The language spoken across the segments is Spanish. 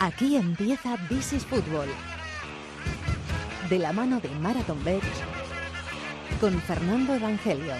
Aquí empieza This is Fútbol. De la mano de Marathon Bet con Fernando Evangelio.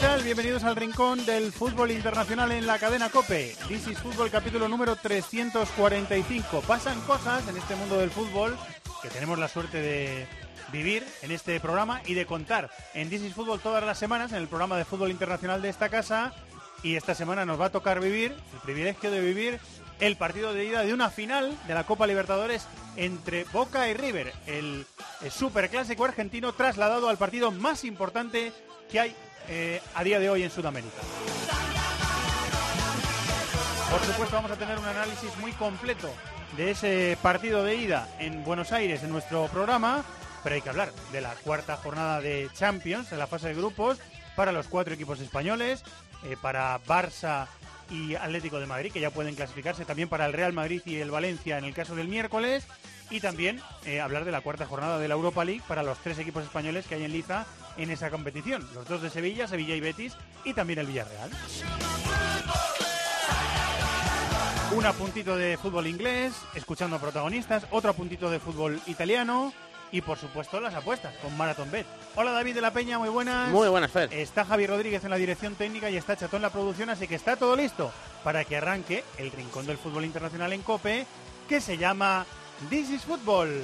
Bienvenidos al rincón del fútbol internacional en la cadena Cope. This is Fútbol capítulo número 345. Pasan cosas en este mundo del fútbol que tenemos la suerte de vivir en este programa y de contar en This is Fútbol todas las semanas en el programa de fútbol internacional de esta casa. Y esta semana nos va a tocar vivir, el privilegio de vivir el partido de ida de una final de la Copa Libertadores entre Boca y River, el superclásico argentino trasladado al partido más importante que hay eh, a día de hoy en Sudamérica. Por supuesto vamos a tener un análisis muy completo de ese partido de ida en Buenos Aires en nuestro programa, pero hay que hablar de la cuarta jornada de Champions en la fase de grupos para los cuatro equipos españoles, eh, para Barça y Atlético de Madrid, que ya pueden clasificarse, también para el Real Madrid y el Valencia en el caso del miércoles, y también eh, hablar de la cuarta jornada de la Europa League para los tres equipos españoles que hay en liza en esa competición, los dos de Sevilla, Sevilla y Betis, y también el Villarreal. Un apuntito de fútbol inglés, escuchando a protagonistas, otro apuntito de fútbol italiano y por supuesto las apuestas con Marathon Bet. Hola David de la Peña, muy buenas. Muy buenas, Fer. Está Javi Rodríguez en la dirección técnica y está Chatón en la producción, así que está todo listo para que arranque el rincón del fútbol internacional en Cope, que se llama This is Football.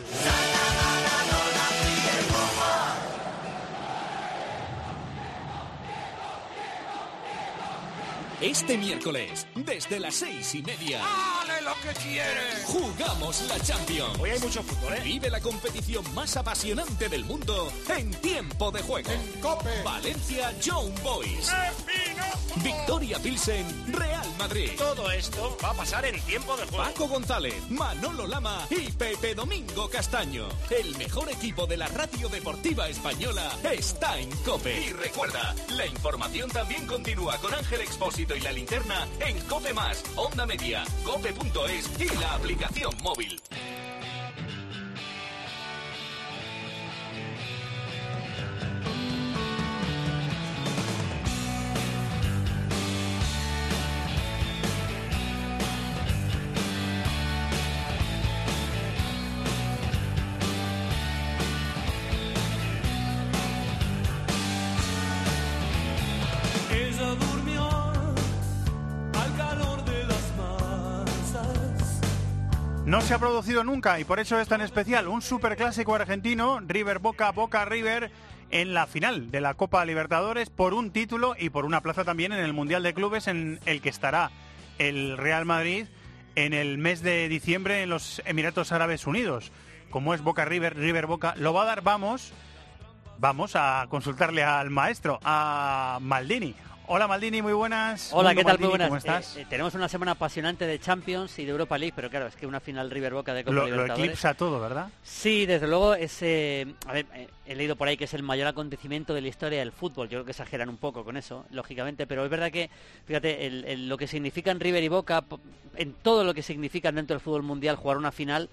Este miércoles, desde las seis y media, ¡Dale lo que quieres! jugamos la Champions. Hoy hay mucho fútbol, ¿eh? Vive la competición más apasionante del mundo en tiempo de juego. En Cope. Valencia Young Boys. Victoria Pilsen, Real Madrid. Todo esto va a pasar en tiempo de juego. Paco González, Manolo Lama y Pepe Domingo Castaño. El mejor equipo de la radio deportiva española está en Cope. Y recuerda, la información también continúa con Ángel Expósito y la linterna en Cope Más, Onda Media, Cope.es y la aplicación móvil. No se ha producido nunca y por eso es tan especial un superclásico argentino, River Boca, Boca River, en la final de la Copa Libertadores por un título y por una plaza también en el Mundial de Clubes en el que estará el Real Madrid en el mes de diciembre en los Emiratos Árabes Unidos. Como es Boca River, River Boca, lo va a dar, vamos, vamos a consultarle al maestro, a Maldini. Hola Maldini, muy buenas. Hola, Mundo ¿qué tal? Maldini, Muy buenas. ¿Cómo estás? Eh, eh, tenemos una semana apasionante de Champions y de Europa League, pero claro, es que una final River Boca de Copa lo, eclipsa todo, ¿verdad? Sí, desde luego es, eh, a ver, he leído por ahí que es el mayor acontecimiento de la historia del fútbol. Yo creo que exageran un poco con eso, lógicamente, pero es verdad que, fíjate, el- el- lo que significan River y Boca, en todo lo que significan dentro del fútbol mundial jugar una final.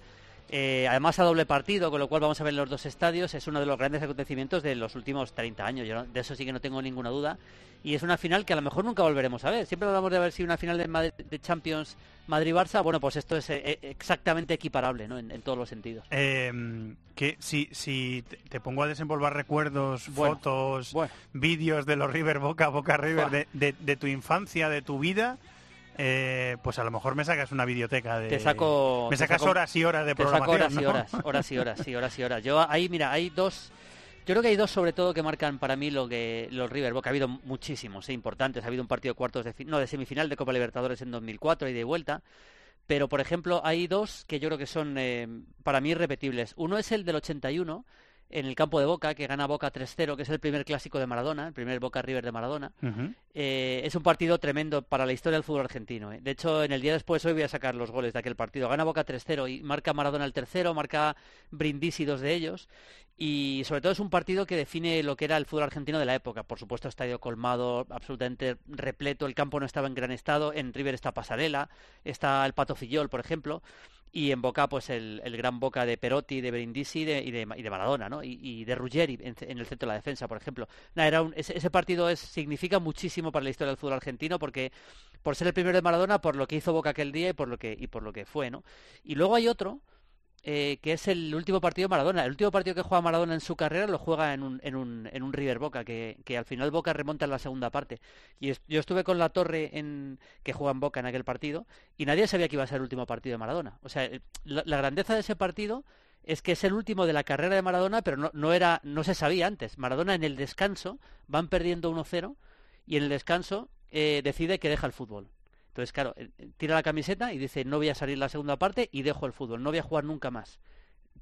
Eh, además a doble partido, con lo cual vamos a ver los dos estadios, es uno de los grandes acontecimientos de los últimos 30 años, yo no- de eso sí que no tengo ninguna duda, y es una final que a lo mejor nunca volveremos a ver, siempre hablamos de haber sido una final de, Madrid- de Champions Madrid-Barça, bueno, pues esto es eh, eh, exactamente equiparable, ¿no? en, en todos los sentidos. Eh, que si, si te- pongo a desenvolver recuerdos, Bueno, fotos, bueno. vídeos de los River Boca, Boca River, de, de- de tu infancia, de tu vida, eh, pues a lo mejor me sacas una videoteca de... Te saco- Me te sacas saco- horas y horas de Te saco programación, horas y horas, horas y horas, sí, horas y horas. Yo ahí, mira, hay dos. Yo creo que hay dos sobre todo que marcan para mí lo que los River Boca. Ha habido muchísimos, eh, importantes. Ha habido un partido de cuartos de no de semifinal de Copa Libertadores en 2004 y de vuelta. Pero por ejemplo hay dos que yo creo que son eh, para mí irrepetibles. Uno es el del 81 en el campo de Boca, que gana Boca 3-0, que es el primer clásico de Maradona, el primer Boca River de Maradona. Eh, es un partido tremendo para la historia del fútbol argentino. ¿eh? De hecho, en el día después hoy voy a sacar los goles de aquel partido. Gana Boca 3-0 y marca Maradona el tercero, marca Brindisi dos de ellos. Y sobre todo es un partido que define lo que era el fútbol argentino de la época. Por supuesto, estadio colmado, absolutamente repleto. El campo no estaba en gran estado. En River está Pasarela, está el Pato Fillol, por ejemplo. Y en Boca, pues el, el gran Boca de Perotti, de Brindisi y de, y de, y de Maradona, ¿no? Y, de Ruggeri en, el centro de la defensa, por ejemplo. Nada, era ese, ese partido es, significa muchísimo para la historia del fútbol argentino porque por ser el primero de Maradona, por lo que hizo Boca aquel día y por lo que, y por lo que fue, ¿no? Y luego hay otro eh, que es el último partido de Maradona. El último partido que juega Maradona en su carrera lo juega en un, en un, en un River Boca, que, al final Boca remonta en la segunda parte. Y yo estuve con la Torre en, que juega en Boca en aquel partido y nadie sabía que iba a ser el último partido de Maradona. O sea, la, grandeza de ese partido es que es el último de la carrera de Maradona, pero no, no era, no se sabía antes. Maradona en el descanso van perdiendo 1-0 y en el descanso eh, decide que deja el fútbol. Entonces, claro, eh, eh, tira la camiseta y dice, no voy a salir la segunda parte y dejo el fútbol, no voy a jugar nunca más.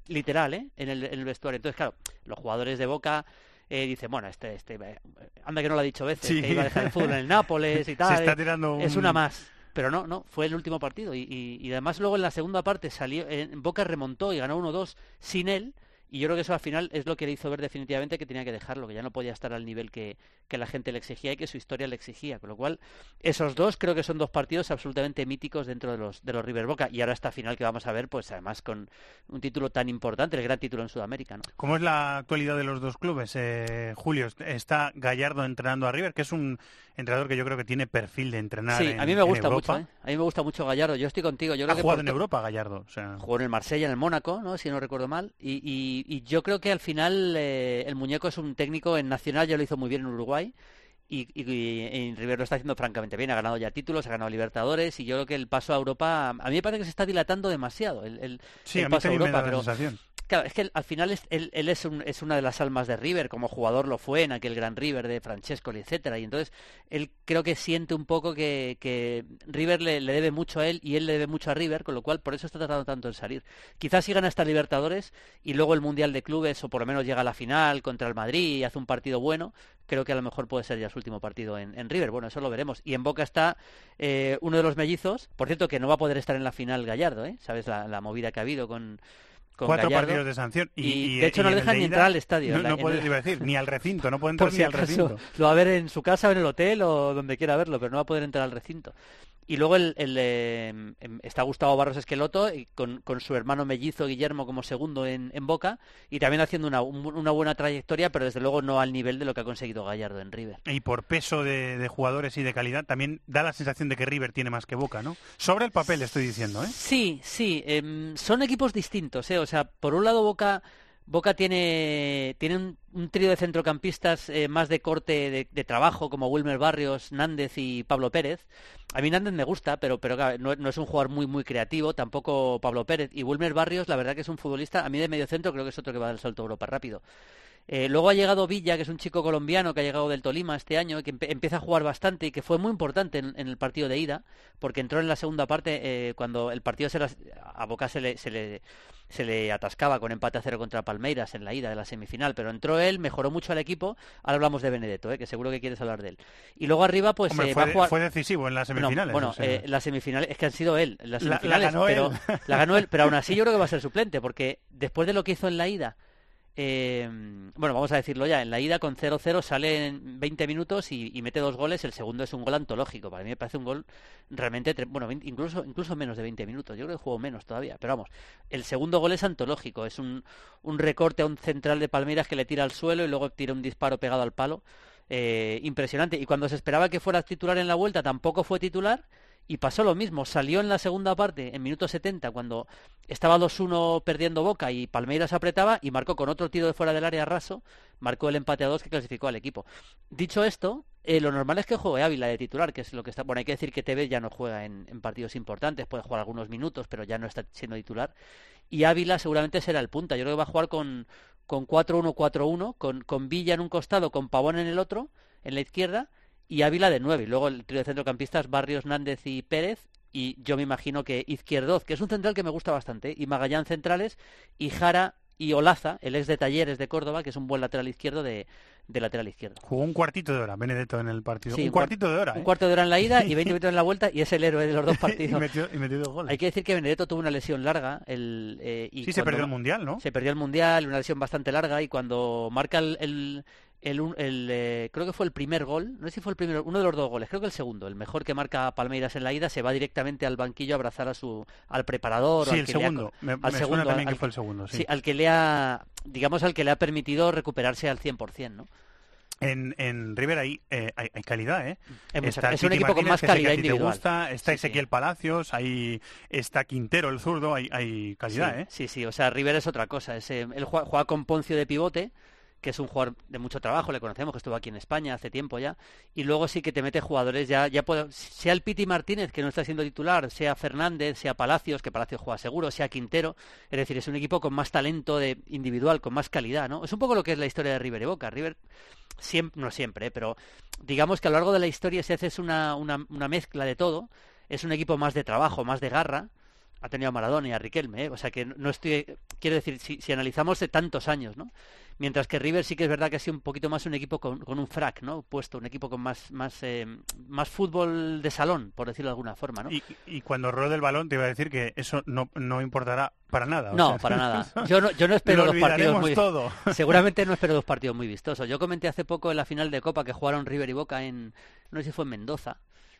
Literal, ¿eh? En el, en el vestuario. Entonces, claro, los jugadores de Boca eh, dicen, bueno, este, este, eh, anda que no lo ha dicho veces, Sí. que iba a dejar el fútbol en el Nápoles y Se tal. está eh, tirando un... Es una más. Pero no, no, fue el último partido. Y, y- y además luego en la segunda parte salió, en Boca remontó y ganó 1-2 sin él. Y yo creo que eso al final es lo que le hizo ver definitivamente que tenía que dejarlo, que ya no podía estar al nivel que, que la gente le exigía y que su historia le exigía. Con lo cual, esos dos creo que son dos partidos absolutamente míticos dentro de los, de los River Boca. Y ahora esta final que vamos a ver, pues además con un título tan importante, el gran título en Sudamérica. ¿no? ¿Cómo es la actualidad de los dos clubes? Eh, Julio, está Gallardo entrenando a River, que es un entrenador que yo creo que tiene perfil de entrenar Sí, en- a mí me gusta mucho. ¿eh? A mí me gusta mucho Gallardo. Yo estoy contigo. Yo Ha creo que jugado en Europa Gallardo. O sea, Jugó en el Marsella, en el Mónaco, ¿no? si no recuerdo mal. Y, y- y yo creo que al final eh, el muñeco es un técnico en Nacional, ya lo hizo muy bien en Uruguay. Y, y- River lo está haciendo francamente bien. Ha ganado ya títulos, ha ganado Libertadores. Y yo creo que el paso a Europa. A mí me parece que se está dilatando demasiado el, el- sí, el a mí paso a también me Europa. da la Pero sensación. Claro, es que al final es- él, él es, un- es una de las almas de River, como jugador lo fue en aquel gran River de Francesco, etcétera, y entonces él creo que siente un poco que, River le, debe mucho a él y él le debe mucho a River, con lo cual por eso está tratando tanto en salir. Quizás si gana esta Libertadores y luego el Mundial de Clubes, o por lo menos llega a la final contra el Madrid y hace un partido bueno, creo que a lo mejor puede ser ya su último partido en, en River. Bueno, eso lo veremos. Y en Boca está eh, uno de los mellizos, por cierto que no va a poder estar en la final Gallardo, ¿eh? ¿Sabes la, la movida que ha habido con... con Cuatro Gallardo? partidos de sanción. Y, de hecho y no le dejan de ni entrar al estadio. No, no puede, el- iba a decir, ni al recinto, no puede entrar por ni al acaso recinto. lo va a ver en su casa o en el hotel o donde quiera verlo, pero no va a poder entrar al recinto. Y luego el, el, eh, em, está Gustavo Barros Esqueloto y con, con su hermano mellizo Guillermo como segundo en, en Boca y también haciendo una, un- una buena trayectoria, pero desde luego no al nivel de lo que ha conseguido Gallardo en River. Y por peso de, de jugadores y de calidad, también da la sensación de que River tiene más que Boca, ¿no? Sobre el papel estoy diciendo, ¿eh? Sí, sí, em, son equipos distintos, ¿eh? O sea, por un lado Boca, Boca tiene, tiene un, trío de centrocampistas eh, más de corte de, trabajo, como Wilmer Barrios, Nández y Pablo Pérez. A mí Nández me gusta, pero, pero no, es un jugador muy, muy creativo, tampoco Pablo Pérez. Y Wilmer Barrios, la verdad que es un futbolista, a mí de medio centro creo que es otro que va a dar el salto a Europa rápido. Eh, luego ha llegado Villa, que es un chico colombiano que ha llegado del Tolima este año, y que empe- empieza a jugar bastante y que fue muy importante en, en el partido de ida, porque entró en la segunda parte eh, cuando el partido se las- a Boca se le, se, le, se le atascaba con empate a cero contra Palmeiras en la ida de la semifinal, pero entró él, mejoró mucho al equipo. Ahora hablamos de Benedetto, eh, que seguro que quieres hablar de él. Y luego arriba, pues Hombre, eh, fue, va a jugar. fue decisivo en las semifinales. Bueno, o sea. eh, las semifinales, es que han sido él, las La- la semifinales, ganó pero él. la ganó él, pero aún así yo creo que va a ser suplente, porque después de lo que hizo en la ida, eh, bueno, vamos a decirlo ya, en la ida con 0-0 sale en 20 minutos y, mete dos goles, el segundo es un gol antológico, para mí me parece un gol realmente, bueno, 20 incluso, incluso menos de 20 minutos, yo creo que jugó menos todavía, pero vamos, el segundo gol es antológico, es un, un recorte a un central de Palmeiras que le tira al suelo y luego tira un disparo pegado al palo, eh, impresionante, y cuando se esperaba que fuera titular en la vuelta tampoco fue titular, y pasó lo mismo, salió en la segunda parte, en minuto 70, cuando estaba 2-1 perdiendo Boca y Palmeiras apretaba y marcó con otro tiro de fuera del área raso, marcó el empate a dos que clasificó al equipo. Dicho esto, eh, lo normal es que juegue Ávila de titular, que es lo que está... Bueno, hay que decir que Tevez ya no juega en, en partidos importantes, puede jugar algunos minutos, pero ya no está siendo titular. Y Ávila seguramente será el punta. Yo creo que va a jugar con, con 4-1-4-1, con, con Villa en un costado, con Pavón en el otro, en la izquierda, y Ávila de 9. Y luego el trío de centrocampistas, Barrios, Nández y Pérez. Y yo me imagino que Izquierdoz, que es un central que me gusta bastante, y Magallán centrales, y Jara y Olaza, el ex de Talleres de Córdoba, que es un buen lateral izquierdo de, de lateral izquierdo. Jugó un cuartito de hora, Benedetto, en el partido. Sí, un un cuar- cuartito de hora. Un ¿eh? cuarto de hora en la ida y 20 minutos en la vuelta y es el héroe de los dos y, partidos. metió, y metió dos goles. Hay que decir que Benedetto tuvo una lesión larga. El, eh, y sí, se perdió el Mundial, ¿no? Se perdió el Mundial, una lesión bastante larga y cuando marca el... el- el el, eh, creo que fue el primer gol, no sé si fue el primero, uno de los dos goles, creo que el segundo, el mejor que marca Palmeiras en la ida, se va directamente al banquillo a abrazar a su al preparador. Sí, al el que le ha- segundo. Me, al me suena segundo, también al- que fue el segundo, sí. Sí, al que le ha, digamos, al que le ha permitido recuperarse al 100%, ¿no? En, en River hay, eh, hay, hay calidad, ¿eh? Está es un equipo con más que que calidad te individual. gusta, está Sí, sí. Ezequiel Palacios, ahí está Quintero, el zurdo, hay, hay calidad, sí, ¿eh? Sí, sí, o sea, River es otra cosa. Es, eh, él juega, juega con Poncio de pivote, que es un jugador de mucho trabajo, le conocemos, que estuvo aquí en España hace tiempo ya, y luego sí que te mete jugadores ya, ya puede- sea el Piti Martínez, que no está siendo titular, sea Fernández, sea Palacios, que Palacios juega seguro, sea Quintero, es decir, es un equipo con más talento de individual, con más calidad, ¿no? Es un poco lo que es la historia de River y Boca. River siempre, no siempre, ¿eh? pero digamos que a lo largo de la historia si haces una, una, una mezcla de todo, es un equipo más de trabajo, más de garra, ha tenido a Maradona y a Riquelme, ¿eh? o sea que no estoy, quiero decir, si, si analizamos de tantos años, ¿no? Mientras que River sí que es verdad que ha sido un poquito más un equipo con, con un frac, ¿no? Puesto, un equipo con más, más, eh, más fútbol de salón, por decirlo de alguna forma, ¿no? Y, y cuando rode el balón te iba a decir que eso no, no importará para nada. No, sea, para nada. Yo no, yo no espero dos partidos muy todo. Seguramente no espero dos partidos muy vistosos. Yo comenté hace poco en la final de Copa que jugaron River y Boca en, no sé si fue en Mendoza,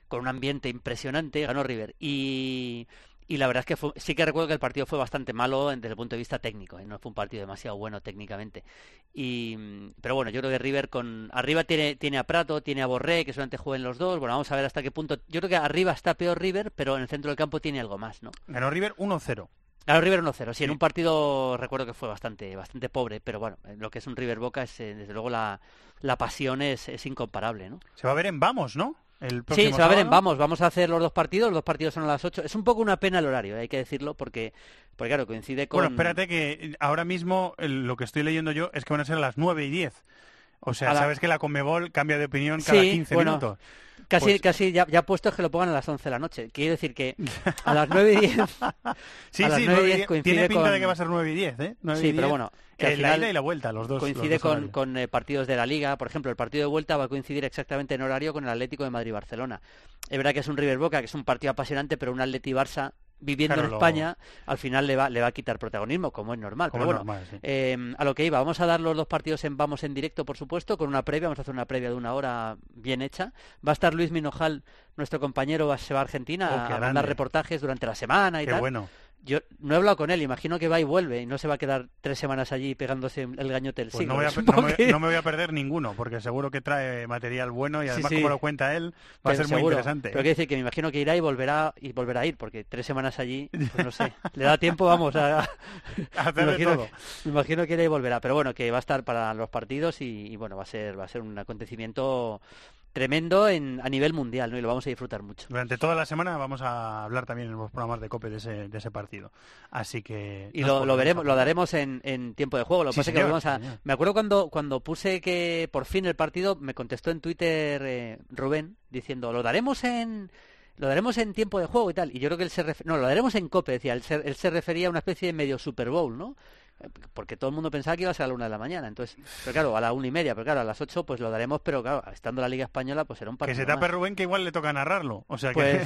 con un ambiente impresionante, ganó River. Y, y la verdad es que fue- sí que recuerdo que el partido fue bastante malo desde el punto de vista técnico, ¿eh? no fue un partido demasiado bueno técnicamente. Y, mm, pero bueno, yo creo que River con arriba tiene, tiene a Prato, tiene a Borré, que solamente jueguen los dos. Bueno, vamos a ver hasta qué punto. Yo creo que arriba está peor River, pero en el centro del campo tiene algo más, ¿no? Ganó River 1-0. Claro, River 1-0. Sí, en un partido recuerdo que fue bastante bastante pobre, pero bueno, en lo que es un River Boca es eh, desde luego la, la pasión es, es incomparable, ¿no? Se va a ver en Vamos, ¿no? El Sí, se va a ver en. Vamos, vamos a hacer los dos partidos, los dos partidos son a las 8. Es un poco una pena el horario, hay que decirlo, porque, porque claro, coincide con... Bueno, espérate que ahora mismo el- lo que estoy leyendo yo es que van a ser a las 9 y 10. O sea, la- sabes que la Conmebol cambia de opinión cada Sí, 15 bueno, minutos. Casi, pues- casi ya, ya puesto es que lo pongan a las 11 de la noche. Quiero decir que a las 9 y 10... Sí, a las sí, 9 y 9 y 10 10. coincide tiene pinta con- de que va a ser 9 y 10, ¿eh? 9 y Sí, pero 10. bueno, que al la final ida y la vuelta, los dos. coincide los dos con, eh, partidos de la liga. Por ejemplo, el partido de vuelta va a coincidir exactamente en horario con el Atlético de Madrid-Barcelona. Es verdad que es un River Boca, que es un partido apasionante, pero un Atleti Barça viviendo Claro, en lo- España al final le va, le va a quitar protagonismo, como es normal. Como pero bueno, normal, sí. eh, a lo que iba, vamos a dar los dos partidos en Vamos en directo, por supuesto, con una previa. Vamos a hacer una previa de una hora bien hecha. Va a estar Luis Minojal, nuestro compañero, va- se va a Argentina Oh, a- a mandar reportajes durante la semana y Qué tal. bueno. Yo no he hablado con él, imagino que va y vuelve y no se va a quedar tres semanas allí pegándose el gañote del Pues siglo. no, voy a, Supongo no me- que- no me voy a perder ninguno, porque seguro que trae material bueno y además sí. como lo cuenta él, va a ser muy interesante. Pero quiero decir que me imagino que irá y volverá y volverá a ir, porque tres semanas allí, pues no sé, le da tiempo, vamos, a, A hacer de imagino, todo. me imagino que irá y volverá, pero bueno, que va a estar para los partidos y, y bueno, va a ser va a ser un acontecimiento tremendo en, a nivel mundial, ¿no? Y lo vamos a disfrutar mucho. Durante toda la semana vamos a hablar también en los programas de COPE de ese, de ese partido. Así que... Y lo, lo veremos, lo daremos en, en tiempo de juego. Lo Sí, pasa es que señor, vamos a... señor. Me acuerdo cuando, cuando puse que por fin el partido, me contestó en Twitter eh, Rubén diciendo, lo daremos en... Lo daremos en tiempo de juego y tal. Y yo creo que él se ref- No, lo daremos en COPE, decía. Él se, él se refería a una especie de medio Super Bowl, ¿no? Eh, Porque todo el mundo pensaba que iba a ser a la una de la mañana. Entonces, pero claro, a la una y media. Pero claro, a las ocho pues lo daremos, pero claro, estando la Liga Española, pues será un Que partido se tape más. Rubén que igual le toca narrarlo. O sea que...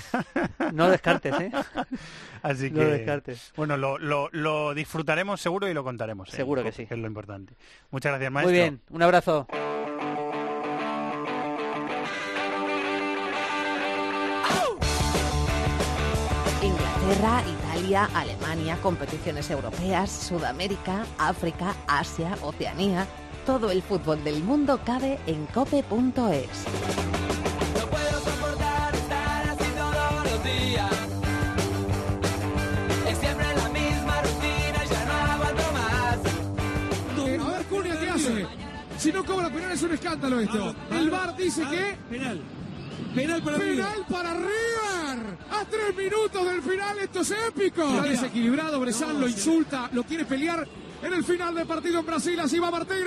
Pues no descartes, ¿eh? Así no que... descartes. Bueno, lo, lo, lo disfrutaremos seguro y lo contaremos. en Seguro que sí. Que es lo importante. Muchas gracias, maestro. Muy bien, un abrazo. Inglaterra, Italia, Alemania, competiciones europeas, Sudamérica, África, Asia, Oceanía. Todo el fútbol del mundo cabe en cope.es. No puedo soportar estar así todos los días. Es siempre la misma rutina y ya no aguanto más. A ver, Cunha, ¿qué hace? Si no cobra penal es un escándalo esto. El VAR dice que... Penal. Penal para Penal para River. A tres minutos del final esto es épico. Está desequilibrado, Bresal lo insulta, lo quiere pelear en el final del partido en Brasil. Así va Martínez.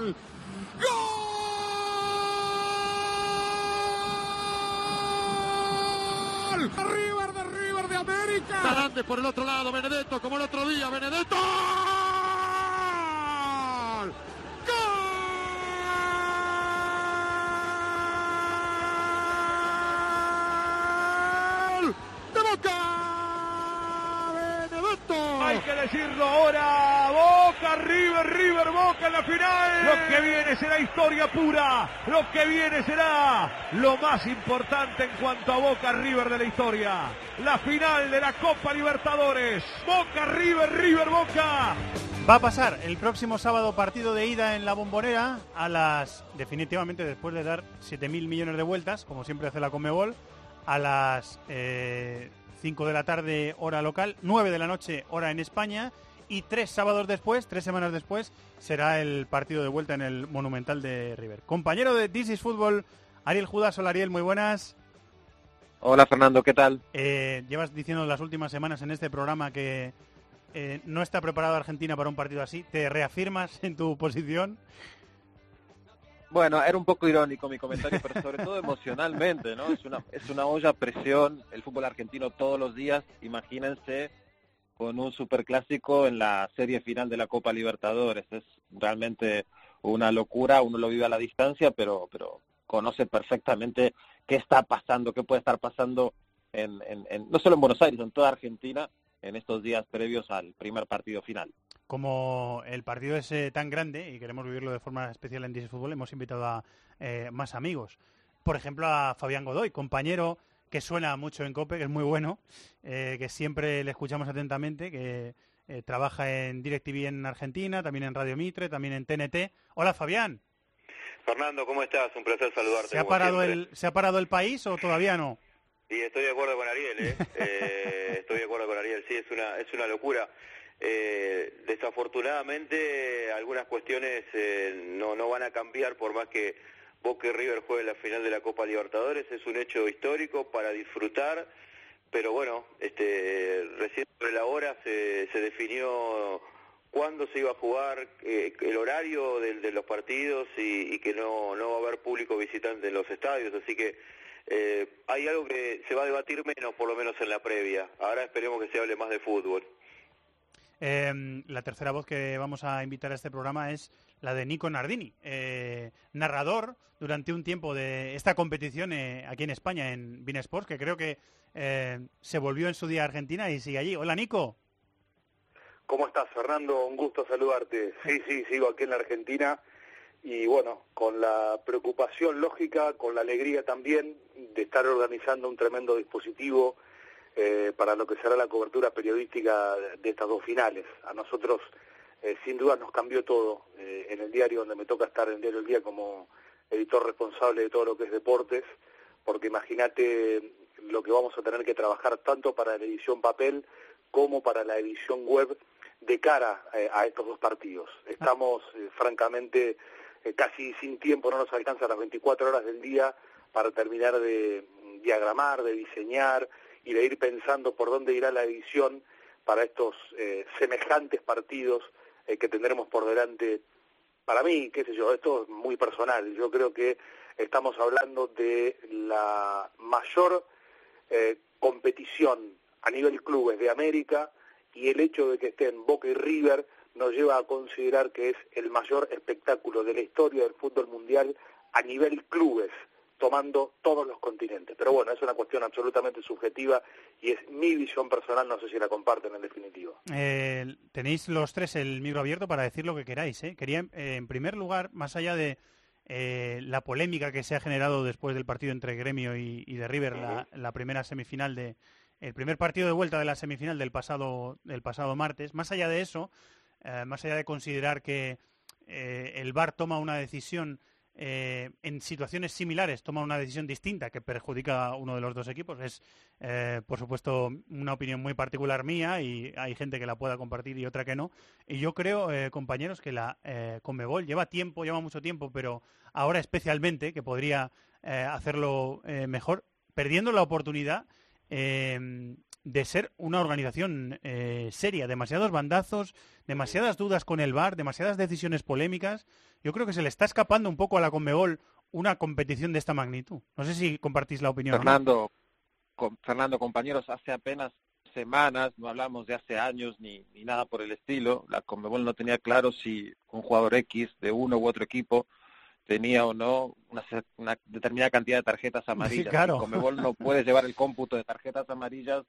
¡Gol! ¡Gol! River de River de América. Marca. Tarantes por el otro lado, Benedetto, como el otro día, Benedetto. ¡Gol! ¡Gol! Boca! ¡Benedetto! Hay que decirlo ahora. Boca, River, River, Boca en la final. Lo que viene será historia pura. Lo que viene será lo más importante en cuanto a Boca, River de la historia. La final de la Copa Libertadores. Boca, River, River, Boca. Va a pasar el próximo sábado partido de ida en la bombonera a las, definitivamente después de dar 7.000 millones de vueltas, como siempre hace la Comebol, a las eh, 5 de la tarde hora local, 9 de la noche hora en España y tres sábados después, tres semanas después, será el partido de vuelta en el Monumental de River. Compañero de This is Fútbol, Ariel Judas. Hola Ariel, muy buenas. Hola Fernando, ¿qué tal? Eh, llevas diciendo las últimas semanas en este programa que eh, no está preparado Argentina para un partido así. ¿Te reafirmas en tu posición? Bueno, era un poco irónico mi comentario, pero sobre todo emocionalmente, ¿no? Es una, es una olla a presión el fútbol argentino todos los días. Imagínense con un superclásico en la serie final de la Copa Libertadores. Es realmente una locura, uno lo vive a la distancia, pero, pero conoce perfectamente qué está pasando, qué puede estar pasando en, en, en, no solo en Buenos Aires, en toda Argentina en estos días previos al primer partido final. Como el partido es eh, tan grande y queremos vivirlo de forma especial en Dice Fútbol, hemos invitado a eh, más amigos. Por ejemplo, a Fabián Godoy, compañero que suena mucho en COPE, que es muy bueno, eh, que siempre le escuchamos atentamente, que eh, trabaja en DirecTV en Argentina, también en Radio Mitre, también en TNT. Hola, Fabián. Fernando, ¿cómo estás? Un placer saludarte. ¿Se ha, parado siempre. el, ¿Se ha parado el país o todavía no? Y estoy de acuerdo con Ariel, ¿eh? Eh, estoy de acuerdo con Ariel, sí, es una, es una locura. Eh, desafortunadamente algunas cuestiones eh, no, no van a cambiar por más que Boca y River jueguen la final de la Copa Libertadores, es un hecho histórico para disfrutar, pero bueno, este, recién sobre la hora se, se definió cuándo se iba a jugar, eh, el horario de, de los partidos y, y que no, no va a haber público visitante en los estadios, así que eh, hay algo que se va a debatir menos, por lo menos en la previa. Ahora esperemos que se hable más de fútbol. Eh, la tercera voz que vamos a invitar a este programa es la de Nico Nardini, eh, narrador durante un tiempo de esta competición eh, aquí en España, en Bein Sports, que creo que eh, se volvió en su día a Argentina y sigue allí. Hola, Nico. ¿Cómo estás, Fernando? Un gusto saludarte. Sí, sí, sigo aquí en la Argentina y bueno, con la preocupación lógica, con la alegría también de estar organizando un tremendo dispositivo eh, para lo que será la cobertura periodística de estas dos finales. A nosotros, eh, sin duda, nos cambió todo. Eh, en el diario donde me toca estar, en el diario El Día, como editor responsable de todo lo que es deportes, porque imagínate lo que vamos a tener que trabajar tanto para la edición papel como para la edición web de cara eh, a estos dos partidos. Estamos, eh, francamente, casi sin tiempo, no nos alcanza las 24 horas del día para terminar de diagramar, de diseñar y de ir pensando por dónde irá la edición para estos eh, semejantes partidos eh, que tendremos por delante. Para mí, qué sé yo, esto es muy personal. Yo creo que estamos hablando de la mayor eh, competición a nivel clubes de América y el hecho de que estén Boca y River nos lleva a considerar que es el mayor espectáculo de la historia del fútbol mundial a nivel clubes, tomando todos los continentes. Pero bueno, es una cuestión absolutamente subjetiva y es mi visión personal, no sé si la comparten en definitiva. Eh, tenéis los tres el micro abierto para decir lo que queráis. ¿eh? Quería, eh, en primer lugar, más allá de eh, la polémica que se ha generado después del partido entre Gremio y, y de River, la, la primera semifinal de, el primer partido de vuelta de la semifinal del pasado, del pasado martes. Más allá de eso, eh, más allá de considerar que el VAR toma una decisión eh, en situaciones similares, toma una decisión distinta que perjudica a uno de los dos equipos, es, eh, por supuesto, una opinión muy particular mía y hay gente que la pueda compartir y otra que no. Y yo creo, eh, compañeros, que la eh, Conmebol lleva tiempo, lleva mucho tiempo, pero ahora especialmente, que podría hacerlo mejor, perdiendo la oportunidad de ser una organización eh, seria, demasiados bandazos, demasiadas dudas con el VAR, demasiadas decisiones polémicas. Yo creo que se le está escapando un poco a la Conmebol una competición de esta magnitud. No sé si compartís la opinión. ¿no? Fernando, con- Fernando, compañeros, hace apenas semanas, no hablamos de hace años ni, ni nada por el estilo, la Conmebol no tenía claro si un jugador X de uno u otro equipo tenía o no una, una determinada cantidad de tarjetas amarillas. claro. Y Conmebol no puede llevar el cómputo de tarjetas amarillas,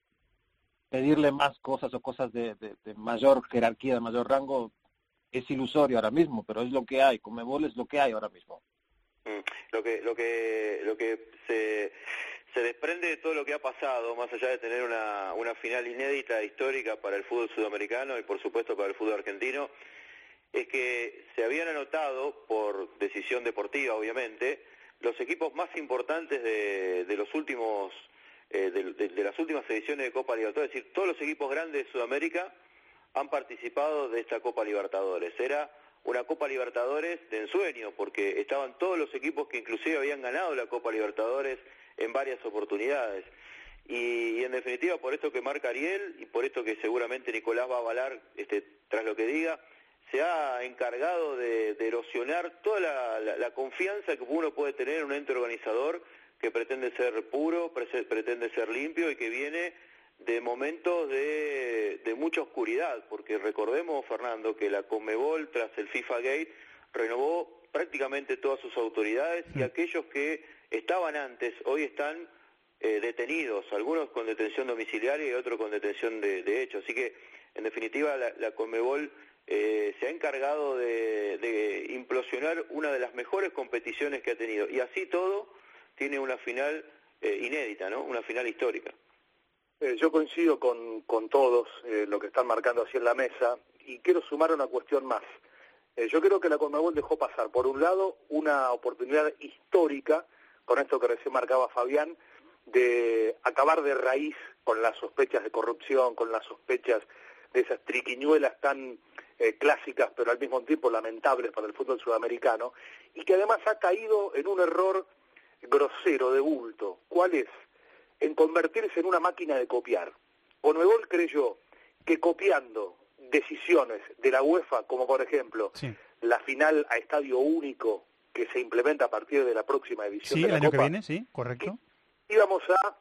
pedirle más cosas o cosas de, de- mayor jerarquía, de mayor rango, es ilusorio ahora mismo, pero es lo que hay. Conmebol es lo que hay ahora mismo. Mm, Lo que, lo que, lo que se, se desprende de todo lo que ha pasado, más allá de tener una, una final inédita, histórica para el fútbol sudamericano y por supuesto para el fútbol argentino, es que se habían anotado, por decisión deportiva obviamente, los equipos más importantes de los últimos, eh, de, de- las últimas ediciones de Copa Libertadores, es decir, todos los equipos grandes de Sudamérica han participado de esta Copa Libertadores. Era una Copa Libertadores de ensueño, porque estaban todos los equipos que inclusive habían ganado la Copa Libertadores en varias oportunidades. Y, en definitiva, por esto que marca Ariel y por esto que seguramente Nicolás va a avalar este, tras lo que diga, se ha encargado de, erosionar toda la confianza que uno puede tener en un ente organizador que pretende ser puro, pretende ser limpio y que viene de momentos de, de mucha oscuridad, porque recordemos, Fernando, que la Conmebol, tras el FIFA Gate, renovó prácticamente todas sus autoridades y aquellos que estaban antes hoy están eh, detenidos, algunos con detención domiciliaria y otros con detención de, de hecho. Así que, en definitiva, la, la Conmebol eh, se ha encargado de, de implosionar una de las mejores competiciones que ha tenido. Y así todo, tiene una final eh, inédita, ¿no? Una final histórica. Eh, yo coincido con, con todos eh, lo que están marcando así en la mesa y quiero sumar una cuestión más. Eh, yo creo que la Conmebol dejó pasar, por un lado, una oportunidad histórica, con esto que recién marcaba Fabián, de acabar de raíz con las sospechas de corrupción, con las sospechas de esas triquiñuelas tan eh, clásicas, pero al mismo tiempo lamentables para el fútbol sudamericano, y que además ha caído en un error grosero, de bulto. ¿Cuál es? En convertirse en una máquina de copiar. Conmebol creyó que copiando decisiones de la UEFA, como por ejemplo la final a estadio único que se implementa a partir de la próxima edición Sí, de el la año que Copa, viene, sí, correcto. íbamos a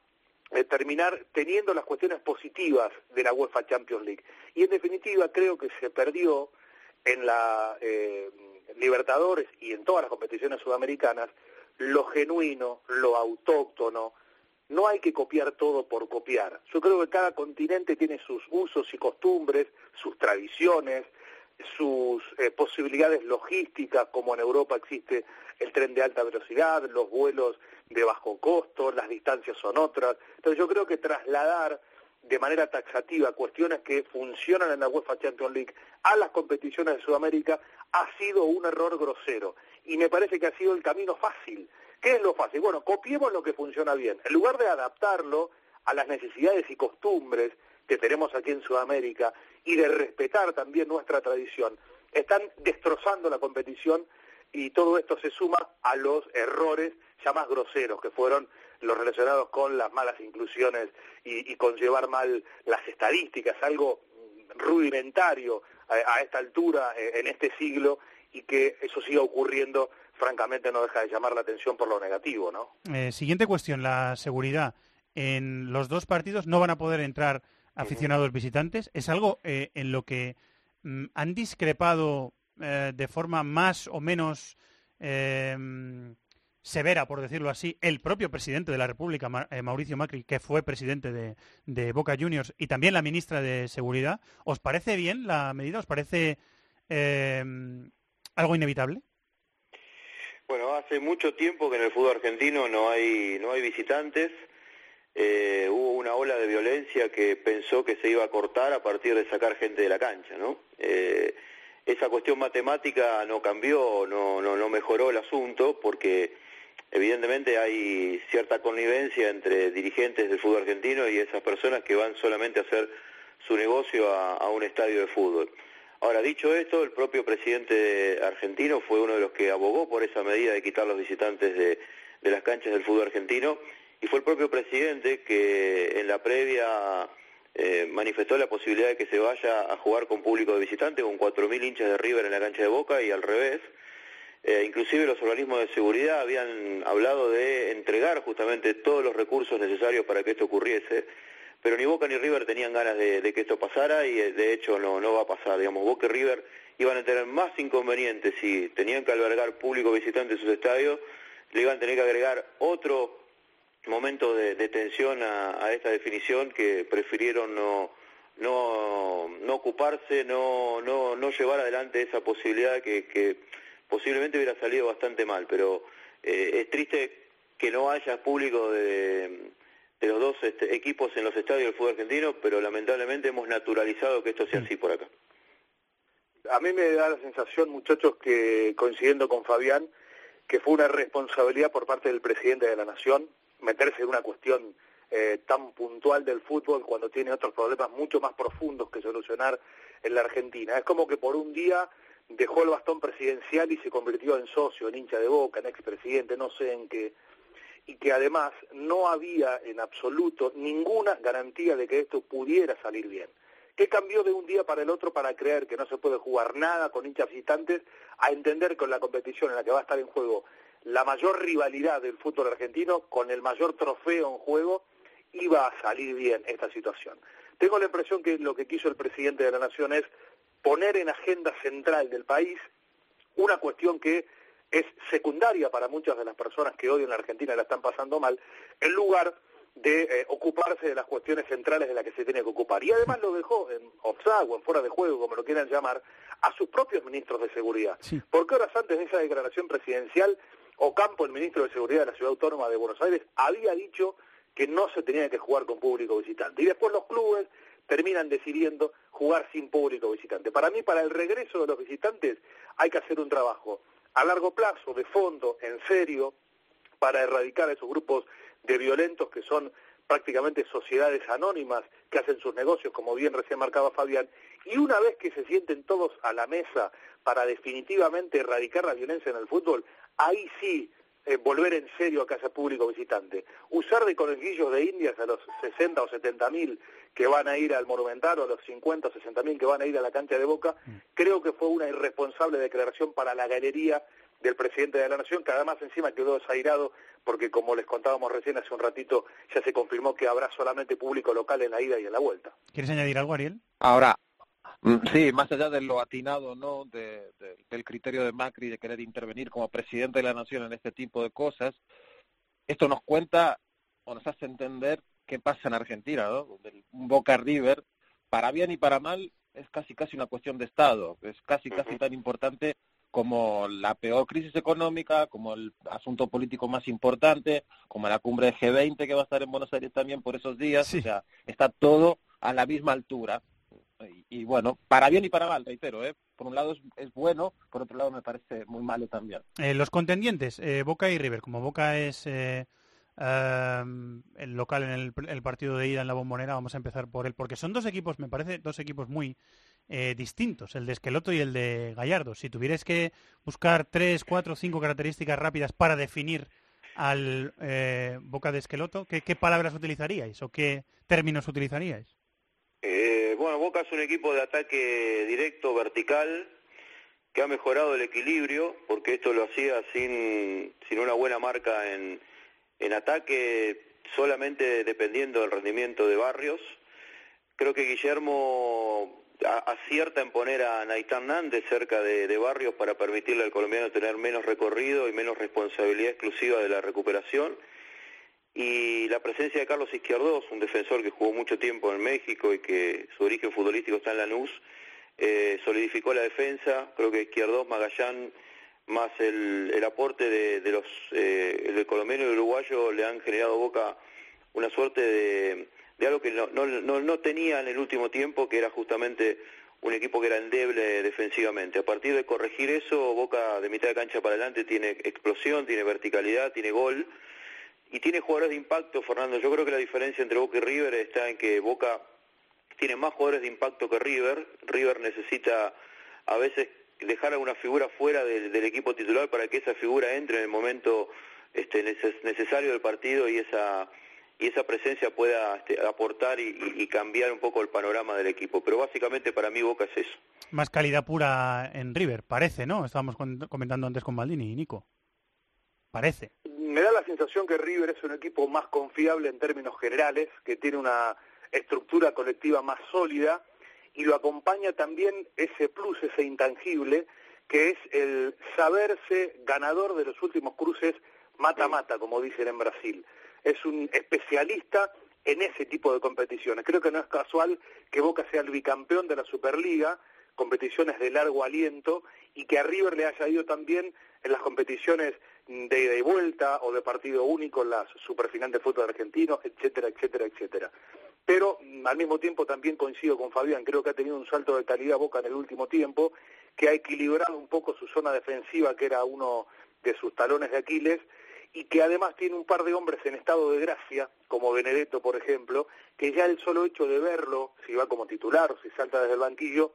eh, terminar teniendo las cuestiones positivas de la UEFA Champions League. Y en definitiva creo que se perdió en la eh, Libertadores y en todas las competiciones sudamericanas lo genuino, lo autóctono. No hay que copiar todo por copiar. Yo creo que cada continente tiene sus usos y costumbres, sus tradiciones, sus eh, posibilidades logísticas, como en Europa existe el tren de alta velocidad, los vuelos de bajo costo, las distancias son otras. Entonces yo creo que trasladar de manera taxativa cuestiones que funcionan en la UEFA Champions League a las competiciones de Sudamérica ha sido un error grosero y me parece que ha sido el camino fácil. ¿Qué es lo fácil? Bueno, copiemos lo que funciona bien. En lugar de adaptarlo a las necesidades y costumbres que tenemos aquí en Sudamérica y de respetar también nuestra tradición, están destrozando la competición y todo esto se suma a los errores ya más groseros que fueron los relacionados con las malas inclusiones y, con llevar mal las estadísticas, algo rudimentario a, a esta altura, eh, en este siglo, y que eso siga ocurriendo, francamente no deja de llamar la atención por lo negativo, ¿no? Eh, siguiente cuestión, la seguridad. En los dos partidos no van a poder entrar aficionados visitantes. Es algo eh, en lo que mm, han discrepado eh, de forma más o menos severa, por decirlo así, el propio presidente de la República, Ma- Mauricio Macri, que fue presidente de, de Boca Juniors, y también la ministra de Seguridad. ¿Os parece bien la medida? ¿Os parece eh, algo inevitable? Bueno, hace mucho tiempo que en el fútbol argentino no hay, no hay visitantes. Eh, hubo una ola de violencia que pensó que se iba a cortar a partir de sacar gente de la cancha, ¿no? Eh, esa cuestión matemática no cambió, no, no, no mejoró el asunto, porque evidentemente hay cierta connivencia entre dirigentes del fútbol argentino y esas personas que van solamente a hacer su negocio a, a un estadio de fútbol. Ahora, dicho esto, el propio presidente argentino fue uno de los que abogó por esa medida de quitar los visitantes de, las canchas del fútbol argentino y fue el propio presidente que en la previa eh, manifestó la posibilidad de que se vaya a jugar con público de visitantes, con 4.000 hinchas de River en la cancha de Boca y al revés. Eh, inclusive los organismos de seguridad habían hablado de entregar justamente todos los recursos necesarios para que esto ocurriese, pero ni Boca ni River tenían ganas de, que esto pasara y eh, de hecho no, no va a pasar. Digamos, Boca y River iban a tener más inconvenientes si tenían que albergar público visitante en sus estadios, le iban a tener que agregar otro momento de, tensión a, esta definición que prefirieron no, no, no ocuparse, no, no, no llevar adelante esa posibilidad que, que posiblemente hubiera salido bastante mal, pero eh, es triste que no haya público de, de los dos este, equipos en los estadios del fútbol argentino, pero lamentablemente hemos naturalizado que esto sea así por acá. A mí me da la sensación, muchachos, que coincidiendo con Fabián, que fue una responsabilidad por parte del presidente de la Nación meterse en una cuestión eh, tan puntual del fútbol cuando tiene otros problemas mucho más profundos que solucionar en la Argentina. Es como que por un día dejó el bastón presidencial y se convirtió en socio, en hincha de boca, en expresidente, no sé en qué, y que además no había en absoluto ninguna garantía de que esto pudiera salir bien. ¿Qué cambió de un día para el otro para creer que no se puede jugar nada con hinchas visitantes a entender con la competición en la que va a estar en juego la mayor rivalidad del fútbol argentino, con el mayor trofeo en juego, iba a salir bien esta situación? Tengo la impresión que lo que quiso el presidente de la Nación es poner en agenda central del país una cuestión que es secundaria para muchas de las personas que hoy en la Argentina la están pasando mal, en lugar de eh, ocuparse de las cuestiones centrales de las que se tiene que ocupar. Y además lo dejó en offside o en fuera de juego, como lo quieran llamar, a sus propios ministros de seguridad. Porque horas antes de esa declaración presidencial, Ocampo, el ministro de Seguridad de la Ciudad Autónoma de Buenos Aires, había dicho que no se tenía que jugar con público visitante. Y después los clubes terminan decidiendo jugar sin público visitante. Para mí, para el regreso de los visitantes, hay que hacer un trabajo a largo plazo, de fondo, en serio, para erradicar esos grupos de violentos que son prácticamente sociedades anónimas que hacen sus negocios, como bien recién marcaba Fabián, y una vez que se sienten todos a la mesa para definitivamente erradicar la violencia en el fútbol, ahí sí eh, volver en serio a casa público visitante. Usar de conejillos de indias a los 60 o 70 mil que van a ir al Monumental o a los 50 o 60 mil que van a ir a la cancha de Boca, creo que fue una irresponsable declaración para la galería del presidente de la Nación, que además encima quedó desairado porque como les contábamos recién hace un ratito, ya se confirmó que habrá solamente público local en la ida y en la vuelta. ¿Quieres añadir algo, Ariel? Ahora, mm, sí, más allá de lo atinado, ¿no? De, de, del criterio de Macri de querer intervenir como presidente de la Nación en este tipo de cosas, esto nos cuenta o nos hace entender qué pasa en Argentina, ¿no? Del Boca River, para bien y para mal, es casi casi una cuestión de Estado, es casi casi tan importante como la peor crisis económica, como el asunto político más importante, como la cumbre de G20 que va a estar en Buenos Aires también por esos días, o sea, está todo a la misma altura. Y, bueno, para bien y para mal, reitero, ¿eh? por un lado es, bueno, por otro lado me parece muy malo también. Eh, los contendientes, eh, Boca y River, como Boca es eh, el local en el, el, partido de ida en la bombonera, vamos a empezar por él, porque son dos equipos, me parece, dos equipos muy eh, distintos, el de Esqueloto y el de Gallardo. Si tuvierais que buscar tres, cuatro, cinco características rápidas para definir al eh, Boca de Esqueloto, ¿qué, ¿qué, palabras utilizaríais o qué términos utilizaríais? Eh, bueno, Boca es un equipo de ataque directo, vertical, que ha mejorado el equilibrio, porque esto lo hacía sin, sin una buena marca en, en ataque, solamente dependiendo del rendimiento de Barrios. Creo que Guillermo acierta en poner a Naitán Nández cerca de, de, Barrios para permitirle al colombiano tener menos recorrido y menos responsabilidad exclusiva de la recuperación. Y la presencia de Carlos Izquierdos, un defensor que jugó mucho tiempo en México y que su origen futbolístico está en Lanús, eh, solidificó la defensa. Creo que Izquierdos, Magallán, más el, el aporte de, de los eh, del colombiano y del uruguayo le han generado Boca una suerte de de algo que no, no, no, no tenía en el último tiempo, que era justamente un equipo que era endeble defensivamente. A partir de corregir eso, Boca de mitad de cancha para adelante tiene explosión, tiene verticalidad, tiene gol y tiene jugadores de impacto, Fernando. Yo creo que la diferencia entre Boca y River está en que Boca tiene más jugadores de impacto que River. River necesita a veces dejar a una figura fuera del, equipo titular para que esa figura entre en el momento este, necesario del partido y esa y esa presencia pueda este, aportar y, y, cambiar un poco el panorama del equipo. Pero básicamente para mí Boca es eso. Más calidad pura en River, parece, ¿no? Estábamos comentando antes con Maldini y Nico. Parece. Me da la sensación que River es un equipo más confiable en términos generales, que tiene una estructura colectiva más sólida y lo acompaña también ese plus, ese intangible, que es el saberse ganador de los últimos cruces mata-mata, como dicen en Brasil. Es un especialista en ese tipo de competiciones. Creo que no es casual que Boca sea el bicampeón de la Superliga, competiciones de largo aliento, y que a River le haya ido también en las competiciones de ida y vuelta o de partido único en las superfinales de fútbol argentino, etcétera, etcétera, etcétera. Pero mm, al mismo tiempo también coincido con Fabián, creo que ha tenido un salto de calidad Boca en el último tiempo, que ha equilibrado un poco su zona defensiva, que era uno de sus talones de Aquiles, y que además tiene un par de hombres en estado de gracia, como Benedetto, por ejemplo, que ya el solo hecho de verlo, si va como titular o si salta desde el banquillo,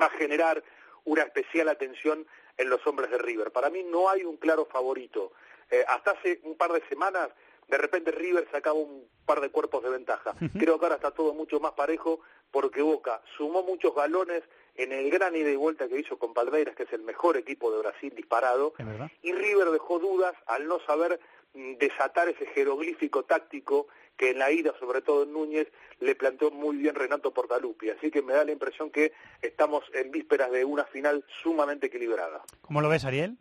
va a generar una especial atención en los hombres de River. Para mí no hay un claro favorito. Eh, hasta hace un par de semanas, de repente River sacaba un par de cuerpos de ventaja. Creo que ahora está todo mucho más parejo porque Boca sumó muchos galones en el gran ida y vuelta que hizo con Palmeiras, que es el mejor equipo de Brasil disparado, y River dejó dudas al no saber mm, desatar ese jeroglífico táctico que en la ida, sobre todo en Núñez, le planteó muy bien Renato Portaluppi. Así que me da la impresión que estamos en vísperas de una final sumamente equilibrada. ¿Cómo lo ves, Ariel?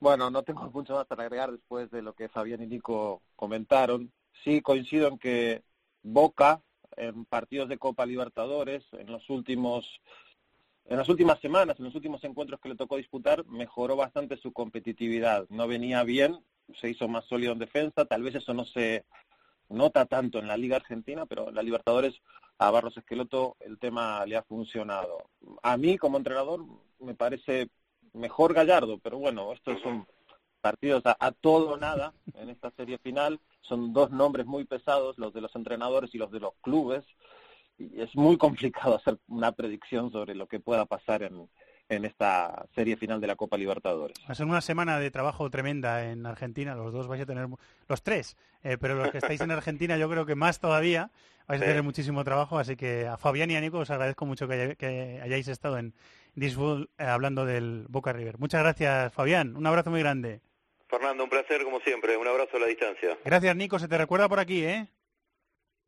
Bueno, no tengo mucho más para agregar después de lo que Fabián y Nico comentaron. Sí coincido en que Boca en partidos de Copa Libertadores en los últimos en las últimas semanas, en los últimos encuentros que le tocó disputar, mejoró bastante su competitividad. No venía bien, se hizo más sólido en defensa, tal vez eso no se nota tanto en la Liga Argentina, pero en la Libertadores a Barros Esqueloto el tema le ha funcionado. A mí como entrenador me parece mejor Gallardo, pero bueno, estos son partidos a, a todo o nada en esta serie final. Son dos nombres muy pesados, los de los entrenadores y los de los clubes. Y es muy complicado hacer una predicción sobre lo que pueda pasar en, en esta serie final de la Copa Libertadores. Va a ser una semana de trabajo tremenda en Argentina, los dos vais a tener, los tres, eh, pero los que estáis en Argentina yo creo que más todavía vais a tener muchísimo trabajo, así que a Fabián y a Nico os agradezco mucho que, hayáis estado en Disful eh, hablando del Boca River. Muchas gracias Fabián, un abrazo muy grande. Fernando, un placer como siempre, un abrazo a la distancia. Gracias Nico, se te recuerda por aquí, ¿eh?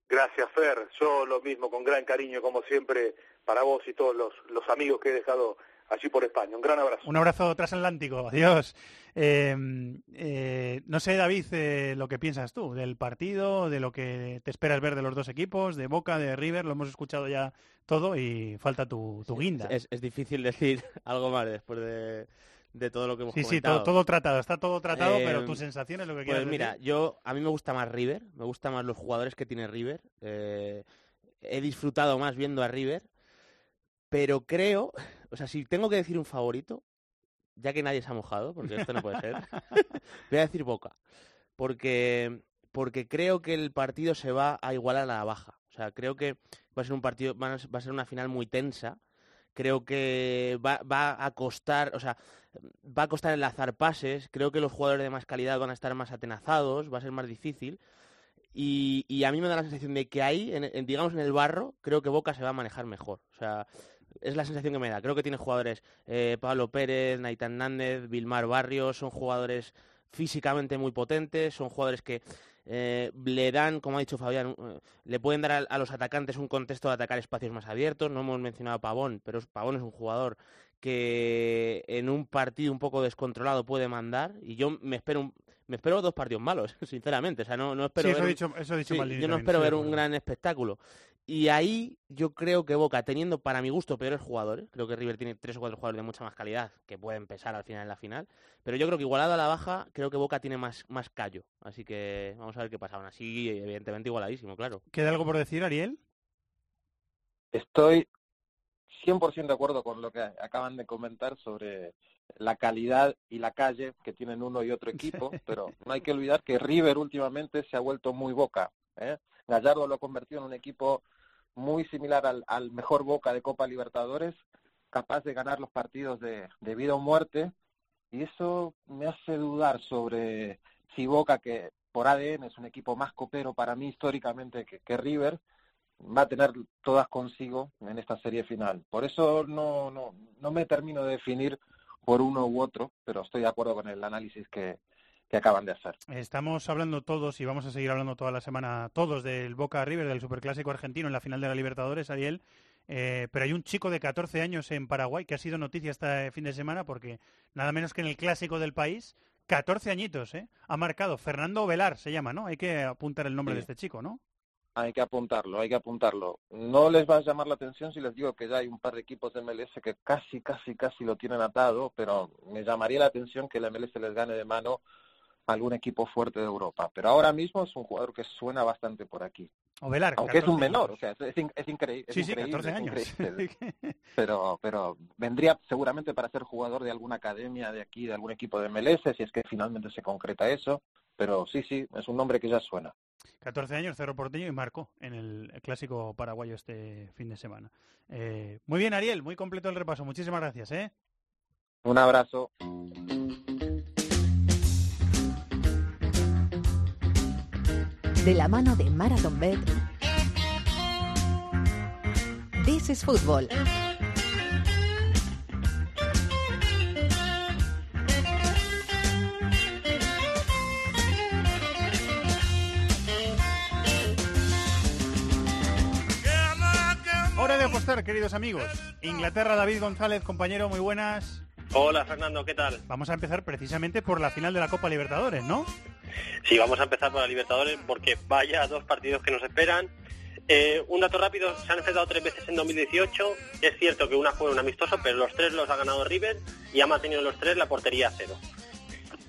Gracias Fer, yo lo mismo, con gran cariño como siempre para vos y todos los, los amigos que he dejado allí por España. Un gran abrazo. Un abrazo transatlántico. Adiós. Eh, eh, no sé, David, eh, lo que piensas tú del partido, de lo que te esperas ver de los dos equipos, de Boca, de River. Lo hemos escuchado ya todo y falta tu, guinda. Es, difícil decir algo más después de, todo lo que hemos sí, comentado. Sí, todo, tratado. Está todo tratado, pero tus sensaciones, lo que pues mira, yo a mí me gusta más River. Me gusta más los jugadores que tiene River. he disfrutado más viendo a River pero creo, o sea, si tengo que decir un favorito, ya que nadie se ha mojado, porque esto no puede ser, voy a decir Boca. Porque, porque creo que el partido se va a igualar a la baja. O sea, creo que va a ser un partido, va a ser una final muy tensa. Creo que va, va a costar, o sea, va a costar enlazar pases. Creo que los jugadores de más calidad van a estar más atenazados, va a ser más difícil. Y, y, a mí me da la sensación de que ahí, en, digamos en el barro, creo que Boca se va a manejar mejor. O sea, es la sensación que me da. Creo que tiene jugadores, eh, Pablo Pérez, Naitan Nández, Vilmar Barrios, son jugadores físicamente muy potentes, son jugadores que eh, le dan, como ha dicho Fabián, eh, le pueden dar a, los atacantes un contexto de atacar espacios más abiertos. No hemos mencionado a Pavón, pero Pavón es un jugador que en un partido un poco descontrolado puede mandar y yo me espero me espero dos partidos malos, sinceramente. O sea, no, no espero eso dicho, eso dicho yo no espero ver un gran espectáculo. Y ahí yo creo que Boca, teniendo para mi gusto peores jugadores, creo que River tiene tres o cuatro jugadores de mucha más calidad que pueden pesar al final en la final, pero yo creo que igualado a la baja, creo que Boca tiene más, más callo. Así que vamos a ver qué pasa. Aún así, evidentemente igualadísimo, claro. ¿Queda algo por decir, Ariel? Estoy 100% de acuerdo con lo que acaban de comentar sobre la calidad y la calle que tienen uno y otro equipo, pero no hay que olvidar que River últimamente se ha vuelto muy boca. ¿Eh? Gallardo lo ha convertido en un equipo muy similar al, al, mejor Boca de Copa Libertadores, capaz de ganar los partidos de, de, vida o muerte, y eso me hace dudar sobre si Boca, que por ADN es un equipo más copero para mí históricamente que, que River, va a tener todas consigo en esta serie final. Por eso no, no, no me termino de definir por uno u otro, pero estoy de acuerdo con el análisis que, que acaban de hacer. Estamos hablando todos y vamos a seguir hablando toda la semana todos del Boca River, del Superclásico argentino en la final de la Libertadores, Ariel. Eh, pero hay un chico de 14 años en Paraguay que ha sido noticia este fin de semana porque nada menos que en el clásico del país, 14 añitos, ¿eh? Ha marcado Fernando Velar, se llama, ¿no? Hay que apuntar el nombre Sí. de este chico, ¿no? Hay que apuntarlo, hay que apuntarlo. No les va a llamar la atención si les digo que ya hay un par de equipos de MLS que casi, casi, casi lo tienen atado, pero me llamaría la atención que el MLS les gane de mano algún equipo fuerte de Europa. Pero ahora mismo es un jugador que suena bastante por aquí. O Velar. Aunque es un 14 menor, años. o sea, es, in- es increíble. es Sí, sí, increíble, 14 es años. increíble. pero, pero vendría seguramente para ser jugador de alguna academia de aquí, de algún equipo de MLS, si es que finalmente se concreta eso. Pero sí, sí, es un nombre que ya suena. 14 años, Cerro Porteño y marcó en el clásico paraguayo este fin de semana. Eh, muy bien, Ariel, muy completo el repaso. Muchísimas gracias, ¿eh? Un abrazo. De la mano de Marathon Bet, This is Football. Hora de apostar, queridos amigos. Inglaterra, David González, compañero, muy buenas. Hola Fernando, ¿qué tal? Vamos a empezar precisamente por la final de la Copa Libertadores, ¿no? Sí, vamos a empezar por la Libertadores porque vaya dos partidos que nos esperan. Eh, un dato rápido, se han enfrentado tres veces en 2018. Es cierto que una fue un amistoso, pero los tres los ha ganado River y ha mantenido los tres la portería a cero.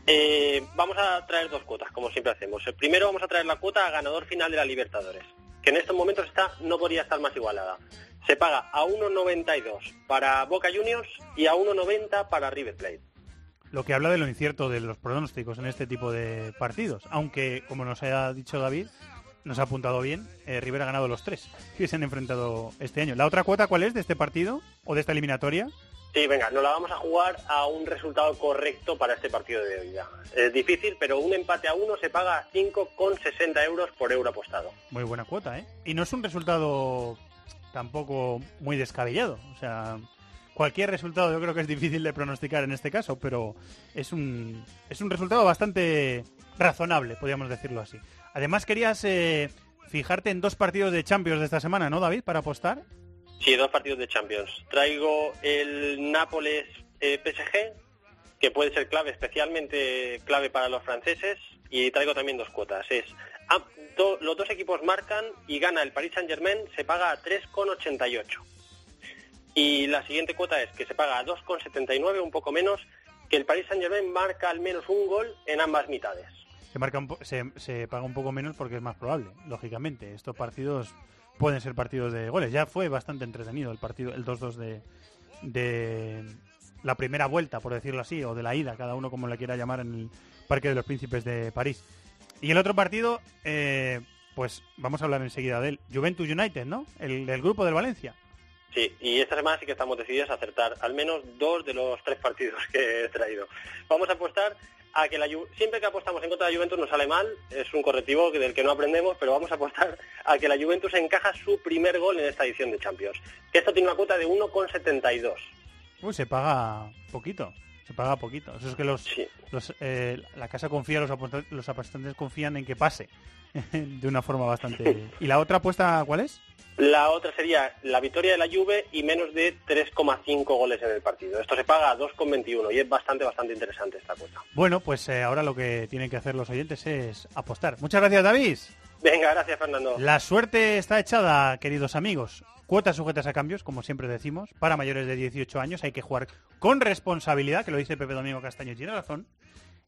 Eh, vamos a traer dos cuotas, como siempre hacemos. El primero vamos a traer la cuota a ganador final de la Libertadores, que en estos momentos está no podría estar más igualada. Se paga a 1.92 para Boca Juniors y a 1.90 para River Plate. Lo que habla de lo incierto de los pronósticos en este tipo de partidos. Aunque, como nos ha dicho David, nos ha apuntado bien, eh, River ha ganado los tres que se han enfrentado este año. ¿La otra cuota cuál es de este partido o de esta eliminatoria? Sí, venga, nos la vamos a jugar a un resultado correcto para este partido de hoy. Es difícil, pero un empate a uno se paga a 5,60 euros por euro apostado. Muy buena cuota, ¿eh? Y no es un resultado tampoco muy descabellado. O sea, cualquier resultado yo creo que es difícil de pronosticar en este caso, pero es un, es un resultado bastante razonable, podríamos decirlo así. Además querías eh, fijarte en dos partidos de Champions de esta semana, ¿no, David, para apostar? Sí, dos partidos de Champions. Traigo el Nápoles eh, PSG, que puede ser clave, especialmente clave para los franceses, y traigo también dos cuotas. Es ah, do- los dos equipos marcan y gana el Paris Saint Germain, se paga a 3,88. Y la siguiente cuota es que se paga a 2,79, un poco menos, que el Paris Saint Germain marca al menos un gol en ambas mitades. Se, marca un po- se paga un poco menos porque es más probable, lógicamente. Estos partidos pueden ser partidos de goles. Ya fue bastante entretenido el partido, el 2-2 de, de la primera vuelta, por decirlo así, o de la ida, cada uno como le quiera llamar en el Parque de los Príncipes de París. Y el otro partido, eh, pues vamos a hablar enseguida de él. Juventus United, ¿no? El del grupo del Valencia. Sí, y esta semana sí que estamos decididos a acertar al menos dos de los tres partidos que he traído. Vamos a apostar a que la Ju- siempre que apostamos en contra de la Juventus nos sale mal, es un correctivo del que no aprendemos, pero vamos a apostar a que la Juventus encaja su primer gol en esta edición de Champions. Que esto tiene una cuota de 1,72. Uy, se paga poquito. Se paga poquito. Eso es que los, los, eh, la casa confía, los, los apostantes confían en que pase de una forma bastante. ¿Y la otra apuesta cuál es? La otra sería la victoria de la Juve y menos de 3,5 goles en el partido. Esto se paga a 2,21 y es bastante, bastante interesante esta cuota. Bueno, pues eh, ahora lo que tienen que hacer los oyentes es apostar. Muchas gracias, David. Venga, gracias Fernando. La suerte está echada, queridos amigos. Cuotas sujetas a cambios, como siempre decimos. Para mayores de 18 años hay que jugar con responsabilidad, que lo dice Pepe Domingo Castaño tiene razón.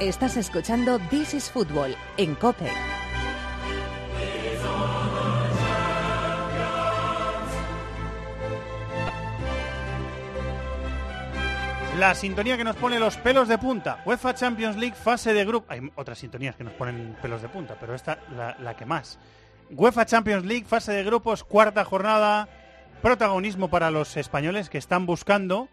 Estás escuchando This is Football en Cope. La sintonía que nos pone los pelos de punta. UEFA Champions League fase de grupo. Hay otras sintonías que nos ponen pelos de punta, pero esta la, la que más. UEFA Champions League fase de grupos, cuarta jornada. Protagonismo para los españoles que están buscando,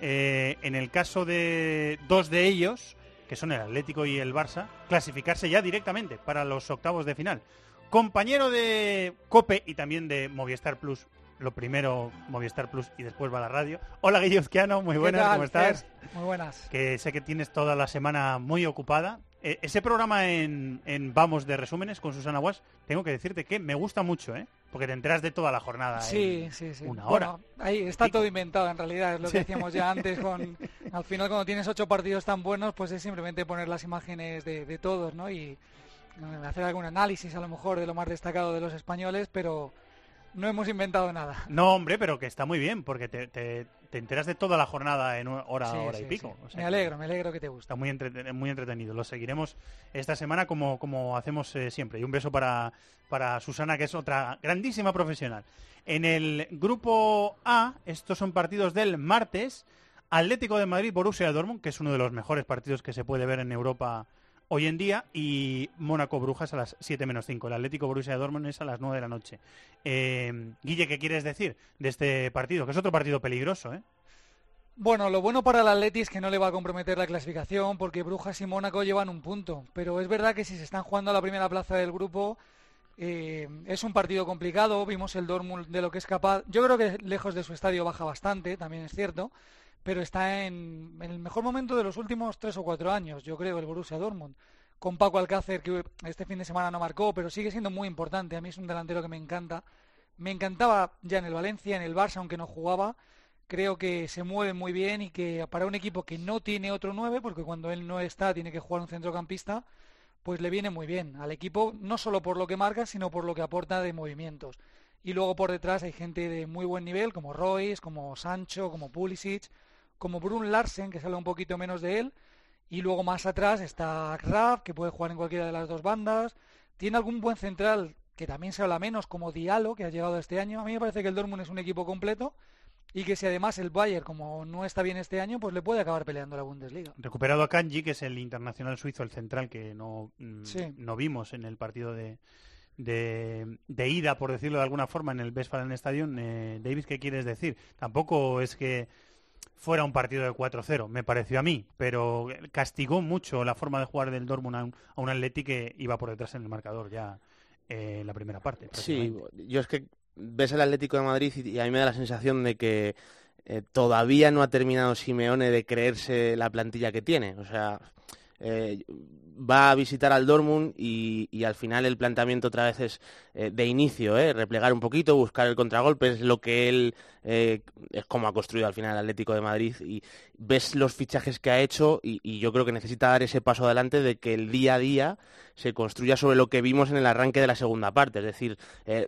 eh, en el caso de dos de ellos, que son el Atlético y el Barça, clasificarse ya directamente para los octavos de final. Compañero de Cope y también de Movistar Plus, lo primero Movistar Plus y después va la radio. Hola Guilluzquiano, muy ¿Qué buenas, ¿cómo estás? Muy buenas. Que sé que tienes toda la semana muy ocupada. Eh, ese programa en, en Vamos de resúmenes con Susana Guas, tengo que decirte que me gusta mucho, ¿eh? Porque te enteras de toda la jornada. Sí, en sí, sí. Una hora. Bueno, ahí está todo inventado en realidad, es lo Sí. que decíamos ya antes. Con, al final, cuando tienes ocho partidos tan buenos, pues es simplemente poner las imágenes de, de todos, ¿no? Y eh, hacer algún análisis a lo mejor de lo más destacado de los españoles, pero no hemos inventado nada. No, hombre, pero que está muy bien, porque te, te- te enteras de toda la jornada en hora, Sí, hora y pico. sí. O sea Me alegro, me alegro que te guste. Está muy, entrete- muy entretenido. Lo seguiremos esta semana como, como hacemos eh, siempre. Y un beso para, para Susana, que es otra grandísima profesional. En el grupo A, estos son partidos del martes. Atlético de Madrid, Borussia Dortmund, que es uno de los mejores partidos que se puede ver en Europa hoy en día, y Mónaco Brujas a las 7 menos 5. El Atlético Borussia Dortmund es a las 9 de la noche. Eh, Guille, ¿qué quieres decir de este partido? Que es otro partido peligroso, ¿eh? Bueno, lo bueno para el Atleti es que no le va a comprometer la clasificación porque Brujas y Mónaco llevan un punto. Pero es verdad que si se están jugando a la primera plaza del grupo eh, es un partido complicado. Vimos el Dortmund de lo que es capaz. Yo creo que lejos de su estadio baja bastante, también es cierto. Pero está en, el mejor momento de los últimos tres o cuatro años, yo creo, el Borussia Dortmund. Con Paco Alcácer, que este fin de semana no marcó, pero sigue siendo muy importante. A mí es un delantero que me encanta. Me encantaba ya en el Valencia, en el Barça, aunque no jugaba creo que se mueve muy bien y que para un equipo que no tiene otro 9, porque cuando él no está tiene que jugar un centrocampista, pues le viene muy bien al equipo, no solo por lo que marca, sino por lo que aporta de movimientos. Y luego por detrás hay gente de muy buen nivel, como Royce, como Sancho, como Pulisic, como Brun Larsen, que sale un poquito menos de él. Y luego más atrás está Graf, que puede jugar en cualquiera de las dos bandas. Tiene algún buen central, que también se habla menos, como Diallo, que ha llegado este año. A mí me parece que el Dortmund es un equipo completo y que si además el Bayern, como no está bien este año, pues le puede acabar peleando la Bundesliga. Recuperado a Kanji, que es el internacional suizo, el central que no, mm, Sí. no vimos en el partido de, de, de ida, por decirlo de alguna forma, en el Westfalen Stadium. Eh, David, ¿qué quieres decir? Tampoco es que fuera un partido de 4-0, me pareció a mí, pero castigó mucho la forma de jugar del Dortmund a un, a un Atleti que iba por detrás en el marcador ya eh, en la primera parte. Sí, yo es que ves el Atlético de Madrid y, y a mí me da la sensación de que eh, todavía no ha terminado Simeone de creerse la plantilla que tiene. O sea, eh, va a visitar al Dortmund y, y al final el planteamiento otra vez es eh, de inicio, eh, replegar un poquito, buscar el contragolpe, es lo que él eh, es como ha construido al final el Atlético de Madrid y ves los fichajes que ha hecho y, yo creo que necesita dar ese paso adelante de que el día a día se construya sobre lo que vimos en el arranque de la segunda parte, es decir,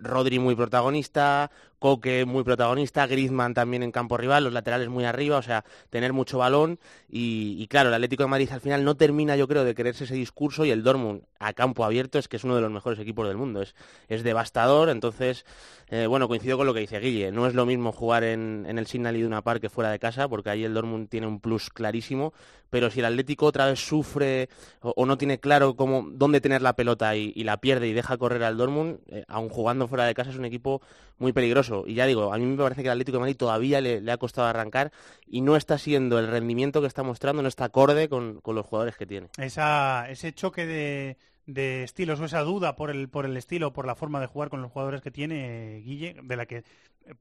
Rodri muy protagonista, Coque muy protagonista, Griezmann también en campo rival, los laterales muy arriba, o sea, tener mucho balón y, y claro, el Atlético de Madrid al final no termina, yo creo, de creerse ese discurso y el Dortmund a campo abierto es que es uno de los mejores equipos del mundo, es, es devastador, entonces, eh, bueno, coincido con lo que dice Guille, no es lo mismo jugar en, en el Signal Iduna Park que fuera de casa, porque ahí el Dortmund tiene un plus clarísimo, pero si el Atlético otra vez sufre o, no tiene claro cómo dónde tener la pelota y, la pierde y deja correr al Dortmund, eh, aun jugando fuera de casa es un equipo muy peligroso. Y ya digo, a mí me parece que el Atlético de Madrid todavía le, le ha costado arrancar y no está siendo el rendimiento que está mostrando, no está acorde con, con los jugadores que tiene. Esa, ese choque de, de estilos o esa duda por el, por el estilo, por la forma de jugar con los jugadores que tiene Guille, de la que,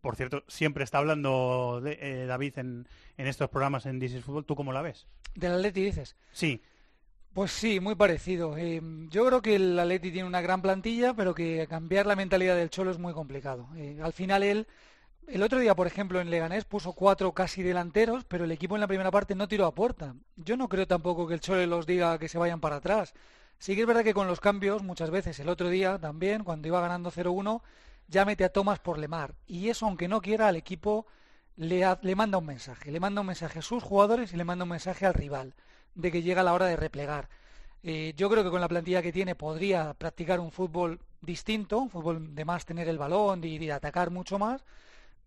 por cierto, siempre está hablando de- eh, David en, en estos programas en is Football. ¿Tú cómo la ves? Del Atleti dices. Sí. Pues sí, muy parecido. Eh, yo creo que el Atleti tiene una gran plantilla, pero que cambiar la mentalidad del Cholo es muy complicado. Eh, al final él, el otro día, por ejemplo, en Leganés puso cuatro casi delanteros, pero el equipo en la primera parte no tiró a puerta. Yo no creo tampoco que el Cholo los diga que se vayan para atrás. Sí que es verdad que con los cambios, muchas veces, el otro día también, cuando iba ganando 0-1, ya mete a Thomas por Lemar. Y eso, aunque no quiera, al equipo le, le manda un mensaje. Le manda un mensaje a sus jugadores y le manda un mensaje al rival de que llega la hora de replegar. Eh, yo creo que con la plantilla que tiene podría practicar un fútbol distinto, un fútbol de más tener el balón y atacar mucho más,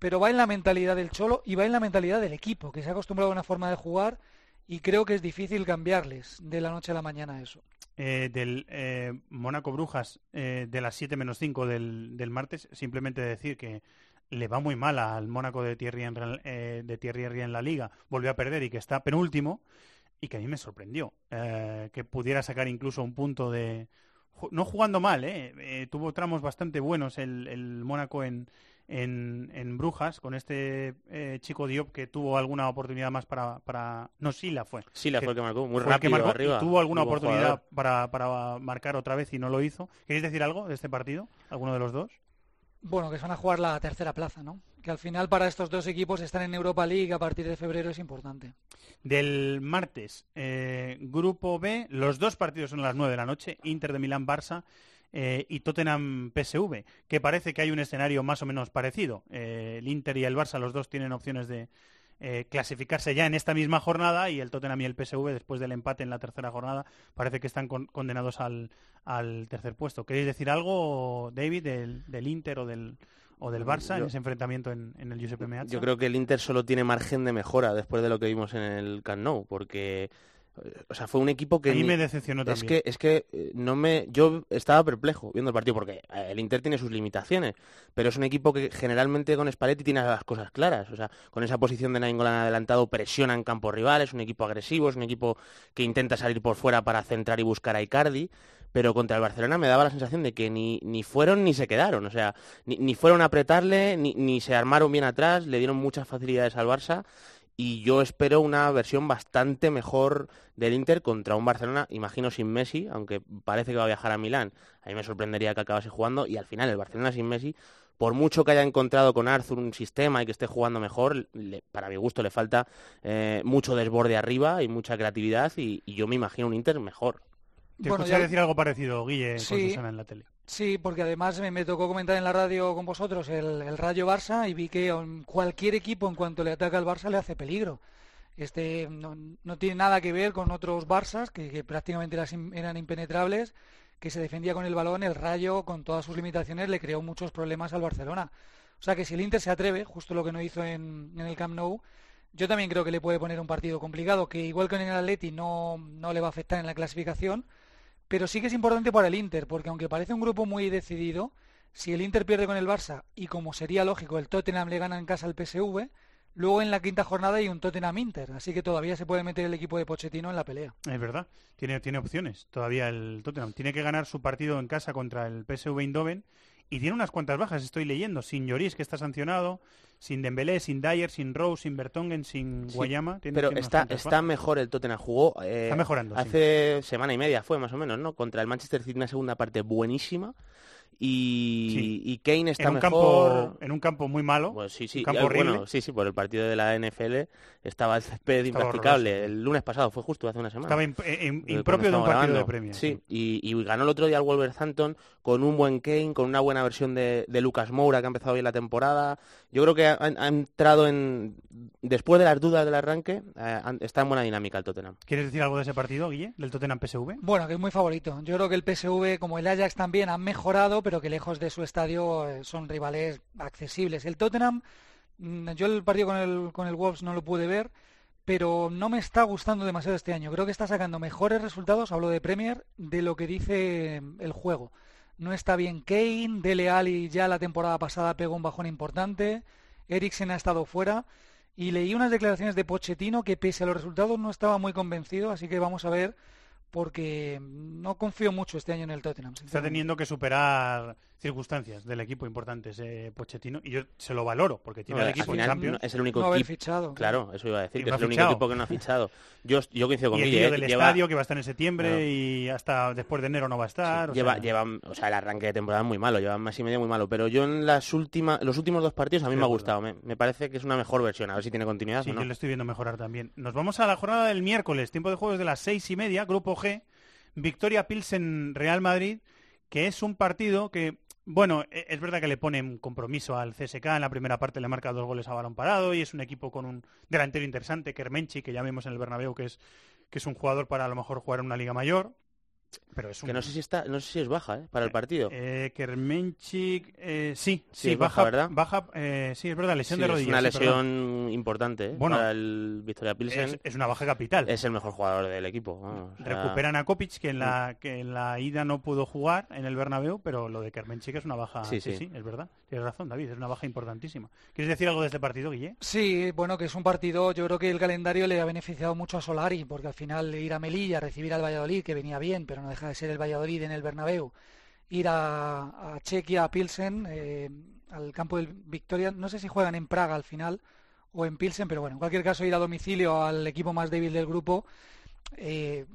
pero va en la mentalidad del Cholo y va en la mentalidad del equipo, que se ha acostumbrado a una forma de jugar y creo que es difícil cambiarles de la noche a la mañana eso. Eh, del eh, Mónaco Brujas eh, de las 7 menos 5 del, del martes, simplemente decir que le va muy mal al Mónaco de Thierry, Henry, eh, de Thierry Henry en la liga, volvió a perder y que está penúltimo, y que a mí me sorprendió eh, que pudiera sacar incluso un punto de... No jugando mal. Eh, tuvo tramos bastante buenos el, el Mónaco en, en, en Brujas, con este eh, chico Diop que tuvo alguna oportunidad más para... para... No, Sila fue. Sila fue el que marcó, muy el que rápido marcó y arriba, tuvo alguna oportunidad para, para marcar otra vez y no lo hizo. ¿Queréis decir algo de este partido? ¿Alguno de los dos? Bueno, que se van a jugar la tercera plaza, ¿no? Que al final para estos dos equipos estar en Europa League a partir de febrero es importante. Del martes, eh, Grupo B, los dos partidos son a las 9 de la noche, Inter de Milán-Barça eh, y Tottenham-PSV, que parece que hay un escenario más o menos parecido. Eh, el Inter y el Barça, los dos tienen opciones de eh, clasificarse ya en esta misma jornada y el Tottenham y el PSV, después del empate en la tercera jornada, parece que están con- condenados al, al tercer puesto. ¿Queréis decir algo, David, del, del Inter o del, o del Barça en ese enfrentamiento en, en el Giuseppe Meazza? Yo creo que el Inter solo tiene margen de mejora después de lo que vimos en el Camp Nou, porque o sea, fue un equipo que A mí ni- me decepcionó es también. que es que eh, no me yo estaba perplejo viendo el partido porque eh, el Inter tiene sus limitaciones, pero es un equipo que generalmente con Spalletti tiene las cosas claras, o sea, con esa posición de Nainggolan adelantado presiona en campo rival, es un equipo agresivo, es un equipo que intenta salir por fuera para centrar y buscar a Icardi, pero contra el Barcelona me daba la sensación de que ni, ni fueron ni se quedaron, o sea, ni, ni fueron a apretarle, ni, ni se armaron bien atrás, le dieron muchas facilidades al Barça y yo espero una versión bastante mejor del Inter contra un Barcelona, imagino sin Messi, aunque parece que va a viajar a Milán. A mí me sorprendería que acabase jugando y al final el Barcelona sin Messi, por mucho que haya encontrado con Arthur un sistema y que esté jugando mejor, le- para mi gusto le falta eh, mucho desborde arriba y mucha creatividad y, y yo me imagino un Inter mejor. Te Bueno, escuché ya- decir algo parecido, Guille, con Sí. Susana en la tele. Sí, porque además me, tocó comentar en la radio con vosotros el, Rayo Barça y vi que cualquier equipo en cuanto le ataca al Barça le hace peligro. Este no, tiene nada que ver con otros Barças que, prácticamente eran, eran impenetrables, que se defendía con el balón. El Rayo, con todas sus limitaciones, le creó muchos problemas al Barcelona. O sea que si el Inter se atreve, justo lo que no hizo en, en el Camp Nou, yo también creo que le puede poner un partido complicado, que igual que en el Atleti no, no le va a afectar en la clasificación, pero sí que es importante para el Inter, porque aunque parece un grupo muy decidido, si el Inter pierde con el Barça y como sería lógico el Tottenham le gana en casa al PSV, luego en la quinta jornada hay un Tottenham Inter, así que todavía se puede meter el equipo de Pochettino en la pelea. Es verdad, tiene, opciones todavía el Tottenham. Tiene que ganar su partido en casa contra el PSV Eindhoven y tiene unas cuantas bajas, estoy leyendo, sin Lloris que está sancionado, sin Dembélé, sin Dyer, sin Rose, sin Bertongen, sin Guayama. Pero está, está mejor el Tottenham. Jugó eh, Está mejorando, sí. hace semana y media, fue más o menos, ¿no? Contra el Manchester City, una segunda parte buenísima. Y, Sí. y Kane está en un mejor. campo en un campo muy malo, Pues sí, sí, un campo horrible. bueno, sí, sí, por el partido de la NFL estaba el césped impracticable. horroroso. El lunes pasado, fue justo hace una semana. Estaba imp- eh, impropio de un partido de. Premier, Sí, Y, y ganó el otro día el Wolverhampton con un buen Kane, con una buena versión de, de Lucas Moura que ha empezado bien la temporada. Yo creo que ha, ha entrado en... Después de las dudas del arranque, eh, está en buena dinámica el Tottenham. ¿Quieres decir algo de ese partido, Guille, del Tottenham PSV? Bueno, que es muy favorito. Yo creo que el PSV, como el Ajax también, han mejorado, pero que lejos de su estadio eh, son rivales accesibles. El Tottenham, mm, yo el partido con el, con el Wolves no lo pude ver, pero no me está gustando demasiado este año. Creo que está sacando mejores resultados, hablo de Premier, de lo que dice el juego. No está bien Kane, Dele Alli ya la temporada pasada pegó un bajón importante, Eriksen ha estado fuera y leí unas declaraciones de Pochettino que pese a los resultados no estaba muy convencido, así que vamos a ver porque no confío mucho este año en el Tottenham. Está teniendo que superar circunstancias del equipo importantes eh, Pochettino y yo se lo valoro porque tiene No, al equipo en final Champions. no- es el único No equipo. fichado, Claro, eso iba a decir, Y que no es ha el único fichado. equipo que no ha fichado. Yo, yo coincido con y el Guille, ¿eh? del lleva, estadio que va a estar en septiembre y hasta después de enero no va a estar. o lleva, sea, lleva, o sea, el arranque de temporada es muy malo, lleva más y medio muy malo, pero yo en las últimas, los últimos dos partidos a mí me ha gustado, me, me parece que es una mejor versión, a ver si tiene continuidad Sí, o no. yo le estoy viendo mejorar también. Nos vamos a la jornada del miércoles, tiempo de juegos de las seis y media, grupo G, Victoria Pilsen Real Madrid, que es un partido que, bueno, e- es verdad que le ponen compromiso al CSK, en la primera parte le marca dos goles a balón parado y es un equipo con un delantero interesante, Kermenchi, que ya vimos en el Bernabéu, que es, que es un jugador para a lo mejor jugar en una liga mayor. Pero es que un- no sé si está, no sé si es baja, ¿eh? Para el partido. Eh, Kermenchik, eh, sí, Sí, sí, es baja, baja, ¿verdad? baja, eh, sí, es verdad, lesión Sí, de es rodillas. una sí, perdón. lesión importante ¿eh? Bueno, para el Victoria Pilsen. Es, es una baja capital. Es el mejor jugador del equipo. vamos, o sea, Recuperan a Kopic, que en, la, que en la ida no pudo jugar en el Bernabéu, pero lo de Kermenchik es una baja. Sí. sí, es verdad. Tienes razón, David, es una baja importantísima. ¿Quieres decir algo de este partido, Guille? Sí, bueno, que es un partido, yo creo que el calendario le ha beneficiado mucho a Solari, porque al final ir a Melilla, recibir al Valladolid, que venía bien, pero no deja de ser el Valladolid en el Bernabéu, ir a, Chequia, a Pilsen, eh, al campo del Victoria, no sé si juegan en Praga al final o en Pilsen, pero bueno, en cualquier caso ir a domicilio al equipo más débil del grupo eh,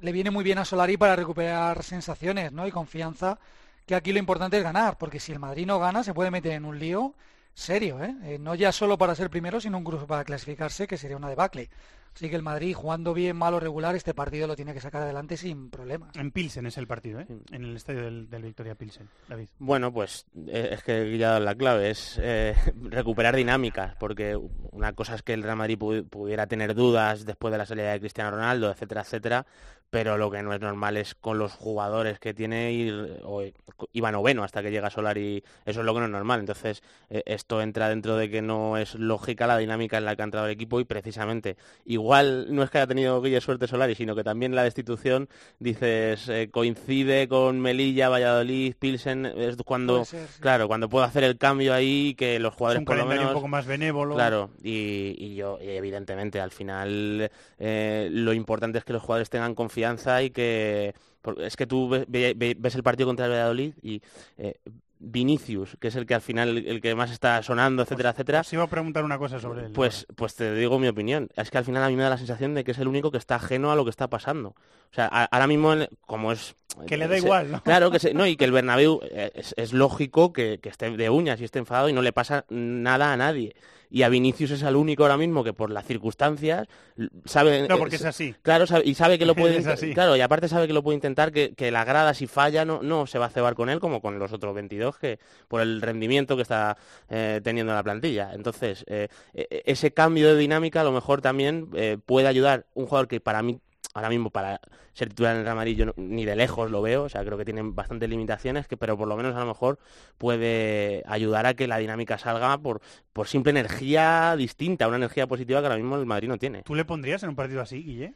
le viene muy bien a Solari para recuperar sensaciones ¿no? y confianza, que aquí lo importante es ganar, porque si el Madrid no gana se puede meter en un lío serio, ¿eh? Eh, no ya solo para ser primero, sino incluso para clasificarse, que sería una debacle. Así que el Madrid, jugando bien, malo, regular, este partido lo tiene que sacar adelante sin problemas. En Pilsen es el partido, ¿eh? En el estadio del, del Victoria Pilsen, David. Bueno, pues eh, es que ya la clave es eh, recuperar dinámicas, porque una cosa es que el Real Madrid pu- pudiera tener dudas después de la salida de Cristiano Ronaldo, etcétera, etcétera, pero lo que no es normal es con los jugadores que tiene ir, o, iba noveno hasta que llega Solari, eso es lo que no es normal. Entonces, eh, esto entra dentro de que no es lógica la dinámica en la que ha entrado el equipo y precisamente, igual no es que haya tenido Guille suerte Solari, sino que también la destitución, dices, eh, coincide con Melilla, Valladolid, Pilsen, es cuando, Puede ser, sí. claro, cuando puedo hacer el cambio ahí, que los Es jugadores un por lo menos... un poco más benévolo. Claro, y, y yo, y evidentemente, al final eh, lo importante es que los jugadores tengan confianza y que... es que tú ve- ve- ve- ves el partido contra el Valladolid y eh, Vinicius, que es el que al final el que más está sonando, etcétera, etcétera. Os iba a preguntar una cosa sobre él. Pues, pues te digo mi opinión. Es que al final a mí me da la sensación de que es el único que está ajeno a lo que está pasando. O sea, a- ahora mismo, como es... Que le da se- igual, ¿no? Claro, que se- no, y que el Bernabéu eh, es, es lógico que, que esté de uñas y esté enfadado y no le pasa nada a nadie. Y a Vinicius es el único ahora mismo que por las circunstancias sabe... No, eh, porque es así. Claro, sabe- y sabe que lo puede... Es así. Claro, y aparte sabe que lo puede intentar, que, que la grada si falla no, no se va a cebar con él como con los otros 22 que por el rendimiento que está eh, teniendo la plantilla. Entonces, eh, eh, ese cambio de dinámica a lo mejor también eh, puede ayudar un jugador que para mí ahora mismo para ser titular en el Real Madrid yo no- ni de lejos lo veo, o sea, creo que tienen bastantes limitaciones, que, pero por lo menos a lo mejor puede ayudar a que la dinámica salga por, por simple energía distinta, una energía positiva que ahora mismo el Madrid no tiene. ¿Tú le pondrías en un partido así, Guille?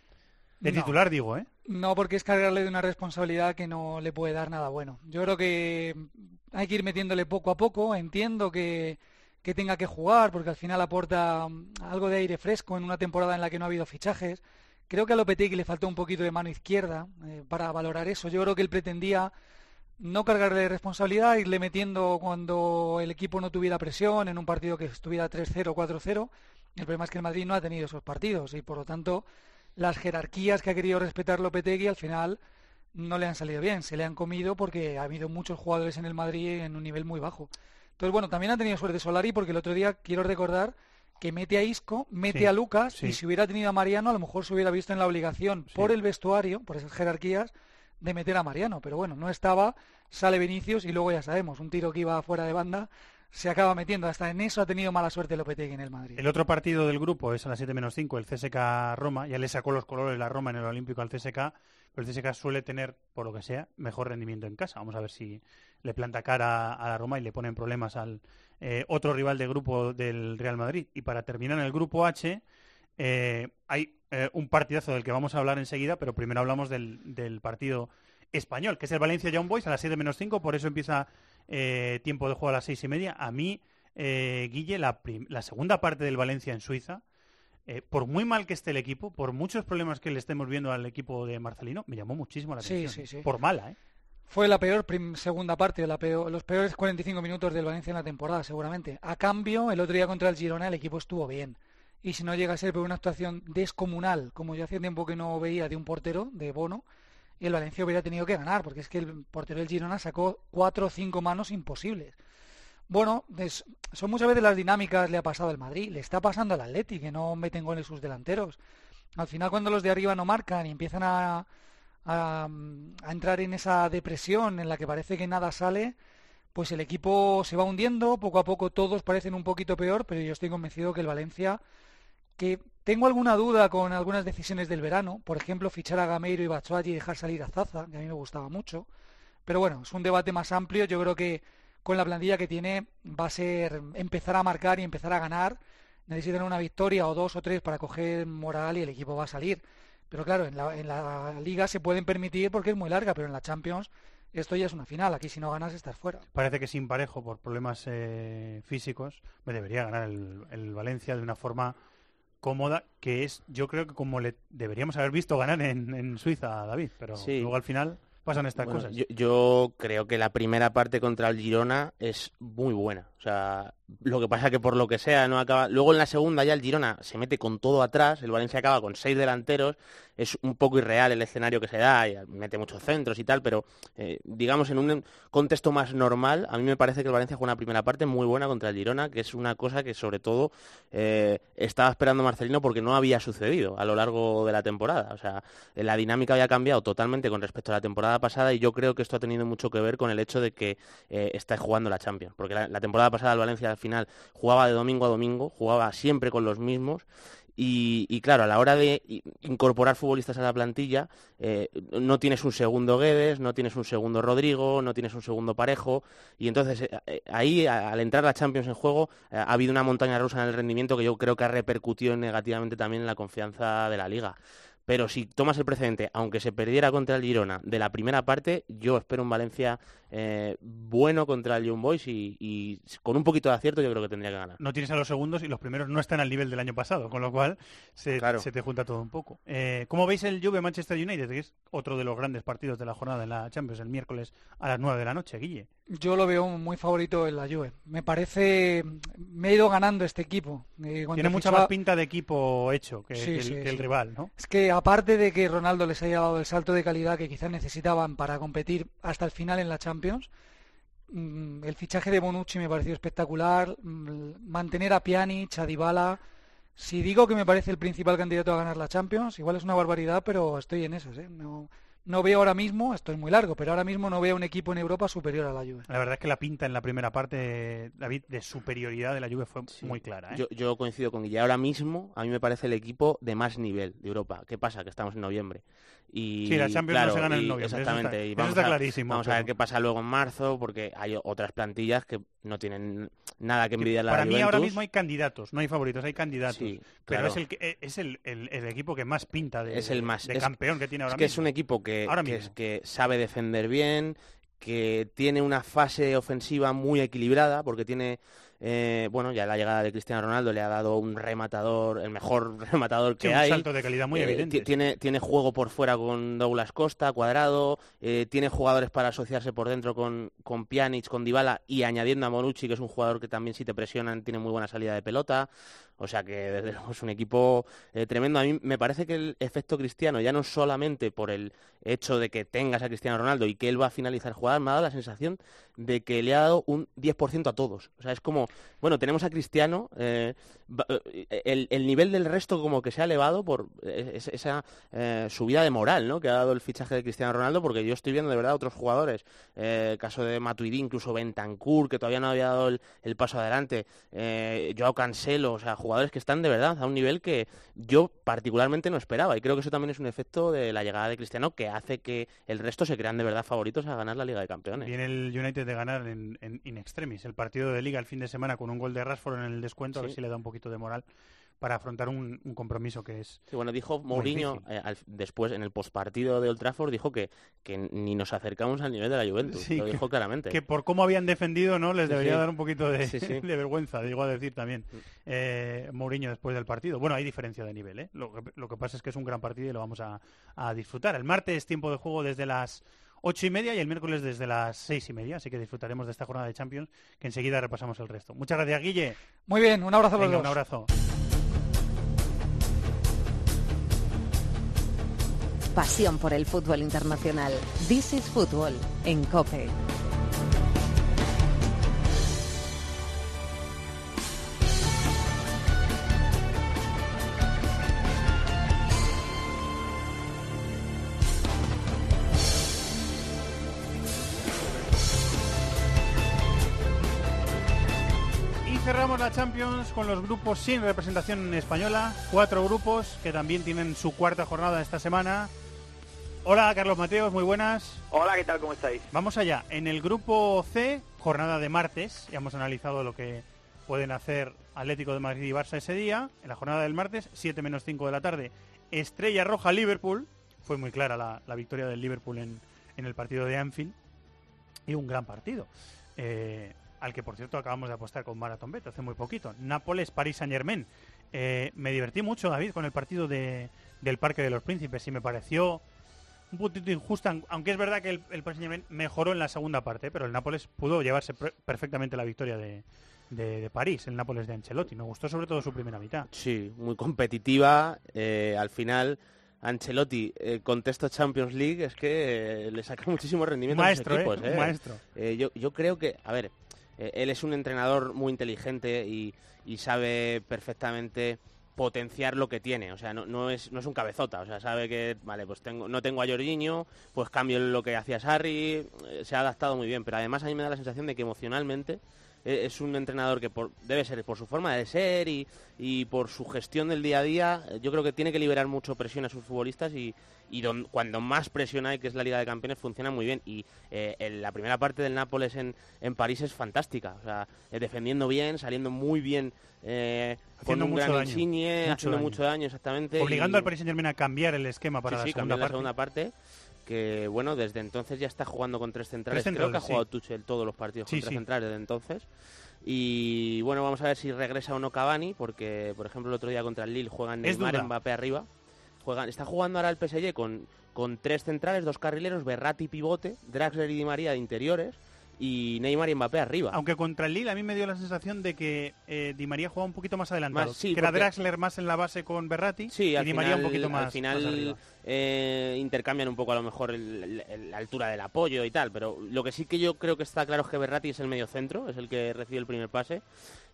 De No. titular, digo, ¿eh? No, porque es cargarle de una responsabilidad que no le puede dar nada bueno. Yo creo que hay que ir metiéndole poco a poco. Entiendo que, que tenga que jugar, porque al final aporta algo de aire fresco en una temporada en la que no ha habido fichajes. Creo que a Lopetegui le faltó un poquito de mano izquierda eh, para valorar eso. Yo creo que él pretendía no cargarle responsabilidad, irle metiendo cuando el equipo no tuviera presión, en un partido que estuviera 3-0, 4-0. El problema es que el Madrid no ha tenido esos partidos y por lo tanto las jerarquías que ha querido respetar Lopetegui al final no le han salido bien, se le han comido porque ha habido muchos jugadores en el Madrid en un nivel muy bajo. Entonces, bueno, también ha tenido suerte Solari porque el otro día quiero recordar que mete a Isco, mete Sí, a Lucas sí. y si hubiera tenido a Mariano a lo mejor se hubiera visto en la obligación por el vestuario, por esas jerarquías, de meter a Mariano. Pero bueno, no estaba, sale Vinicius y luego ya sabemos, un tiro que iba fuera de banda se acaba metiendo. Hasta en eso ha tenido mala suerte Lopetegui en el Madrid. El otro partido del grupo es a las 7 menos 5, el CSK Roma. Ya le sacó los colores la Roma en el Olímpico al CSK, pero el CSK suele tener, por lo que sea, mejor rendimiento en casa. Vamos a ver si le planta cara a la Roma y le ponen problemas al eh, otro rival de grupo del Real Madrid. Y para terminar en el grupo H, eh, hay eh, un partidazo del que vamos a hablar enseguida, pero primero hablamos del, del partido español, que es el Valencia Young Boys a las 7 menos 5, por eso empieza eh, tiempo de juego a las seis y media. A mí, eh, Guille, la, segunda parte del Valencia en Suiza, eh, por muy mal que esté el equipo, por muchos problemas que le estemos viendo al equipo de Marcelino, me llamó muchísimo la Sí, atención. sí, sí. Por mala, ¿eh? Fue la peor segunda parte, la peor- los peores 45 minutos del Valencia en la temporada, seguramente. A cambio, el otro día contra el Girona el equipo estuvo bien. Y si no llega a ser por una actuación descomunal, como yo hacía tiempo que no veía de un portero, de Bono, el Valencia hubiera tenido que ganar, porque es que el portero del Girona sacó cuatro o cinco manos imposibles. Bueno, son muchas veces las dinámicas, le ha pasado al Madrid, le está pasando al Atleti, que no meten goles sus delanteros. Al final, cuando los de arriba no marcan y empiezan a, a, entrar en esa depresión en la que parece que nada sale, pues el equipo se va hundiendo, poco a poco todos parecen un poquito peor, pero yo estoy convencido que el Valencia que tengo alguna duda con algunas decisiones del verano, por ejemplo, fichar a Gameiro y Batshuayi y dejar salir a Zaza, que a mí me gustaba mucho. Pero bueno, es un debate más amplio. Yo creo que con la plantilla que tiene va a ser empezar a marcar y empezar a ganar. Necesitan una victoria o dos o tres para coger moral y el equipo va a salir. Pero claro, en la, en la liga se pueden permitir porque es muy larga, pero en la Champions esto ya es una final. Aquí si no ganas estás fuera. Parece que sin parejo por problemas eh, físicos me debería ganar el, el Valencia de una forma cómoda, que es, yo creo que como le deberíamos haber visto ganar en, en Suiza a David, pero Sí. luego al final pasan estas Bueno, cosas. Yo, yo creo que la primera parte contra el Girona es muy buena. O sea, lo que pasa que por lo que sea no acaba. Luego en la segunda ya el Girona se mete con todo atrás. El Valencia acaba con seis delanteros. Es un poco irreal el escenario que se da. Mete muchos centros y tal, pero eh, digamos en un contexto más normal, a mí me parece que el Valencia juega una primera parte muy buena contra el Girona, que es una cosa que sobre todo eh, estaba esperando Marcelino porque no había sucedido a lo largo de la temporada. O sea, la dinámica había cambiado totalmente con respecto a la temporada pasada y yo creo que esto ha tenido mucho que ver con el hecho de que eh, está jugando la Champions. Porque la, temporada pasada el Valencia al final jugaba de domingo a domingo, jugaba siempre con los mismos. Y, claro, a la hora de incorporar futbolistas a la plantilla, eh, no tienes un segundo Guedes, no tienes un segundo Rodrigo, no tienes un segundo Parejo. Y entonces eh, eh, ahí, al entrar la Champions en juego, ha habido una montaña rusa en el rendimiento que yo creo que ha repercutido negativamente también en la confianza de la liga. Pero si tomas el precedente, aunque se perdiera contra el Girona de la primera parte, yo espero un Valencia eh, bueno contra el Young Boys y, y con un poquito de acierto yo creo que tendría que ganar. No tienes a los segundos y los primeros no están al nivel del año pasado, con lo cual se, se te junta todo un poco. Eh, ¿Cómo veis el Juve Manchester United, que es otro de los grandes partidos de la jornada en la Champions, el miércoles a las 9 de la noche, Guille? Yo lo veo muy favorito en la Juve. Me parece, me ha ido ganando este equipo. Eh, Tiene mucha fichaba- más pinta de equipo hecho que, Sí, que el, sí, que el sí. rival, ¿no? Es que aparte de que Ronaldo les haya dado el salto de calidad que quizás necesitaban para competir hasta el final en la Champions, mm, el fichaje de Bonucci me pareció espectacular. mm, Mantener a Pjanic, a Dybala. Si digo que me parece el principal candidato a ganar la Champions, igual es una barbaridad, pero estoy en esas. ¿eh? No, no veo ahora mismo, esto es muy largo, pero ahora mismo no veo un equipo en Europa superior a la Juve. La verdad es que la pinta en la primera parte, David, de superioridad de la Juve fue muy clara. ¿eh? Yo, yo coincido con Guille. Ahora mismo a mí me parece el equipo de más nivel de Europa. ¿Qué pasa? Que estamos en noviembre. Y, Sí, la Champions no claro, se gana en noviembre, eso está- Exactamente. y eso vamos está a, clarísimo, Vamos a ver pero- qué pasa luego en marzo, porque hay otras plantillas que no tienen nada que envidiar la Para mí ahora mismo hay candidatos, no hay favoritos, hay candidatos. Sí, pero claro. es, el, que- eh, es el, el- el equipo que más pinta de, es el más de es- campeón que tiene ahora es que mismo. es un equipo que, Ahora que, mismo. que sabe defender bien que tiene una fase ofensiva muy equilibrada porque tiene eh, bueno ya la llegada de Cristiano Ronaldo le ha dado un rematador el mejor rematador que Sí, un hay. salto de calidad muy Eh, evidente, ti- tiene tiene juego por fuera con Douglas Costa cuadrado eh, tiene jugadores para asociarse por dentro con con Pjanic con Dybala y añadiendo a Monucci que es un jugador que también si te presionan tiene muy buena salida de pelota o sea que desde luego es un equipo eh, tremendo. A mí me parece que el efecto Cristiano, ya no solamente por el hecho de que tengas a Cristiano Ronaldo y que él va a finalizar jugadas, me ha dado la sensación de que le ha dado un 10% a todos. O sea, es como, bueno, tenemos a Cristiano, eh, eh, el, el nivel del resto como que se ha elevado por es- esa subida de moral ¿no? que ha dado el fichaje de Cristiano Ronaldo, porque yo estoy viendo de verdad otros jugadores, caso de Matuidi, incluso Bentancur, que todavía no había dado el, el paso adelante, Joao Cancelo, o sea, jugadores que están de verdad a un nivel que yo particularmente no esperaba. Y creo que eso también es un efecto de la llegada de Cristiano que hace que el resto se crean de verdad favoritos a ganar la Liga de Campeones. Viene el United de ganar en, en in extremis el partido de Liga el fin de semana con un gol de Rashford en el descuento, a ver Sí. si le da un poquito de moral para afrontar un, un compromiso que es Sí, bueno, dijo Mourinho eh, al- después en el postpartido de Old Trafford dijo que, que ni nos acercamos al nivel de la Juventus. Sí, lo que- dijo claramente. Que por cómo habían defendido, ¿no? Les debería sí. dar un poquito de, Sí, sí. de vergüenza, digo a decir también. Eh, Mourinho después del partido. Bueno, hay diferencia de nivel, ¿eh? Lo que, lo que pasa es que es un gran partido y lo vamos a, a disfrutar. El martes tiempo de juego desde las ocho y media y el miércoles desde las seis y media, así que disfrutaremos de esta jornada de Champions, que enseguida repasamos el resto. Muchas gracias, Guille. Muy bien, un abrazo a los Venga, dos. un abrazo. Pasión por el fútbol internacional. This is Fútbol en COPE. Y cerramos la Champions con los grupos sin representación española, cuatro grupos que también tienen su cuarta jornada esta semana. Hola Carlos Mateos, muy buenas. Hola, ¿qué tal? ¿Cómo estáis? Vamos allá. En el grupo C, jornada de martes, ya hemos analizado lo que pueden hacer Atlético de Madrid y Barça ese día. En la jornada del martes, 7 menos 5 de la tarde, Estrella Roja Liverpool. Fue muy clara la, la victoria del Liverpool en, en el partido de Anfield. Y un gran partido. Eh, al que por cierto acabamos de apostar con Marathon Bet hace muy poquito. Nápoles, París Saint Germain. Eh, me divertí mucho, David, con el partido de, del Parque de los Príncipes y me pareció un puntito injusto, aun- aunque es verdad que el, el Paris mejoró en la segunda parte, pero el Nápoles pudo llevarse perfectamente la victoria de, de- de París, el Nápoles de Ancelotti. Me gustó sobre todo su primera mitad. Sí, muy competitiva. eh, al final, Ancelotti, eh, contexto Champions League, es que eh, le saca muchísimo rendimiento Maestro, a los equipos. ¿eh? Maestro. Yo, yo creo que, a ver, él es un entrenador muy inteligente y, y sabe perfectamente potenciar lo que tiene, o sea, no, es no es un cabezota, o sea, sabe que, vale, pues tengo, no tengo a Jorginho, pues cambio lo que hacía Sarri, eh, se ha adaptado muy bien, pero además a mí me da la sensación de que emocionalmente es un entrenador que por- debe ser por su forma de ser y, y por su gestión del día a día, yo creo que tiene que liberar mucho presión a sus futbolistas y, y don- cuando más presión hay, que es la Liga de Campeones, funciona muy bien. Y eh, en la primera parte del Nápoles en, en París es fantástica, o sea, eh, defendiendo bien, saliendo muy bien, eh, con Haciendo un mucho gran daño, Insigne, mucho haciendo daño. mucho daño exactamente. Obligando y- al Paris Saint Germain a cambiar el esquema para sí, la sí, segunda cambió la parte. segunda parte que bueno desde entonces ya está jugando con tres centrales, Tres creo que ha jugado. Tuchel todos los partidos Sí, con tres sí. centrales desde entonces y bueno vamos a ver si regresa o no Cavani porque por ejemplo el otro día contra el Lille juegan Es Neymar duda. Mbappé arriba juegan está jugando ahora el PSG con con tres centrales dos carrileros Berratti pivote Draxler y Di María de interiores y Neymar y Mbappé arriba Aunque contra el Lille a mí me dio la sensación de que eh, Di María jugaba un poquito más adelantado. Más, sí, que era porque- Draxler más en la base con Berratti Sí, y Di final, María un poquito más, al final más arriba. eh, intercambian un poco a lo mejor el- la altura del apoyo y tal, pero lo que sí que yo creo que está claro es que Berratti es el medio centro, es el que recibe el primer pase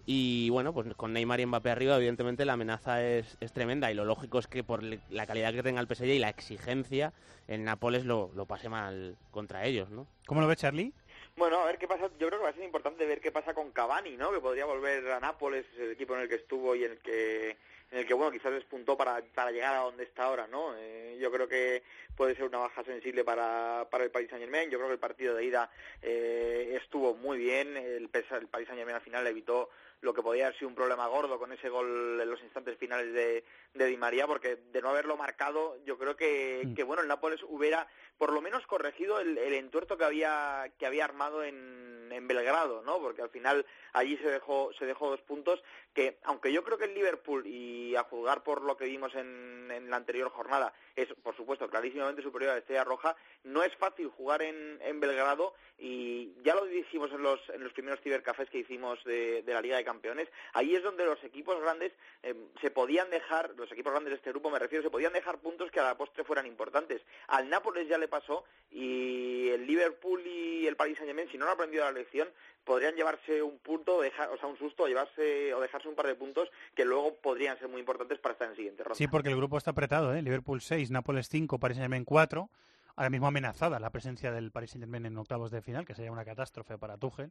y bueno, pues con Neymar y Mbappé arriba evidentemente la amenaza es, es tremenda y lo lógico es que por la calidad que tenga el PSG y la exigencia, el Nápoles lo, lo pase mal contra ellos, ¿no? ¿Cómo lo ve Charlie? Bueno, a ver qué pasa. Yo creo que va a ser importante ver qué pasa con Cavani, ¿no? Que podría volver a Nápoles, el equipo en el que estuvo y en el que, en el que bueno, quizás despuntó para, para llegar a donde está ahora, ¿no? Eh, yo creo que puede ser una baja sensible para, para el Paris Saint Germain. Yo creo que el partido de ida eh, estuvo muy bien. El, el Paris Saint Germain al final evitó lo que podía haber sido un problema gordo con ese gol en los instantes finales de, de Di María, porque de no haberlo marcado, yo creo que, Mm. que bueno, el Nápoles hubiera por lo menos corregido el, el entuerto que había que había armado en, en Belgrado, ¿no? Porque al final allí se dejó se dejó dos puntos que, aunque yo creo que el Liverpool y a juzgar por lo que vimos en, en la anterior jornada es, por supuesto, clarísimamente superior a la Estrella Roja, no es fácil jugar en, en Belgrado y ya lo dijimos en los en los primeros cibercafés que hicimos de, la Liga de Campeones. Ahí es donde los equipos grandes eh, se podían dejar, los equipos grandes de este grupo me refiero, se podían dejar puntos que a la postre fueran importantes. Al Nápoles ya le pasó y el Liverpool y el Paris Saint Germain, si no han aprendido la lección, podrían llevarse un punto, dejar, o sea, un susto, o llevarse o dejarse un par de puntos que luego podrían ser muy importantes para estar en la siguiente ronda. Sí, porque el grupo está apretado, ¿eh? Liverpool 6, Nápoles 5, Paris Saint-Germain 4. Ahora mismo amenazada la presencia del Paris Saint-Germain en octavos de final, que sería una catástrofe para Tuchel.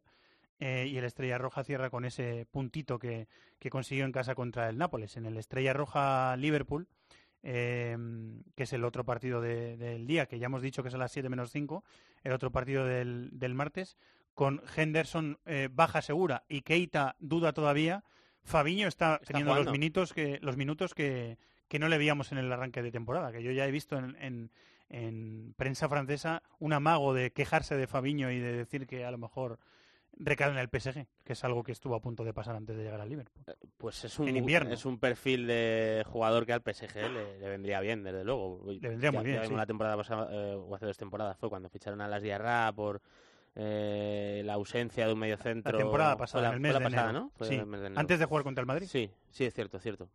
Eh, y el Estrella Roja cierra con ese puntito que, que consiguió en casa contra el Nápoles. En el Estrella Roja Liverpool, eh, que es el otro partido de- del día, que ya hemos dicho que es a las 7 menos 5, el otro partido del, del martes, con Henderson eh, baja segura y Keita duda todavía. Fabiño está, teniendo los minutos que los minutos que, que no le veíamos en el arranque de temporada, que yo ya he visto en, en- en prensa francesa un amago de quejarse de Fabiño y de decir que a lo mejor recae en el PSG, que es algo que estuvo a punto de pasar antes de llegar al Liverpool. Pues es un, En invierno. es un perfil de jugador que al PSG le, le vendría bien, desde luego. Le vendría Ya- muy bien, ya vimos sí. la temporada pasada, eh, o hace dos temporadas, fue cuando ficharon a las Diarra por eh, la ausencia de un medio centro. La temporada pasada, en el mes de antes de jugar contra el Madrid. Sí, sí, es cierto, es cierto.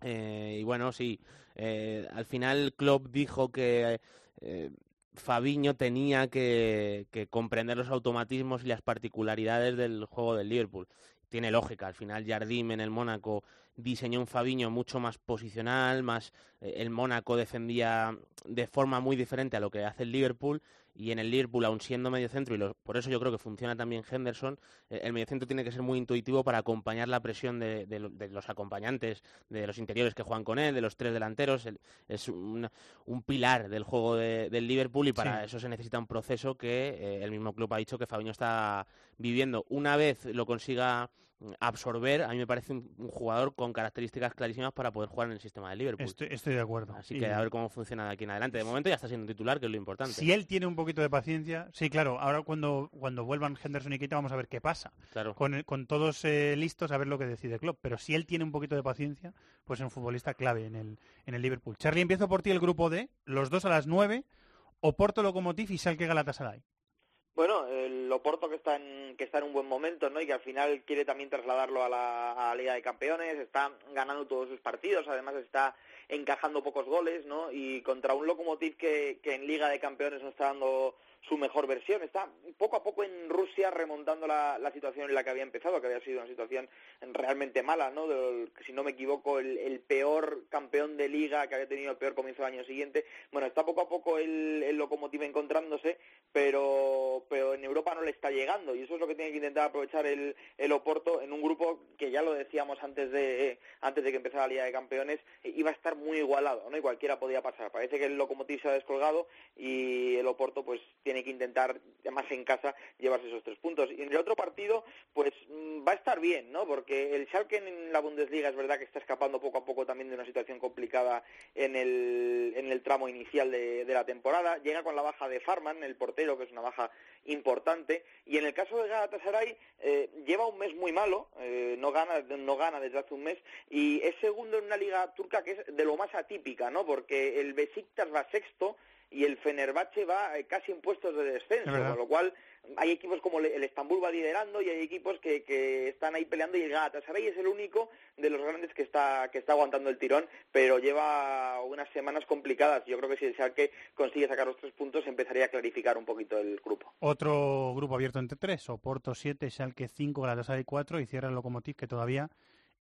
Eh, y bueno, sí, eh, al final Klopp dijo que eh, Fabiño tenía que, comprender los automatismos y las particularidades del juego del Liverpool. Tiene lógica, al final Jardim en el Mónaco diseñó un Fabiño mucho más posicional, más eh, el Mónaco defendía de forma muy diferente a lo que hace el Liverpool y en el Liverpool, aun siendo medio centro, y lo- por eso yo creo que funciona también Henderson, eh, el medio centro tiene que ser muy intuitivo para acompañar la presión de, de lo- de los acompañantes, de los interiores que juegan con él, de los tres delanteros. el- es un, un pilar del juego de- del Liverpool y para Sí. eso se necesita un proceso que eh, el mismo club ha dicho que Fabinho está viviendo. Una vez lo consiga absorber, a mí me parece un, un jugador con características clarísimas para poder jugar en el sistema del Liverpool. Estoy, estoy de acuerdo. Así Y que a ver cómo funciona de aquí en adelante. De momento ya está siendo titular, que es lo importante. Si él tiene un poquito de paciencia, sí, claro, ahora cuando, cuando vuelvan Henderson y Keita vamos a ver qué pasa. Claro. Con, con todos eh, listos a ver lo que decide Klopp. Pero si él tiene un poquito de paciencia, pues es un futbolista clave en el, en el Liverpool. Charlie, empiezo por ti el grupo D, los dos a las 9, Oporto Lokomotiv y Schalke Galatasaray. Bueno, el Oporto que está en que está en un buen momento, ¿no? Y que al final quiere también trasladarlo a la, a la Liga de Campeones, está ganando todos sus partidos, además está encajando pocos goles, ¿no? Y contra un Lokomotiv que, que en Liga de Campeones no está dando su mejor versión, está poco a poco en Rusia remontando la, la situación en la que había empezado, que había sido una situación realmente mala, ¿no? Si no me equivoco, el, el peor campeón de Liga que había tenido el peor comienzo del año siguiente. Bueno, está poco a poco el, el Lokomotiv encontrándose, pero, pero en Europa no le está llegando y eso es lo que tiene que intentar aprovechar el, el Oporto en un grupo que ya lo decíamos antes de antes de que empezara la Liga de Campeones eh, iba a estar muy igualado, ¿no? Y cualquiera podía pasar. Parece que el Lokomotiv se ha descolgado y el Oporto pues tiene que intentar más en casa llevarse esos tres puntos. Y en el otro partido pues mm, va a estar bien, ¿no? Porque el Schalke en la Bundesliga es verdad que está escapando poco a poco también de una situación complicada en el, en el tramo inicial de, de la temporada. Llega con la baja de Farman, el portero, que es una baja importante. Y en el caso de Galatasaray, eh, lleva un mes muy malo, eh, no, gana, no gana desde hace un mes, y es segundo en una liga turca que es de lo más atípica, ¿no? Porque el Besiktas va sexto y el Fenerbahce va eh, casi en puestos de descenso, con lo cual hay equipos como el- el Estambul va liderando y hay equipos que, que están ahí peleando y el Galatasaray es el único de los grandes que está que está aguantando el tirón, pero lleva unas semanas complicadas. Yo creo que si el Schalke consigue sacar los tres puntos empezaría a clarificar un poquito el grupo. Otro grupo abierto entre tres, Oporto 7, Schalke 5, Galatasaray 4 y cierra el Lokomotiv que todavía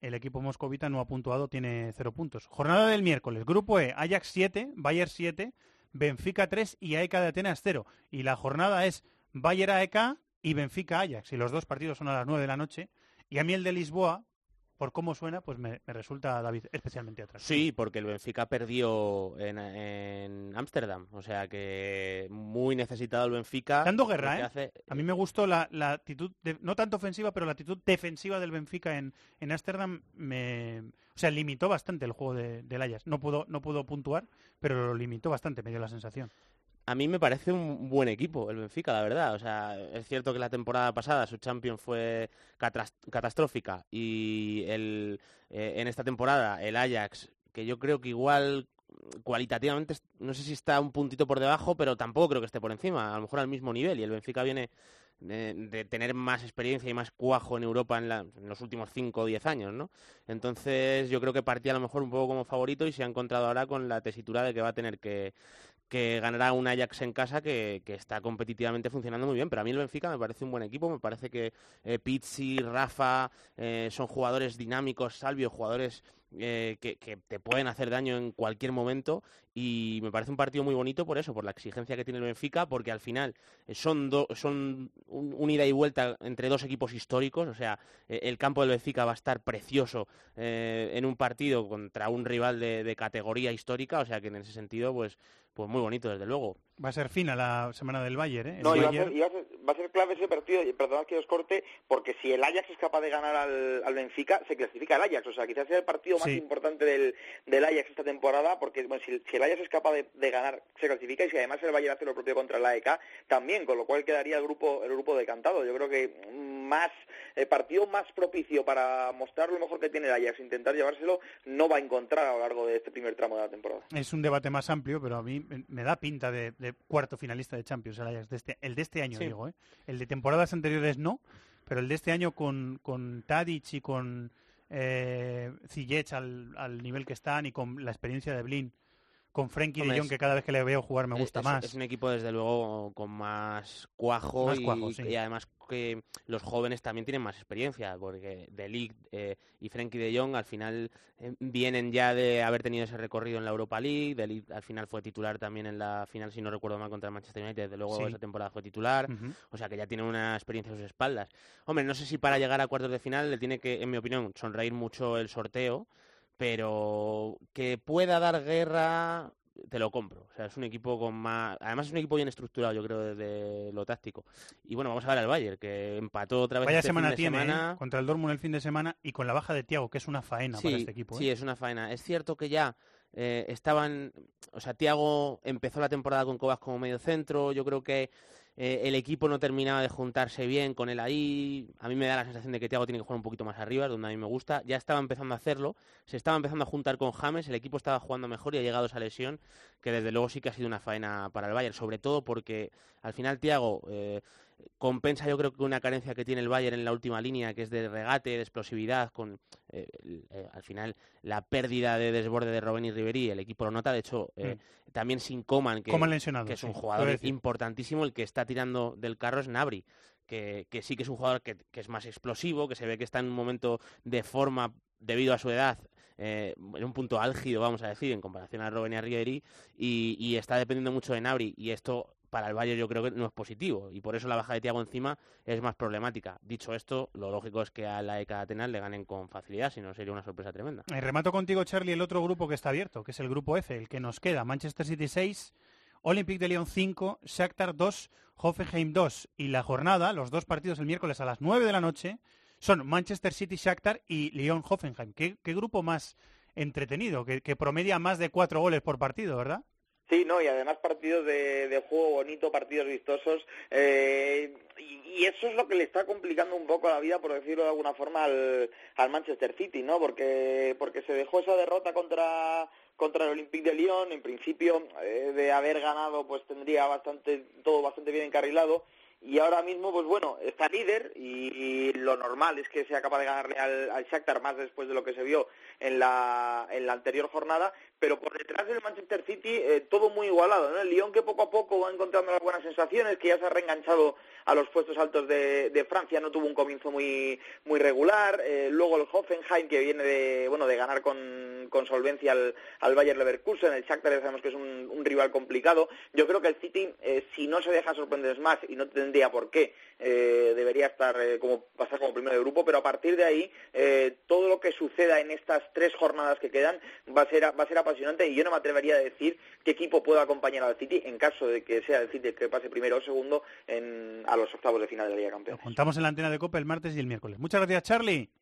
el equipo moscovita no ha puntuado, tiene cero puntos. Jornada del miércoles, grupo E, Ajax 7, Bayern 7, Benfica 3 y AEK de Atenas 0. Y la jornada es Bayern AEK y Benfica Ajax. Y los dos partidos son a las 9 de la noche. Y a mí el de Lisboa, por cómo suena, pues me, me resulta, David, especialmente atrás. Sí, porque el Benfica perdió en en Ámsterdam. O sea que muy necesitado el Benfica. Dando guerra, ¿eh? hace- A mí me gustó la, la actitud, de- no tanto ofensiva, pero la actitud defensiva del Benfica en en Ámsterdam me, o sea, limitó bastante el juego de, del Ajax. No pudo, no pudo puntuar, pero lo limitó bastante, me dio la sensación. A mí me parece un buen equipo el Benfica, la verdad. O sea, es cierto que la temporada pasada su Champions fue catastrófica y el, eh, en esta temporada el Ajax, que yo creo que igual cualitativamente no sé si está un puntito por debajo, pero tampoco creo que esté por encima, a lo mejor al mismo nivel. Y el Benfica viene de, de tener más experiencia y más cuajo en Europa en, la- en los últimos 5 o 10 años, ¿no? Entonces yo creo que partía a lo mejor un poco como favorito y se ha encontrado ahora con la tesitura de que va a tener que, que ganará un Ajax en casa que, que está competitivamente funcionando muy bien. Pero a mí el Benfica me parece un buen equipo, me parece que eh, Pizzi, Rafa eh, son jugadores dinámicos, Salvio, jugadores eh, que, que te pueden hacer daño en cualquier momento y me parece un partido muy bonito por eso, por la exigencia que tiene el Benfica, porque al final son, son un, ida y vuelta entre dos equipos históricos, o sea, el campo del Benfica va a estar precioso en un partido contra un rival de categoría histórica, o sea que en ese sentido, pues, pues muy bonito desde luego. Va a ser fina la semana del Bayern, ¿eh? El No, y va a, Bayern- va a ser- va a ser clave ese partido, y perdonad que os corte, porque si el Ajax es capaz de ganar al, al Benfica, se clasifica el Ajax. O sea, quizás sea el partido más importante del, del Ajax esta temporada, porque bueno, si, si el Ajax es capaz de, de ganar, se clasifica, y si además el Bayern hace lo propio contra el AEK, también, con lo cual quedaría el grupo el grupo decantado. Yo creo que más el partido más propicio para mostrar lo mejor que tiene el Ajax, intentar llevárselo, no va a encontrar a lo largo de este primer tramo de la temporada. Es un debate más amplio, pero a mí me- me da pinta de, de cuarto finalista de Champions el Ajax de este, el de este año, Sí. digo, ¿eh? El de temporadas anteriores no, pero el de este año con, con Tadic y con eh, Ziyech al, al nivel que están y con la experiencia de Blin, con Frenkie de Jong, que cada vez que le veo jugar me Es- gusta es, más. Es un equipo, desde luego, con más cuajo, Más y, cuajo, sí. y además que los jóvenes también tienen más experiencia, porque De Ligt eh, y Frenkie de Jong al final eh, vienen ya de haber tenido ese recorrido en la Europa League. De Ligt al final fue titular también en la final, si no recuerdo mal, contra el Manchester United. Desde luego Sí. esa temporada fue titular. O sea que ya tiene una experiencia a sus espaldas. Hombre, no sé si para llegar a cuartos de final le tiene que, en mi opinión, sonreír mucho el sorteo, pero que pueda dar guerra, te lo compro. O sea, es un equipo con más... Además es un equipo bien estructurado, yo creo, desde lo táctico. Y bueno, vamos a ver al Bayern, que empató otra vez Vaya este fin semana de tiene semana. ¿eh? contra el Dortmund el fin de semana y con la baja de Tiago, que es una faena para este equipo. sí, ¿eh? es una faena. Es cierto que ya eh, estaban, o sea, Tiago empezó la temporada con Cobas como medio centro. Yo creo que eh, el equipo no terminaba de juntarse bien con él ahí. A mí me da la sensación de que Tiago tiene que jugar un poquito más arriba, donde a mí me gusta. Ya estaba empezando a hacerlo. Se estaba empezando a juntar con James. El equipo estaba jugando mejor y ha llegado esa lesión que desde luego sí que ha sido una faena para el Bayern. Sobre todo porque al final Tiago eh, compensa yo creo que una carencia que tiene el Bayern en la última línea, que es de regate, de explosividad, con eh, eh, al final la pérdida de desborde de Robben y Ribery, el equipo lo nota, de hecho eh, también sin Coman, que, es un jugador importantísimo, el que está tirando del carro es Nabri. Que, que sí que es un jugador que, que es más explosivo, que se ve que está en un momento de forma debido a su edad, eh, en un punto álgido, vamos a decir, en comparación a Robben y a Ribery, y, y está dependiendo mucho de Nabri, y esto para el Bayern yo creo que no es positivo, y por eso la baja de Tiago encima es más problemática. Dicho esto, lo lógico es que a la ECA Atenas le ganen con facilidad, si no sería una sorpresa tremenda. Eh, remato contigo, Charlie, el otro grupo que está abierto, que es el grupo F, el que nos queda. Manchester City 6, Olympique de Lyon 5, Shakhtar 2, Hoffenheim 2. Y la jornada, los dos partidos el miércoles a las 9 de la noche, son Manchester City, Shakhtar y Lyon Hoffenheim. ¿Qué, qué grupo más entretenido, que, que promedia más de cuatro goles por partido, ¿verdad? Sí, no, y además partidos de, juego bonito, partidos vistosos, eh, y, y eso es lo que le está complicando un poco la vida, por decirlo de alguna forma, al, al Manchester City, ¿no? Porque, porque se dejó esa derrota contra contra el Olympique de Lyon, en principio eh, de haber ganado, pues tendría bastante todo bastante bien encarrilado, y ahora mismo, pues bueno, está líder y, lo normal es que sea capaz de ganarle al, al más después de lo que se vio en la, en la anterior jornada, pero por detrás del Manchester City eh, todo muy igualado, ¿no? El Lyon que poco a poco va encontrando las buenas sensaciones, que ya se ha reenganchado a los puestos altos de, de Francia, no tuvo un comienzo muy muy regular, eh, luego el Hoffenheim que viene de bueno de ganar con, con solvencia al, al Bayer Leverkusen, el Shakhtar ya sabemos que es un, un rival complicado, yo creo que el City eh, si no se deja sorprender más y no tendría por qué, eh, debería estar eh, como pasar como primero de grupo, pero a partir de ahí eh, todo lo que suceda en estas tres jornadas que quedan va a ser va a ser apasionante y yo no me atrevería a decir qué equipo pueda acompañar al City en caso de que sea el City que pase primero o segundo a los octavos de final de la Liga Campeones. Contamos en la antena de Copa el martes y el miércoles. Muchas gracias, Charlie.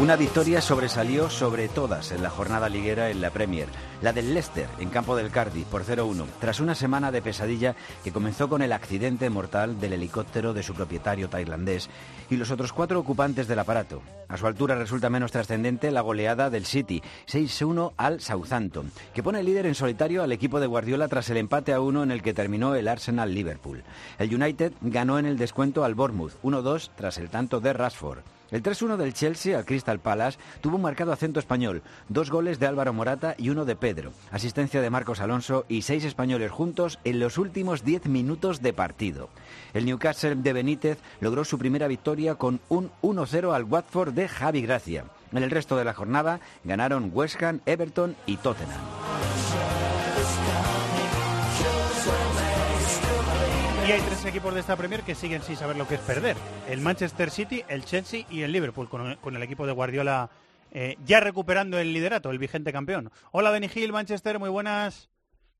Una victoria sobresalió sobre todas en la jornada liguera en la Premier, la del Leicester en campo del Cardiff por 0-1, tras una semana de pesadilla que comenzó con el accidente mortal del helicóptero de su propietario tailandés y los otros cuatro ocupantes del aparato. A su altura resulta menos trascendente la goleada del City, 6-1 al Southampton, que pone líder en solitario al equipo de Guardiola tras el empate a 1 en el que terminó el Arsenal Liverpool. El United ganó en el descuento al Bournemouth, 1-2 tras el tanto de Rashford. El 3-1 del Chelsea al Crystal Palace tuvo un marcado acento español, dos goles de Álvaro Morata y uno de Pedro, asistencia de Marcos Alonso y seis españoles juntos en los últimos 10 minutos de partido. El Newcastle de Benítez logró su primera victoria con un 1-0 al Watford de Javi Gracia. En el resto de la jornada ganaron West Ham, Everton y Tottenham. Y hay tres equipos de esta Premier que siguen sin saber lo que es perder. El Manchester City, el Chelsea y el Liverpool, con, con el equipo de Guardiola eh, ya recuperando el liderato, el vigente campeón. Hola, Benny Hill, Manchester, muy buenas.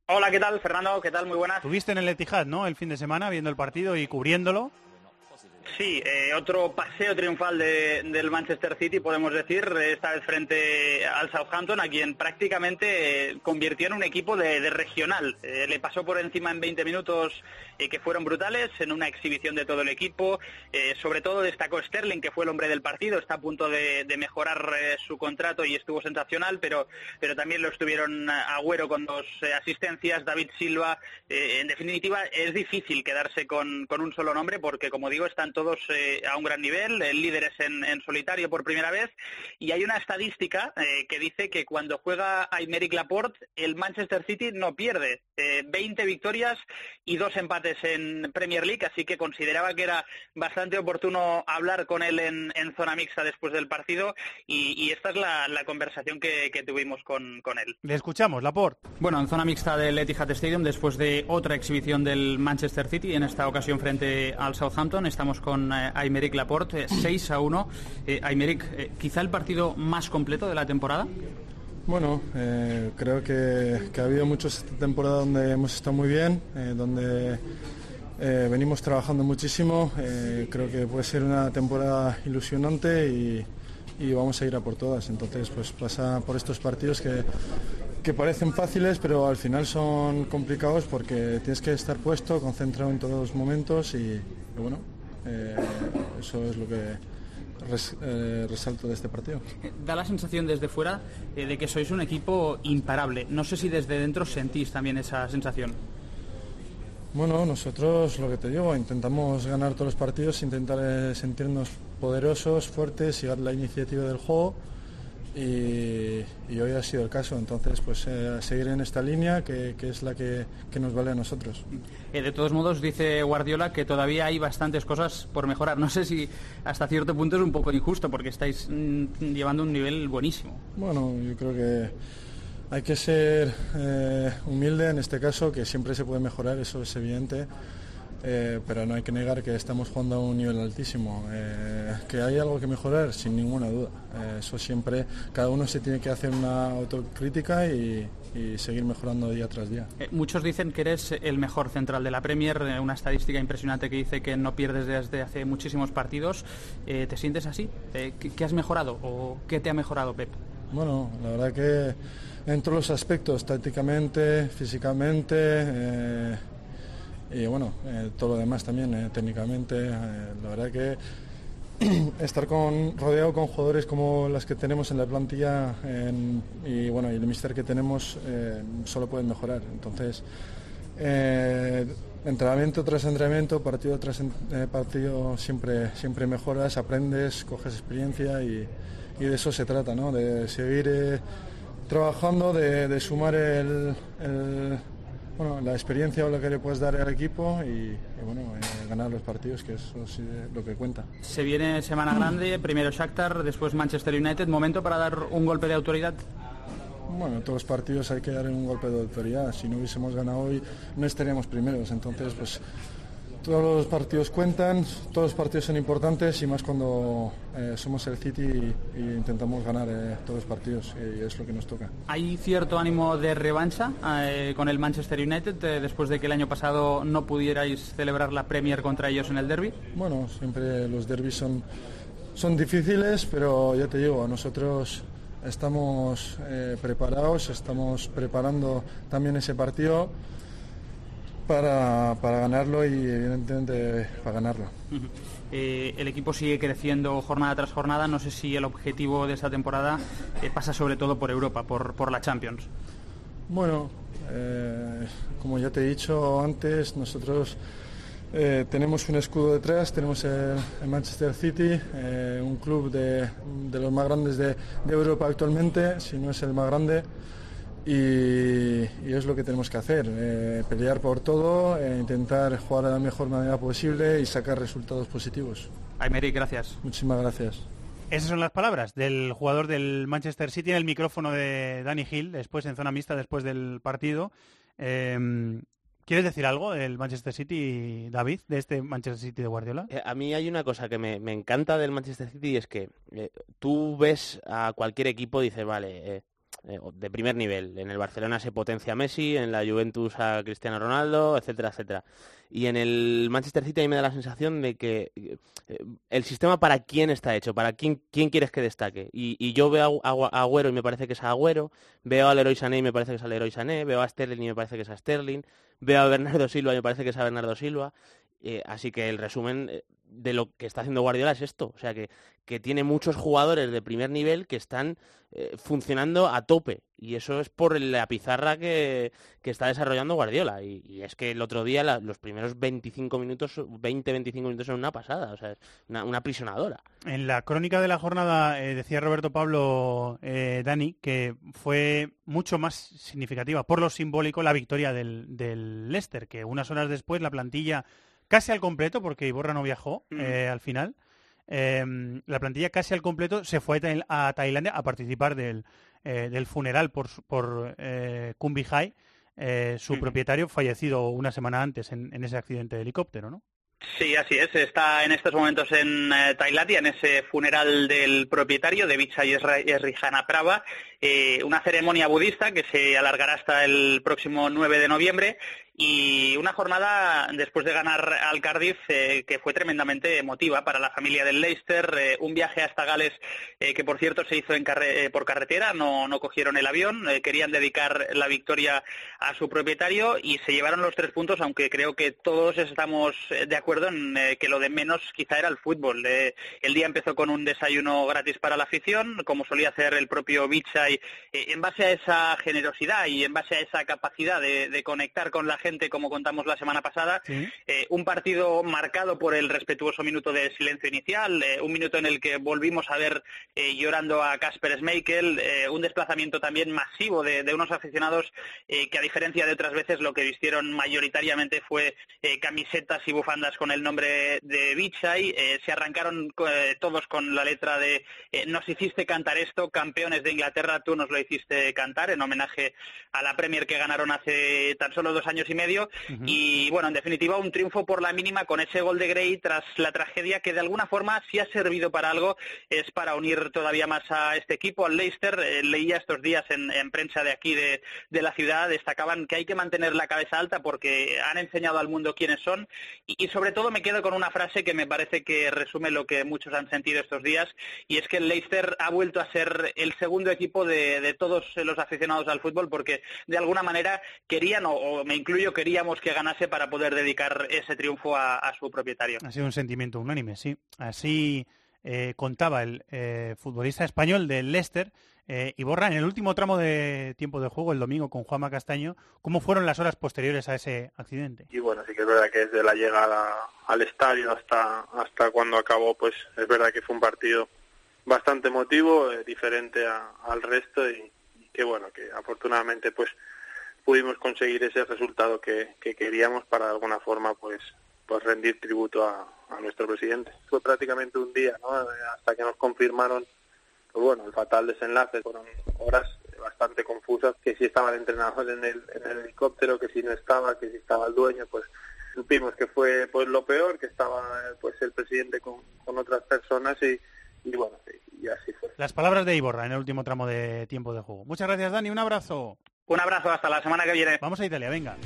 Hola, ¿qué tal, Fernando? ¿Qué tal? Muy buenas. Tuviste en el Etihad, ¿no? El fin de semana, viendo el partido y cubriéndolo. Sí, eh, otro paseo triunfal de- del Manchester City, podemos decir, esta vez frente al Southampton, a quien prácticamente eh, convirtió en un equipo de, de regional. Eh, le pasó por encima en 20 minutos eh, que fueron brutales, en una exhibición de todo el equipo. Eh, sobre todo destacó Sterling, que fue el hombre del partido, está a punto de, mejorar eh, su contrato y estuvo sensacional, pero, pero también lo estuvieron Agüero con dos eh, asistencias, David Silva. En definitiva, es difícil quedarse con, con un solo nombre porque, como digo, están todos a un gran nivel, líderes en, en solitario por primera vez. Y hay una estadística que dice que cuando juega Aymeric Laporte, el Manchester City no pierde. Eh, 20 victorias y dos empates en Premier League, así que consideraba que era bastante oportuno hablar con él en, en zona mixta después del partido y, y esta es la, la conversación que, que tuvimos con, con él. Le escuchamos, Laporte. Bueno, en zona mixta del Etihad Stadium, después de otra exhibición del Manchester City, en esta ocasión frente al Southampton, estamos con eh, Aymeric Laporte, eh, 6 a 1. Eh, Aymeric, eh, quizá el partido más completo de la temporada. Bueno, eh, creo que, que ha habido muchos esta temporada donde hemos estado muy bien, eh, donde eh, venimos trabajando muchísimo. creo que puede ser una temporada ilusionante y, vamos a ir a por todas. Entonces, pues pasa por estos partidos que, que parecen fáciles, pero al final son complicados porque tienes que estar puesto, concentrado en todos los momentos y, bueno, eso es lo que res- eh, resalto de este partido. Da la sensación desde fuera eh, de que sois un equipo imparable. No sé si desde dentro sentís también esa sensación. Bueno, nosotros lo que te digo, intentamos ganar todos los partidos, intentar eh, sentirnos poderosos, fuertes y dar la iniciativa del juego y, y hoy ha sido el caso. Entonces, pues eh, seguir en esta línea que, que es la que, que nos vale a nosotros. Eh, de todos modos, dice Guardiola que todavía hay bastantes cosas por mejorar. No sé si hasta cierto punto es un poco injusto porque estáis mm, llevando un nivel buenísimo. Bueno, yo creo que hay que ser eh, humilde en este caso, que siempre se puede mejorar, eso es evidente. Eh, pero no hay que negar que estamos jugando a un nivel altísimo. Eh, que hay algo que mejorar, sin ninguna duda. Eh, eso siempre, cada uno se tiene que hacer una autocrítica y, y seguir mejorando día tras día. Muchos dicen que eres el mejor central de la Premier, una estadística impresionante que dice que no pierdes desde hace muchísimos partidos. ¿Te sientes así? ¿qué, has mejorado o qué te ha mejorado, Pep? Bueno, la verdad que en todos los aspectos, tácticamente, físicamente y bueno, eh, todo lo demás también, eh, técnicamente, eh, la verdad que estar con, rodeado con jugadores como las que tenemos en la plantilla y bueno, y el mister que tenemos solo pueden mejorar. Entonces, entrenamiento tras entrenamiento, partido tras partido, siempre, siempre mejoras, aprendes, coges experiencia y, y de eso se trata, ¿no? de seguir trabajando, de, sumar el- bueno, la experiencia o lo que le puedes dar al equipo y, y, bueno, eh, ganar los partidos, que eso sí es lo que cuenta. Se viene semana grande, primero Shakhtar, después Manchester United. ¿Momento para dar un golpe de autoridad? Bueno, en todos los partidos hay que dar un golpe de autoridad. Si no hubiésemos ganado hoy, no estaríamos primeros. Entonces, pues todos los partidos cuentan, todos los partidos son importantes y más cuando eh, somos el City y, y intentamos ganar eh, todos los partidos y es lo que nos toca. ¿Hay cierto ánimo de revancha eh, con el Manchester United eh, después de que el año pasado no pudierais celebrar la Premier contra ellos en el derby? Bueno, siempre los derbis son, son difíciles, pero ya te digo, nosotros estamos eh, preparados, estamos preparando también ese partido para, para ganarlo y evidentemente para ganarlo. Eh, el equipo sigue creciendo jornada tras jornada. No sé si el objetivo de esta temporada eh, pasa sobre todo por Europa, por, por la Champions. Bueno, eh, como ya te he dicho antes, nosotros tenemos un escudo detrás, tenemos el, el Manchester City, un club de, de los más grandes de, de Europa actualmente, si no es el más grande, y, y es lo que tenemos que hacer, eh, pelear por todo, eh, intentar jugar de la mejor manera posible y sacar resultados positivos. Aymeric, gracias. Muchísimas gracias. Esas son las palabras del jugador del Manchester City en el micrófono de Danny Hill, después en zona mixta, después del partido. Eh, ¿Quieres decir algo del Manchester City, David, de este Manchester City de Guardiola? Eh, A mí hay una cosa que me, me encanta del Manchester City y es que eh, tú ves a cualquier equipo y dices, vale, eh, eh, de primer nivel. En el Barcelona se potencia a Messi, en la Juventus a Cristiano Ronaldo, etcétera, etcétera. Y en el Manchester City a mí me da la sensación de que eh, el sistema para quién está hecho, para quién, quién quieres que destaque. Y, yo veo a, a, Agüero y me parece que es Agüero, veo a Leroy Sané y me parece que es a Leroy Sané, veo a Sterling y me parece que es a Sterling, veo a Bernardo Silva y me parece que es a Bernardo Silva. Eh, así que el resumen eh, de lo que está haciendo Guardiola es esto. O sea, que, que tiene muchos jugadores de primer nivel que están eh, funcionando a tope. Y eso es por la pizarra que, está desarrollando Guardiola. Y, es que el otro día los primeros 25 minutos, 20-25 minutos son una pasada. O sea, es una, una aprisionadora. En la crónica de la jornada decía Roberto Pablo Dani que fue mucho más significativa por lo simbólico la victoria del, del Leicester, que unas horas después la plantilla casi al completo, porque Iborra no viajó mm. eh, al final. Em, la plantilla casi al completo se fue a Tailandia a participar del, eh, del funeral por, por eh, Kumbihai, eh, su mm. propietario, fallecido una semana antes en, en, ese accidente de helicóptero, ¿no? Sí, así es. Está en estos momentos en Tailandia, en ese funeral del propietario de Vichai Esrijana Prava, una ceremonia budista que se alargará hasta el próximo 9 de noviembre y una jornada después de ganar al Cardiff eh, que fue tremendamente emotiva para la familia del Leicester, eh, un viaje hasta Gales eh, que por cierto se hizo en por carretera, no, no cogieron el avión, querían dedicar la victoria a su propietario y se llevaron los tres puntos, aunque creo que todos estamos de acuerdo en que lo de menos quizá era el fútbol. el día empezó con un desayuno gratis para la afición, como solía hacer el propio Bichay, en base a esa generosidad y en base a esa capacidad de, de conectar con la gente como contamos la semana pasada. Eh, un partido marcado por el respetuoso minuto de silencio inicial, eh, un minuto en el que volvimos a ver eh, llorando a Casper Schmeichel, un desplazamiento también masivo de, unos aficionados que a diferencia de otras veces lo que vistieron mayoritariamente fue camisetas y bufandas con el nombre de Bichai. se arrancaron todos con la letra de nos hiciste cantar esto, campeones de Inglaterra, tú nos lo hiciste cantar, en homenaje a la Premier que ganaron hace tan solo dos años y medio. Y bueno, en definitiva, un triunfo por la mínima con ese gol de Gray tras la tragedia que de alguna forma sí ha servido para algo, es para unir todavía más a este equipo, al Leicester. Eh, leía estos días en, prensa de aquí de, la ciudad, destacaban que hay que mantener la cabeza alta porque han enseñado al mundo quiénes son. Y, sobre todo me quedo con una frase que me parece que resume lo que muchos han sentido estos días, y es que el Leicester ha vuelto a ser el segundo equipo de, todos los aficionados al fútbol porque de alguna manera querían, o me incluyo, queríamos que ganase para poder dedicar ese triunfo a, su propietario. Ha sido un sentimiento unánime, sí. Así eh, contaba el eh, futbolista español del Leicester. Eh, y Borra, en el último tramo de tiempo de juego, el domingo con Juanma Castaño, ¿cómo fueron las horas posteriores a ese accidente? Y bueno, sí que es verdad que desde la llegada al estadio hasta, hasta cuando acabó, pues es verdad que fue un partido bastante emotivo, diferente al resto y, que bueno, que afortunadamente pues pudimos conseguir ese resultado que, queríamos para de alguna forma pues pues rendir tributo a, nuestro presidente. Fue prácticamente un día, ¿no? Hasta que nos confirmaron, pues bueno, el fatal desenlace. Fueron horas bastante confusas, que si estaba el entrenador en el, en el helicóptero, que si no estaba, que si estaba el dueño, pues supimos que fue pues lo peor, que estaba pues el presidente con otras personas y, y bueno, y así fue. Las palabras de Iborra en el último tramo de tiempo de juego. Muchas gracias, Dani. Un abrazo. Un abrazo, hasta la semana que viene. Vamos a Italia, venga.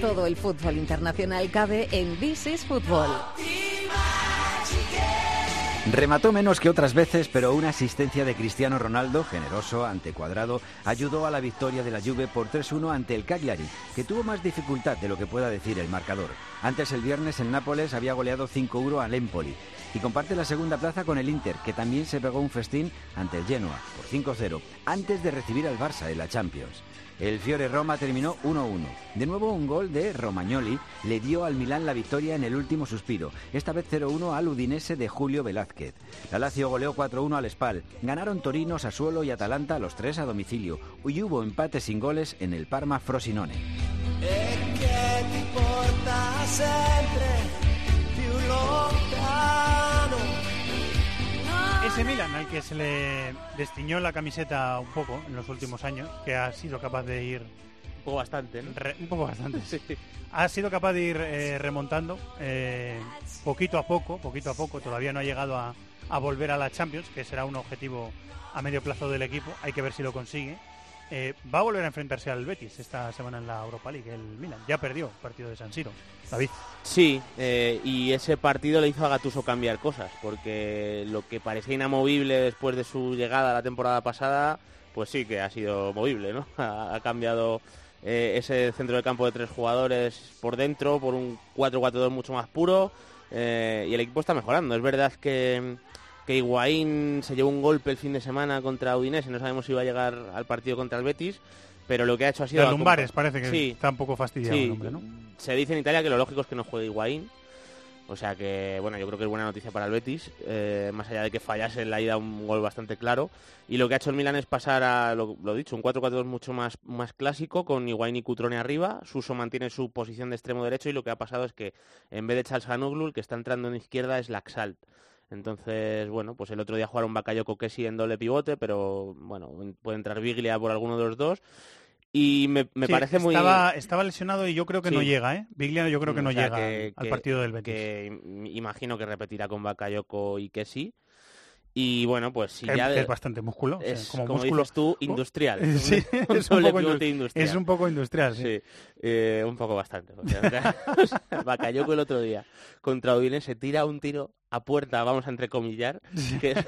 Todo el fútbol internacional cabe en This is Football. Remató menos que otras veces, pero una asistencia de Cristiano Ronaldo, generoso ante cuadrado, ayudó a la victoria de la Juve por 3-1 ante el Cagliari, que tuvo más dificultad de lo que pueda decir el marcador. Antes el viernes el Nápoles había goleado 5-1 al Empoli y comparte la segunda plaza con el Inter, que también se pegó un festín ante el Genoa por 5-0 antes de recibir al Barça en la Champions. El Fiore Roma terminó 1-1. De nuevo un gol de Romagnoli le dio al Milán la victoria en el último suspiro, esta vez 0-1 al Udinese de Julio Velázquez. La Lazio goleó 4-1 al Spal. Ganaron Torino, Sassuolo y Atalanta los tres a domicilio. Y hubo empate sin goles en el Parma Frosinone. Ese Milan al que se le destiñó la camiseta un poco en los últimos años, que ha sido capaz de ir Un poco bastante, ¿no? Re- un poco bastante. Ha sido capaz de ir eh, remontando eh, poquito a poco, poquito a poco. Todavía no ha llegado a, a volver a la Champions, que será un objetivo a medio plazo del equipo. Hay que ver si lo consigue. Eh, va a volver a enfrentarse al Betis esta semana en la Europa League, el Milan. Ya perdió el partido de San Siro. David. Sí, eh, y ese partido le hizo a Gattuso cambiar cosas, porque lo que parecía inamovible después de su llegada la temporada pasada, pues sí que ha sido movible, ¿no? Ha, cambiado eh, ese centro de campo de tres jugadores por dentro por un 4-4-2 mucho más puro y el equipo está mejorando. Es verdad que, que Higuaín se llevó un golpe el fin de semana contra Udinese, no sabemos si va a llegar al partido contra el Betis, pero lo que ha hecho ha sido... De lumbares parece que Sí, está un poco fastidiado Sí, el hombre, ¿no? se dice en Italia que lo lógico es que no juegue Higuaín. O sea que, bueno, yo creo que es buena noticia para el Betis, eh, más allá de que fallase en la ida un gol bastante claro. Y lo que ha hecho el Milan es pasar a, lo, lo dicho, un 4-4-2 mucho más, más clásico, con Higuaín y Cutrone arriba. Suso mantiene su posición de extremo derecho y lo que ha pasado es que en vez de Chalsanoglu, el que está entrando en izquierda es Laxalt. Entonces, bueno, pues el otro día jugaron Bakayoko Kesi en doble pivote, pero bueno, puede entrar Biglia por alguno de los dos. Y me, me Sí, parece muy... estaba, estaba lesionado y yo creo que no Sí. llega, ¿eh? Biglia yo creo que O no sea, llega que- al que- partido del Betis. Que im- imagino que repetirá con Bakayoko y Kessi. Y bueno, pues si ya... es bastante músculo, o sea, Es, como como, músculo- dices tú, industrial. Sí, un es un poco industrial. es un poco industrial, sí. Sí, eh, un poco bastante. O sea, o sea, Bakayoko el otro día contra Udinese tira un tiro a puerta, vamos a entrecomillar, que es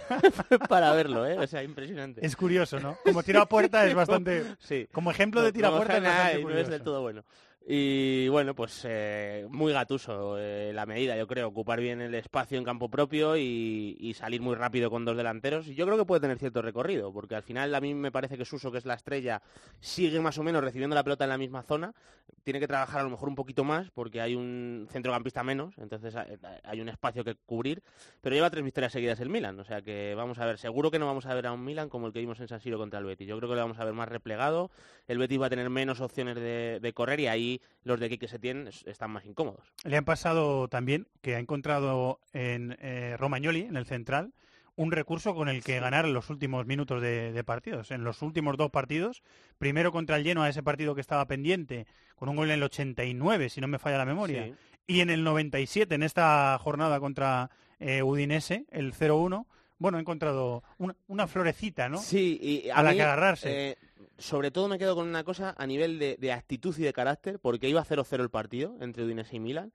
para verlo, ¿eh? O sea, impresionante. Es curioso, ¿no? Como tiro a puerta es bastante... Sí. Como ejemplo de tiro a puerta es Hanai, bastante no es del todo bueno. Y bueno, pues eh, muy gatuso eh, la medida, yo creo, ocupar bien el espacio en campo propio y, salir muy rápido con dos delanteros. Y yo creo que puede tener cierto recorrido, porque al final a mí me parece que Suso, que es la estrella, sigue más o menos recibiendo la pelota en la misma zona. Tiene que trabajar a lo mejor un poquito más, porque hay un centrocampista menos, entonces hay- un espacio que cubrir. Pero lleva tres victorias seguidas el Milan, o sea que vamos a ver, seguro que no vamos a ver a un Milan como el que vimos en San Siro contra el Betis. Yo creo que lo vamos a ver más replegado, el Betis va a tener menos opciones de correr y ahí los de Quique Setién es- están más incómodos. Le han pasado también que ha encontrado en eh, Romagnoli, en el central, un recurso con el que ganar los últimos minutos de, de partidos. En los últimos dos partidos, primero contra el Genoa, ese partido que estaba pendiente, con un gol en el 89, si no me falla la memoria, Sí. y en el 97, en esta jornada contra eh, Udinese, el 0-1, bueno, ha encontrado una, una florecita, ¿no? Sí, y a, la mí, que agarrarse. eh, sobre todo me quedo con una cosa a nivel de, actitud y de carácter, porque iba 0-0 el partido entre Udinese y Milan.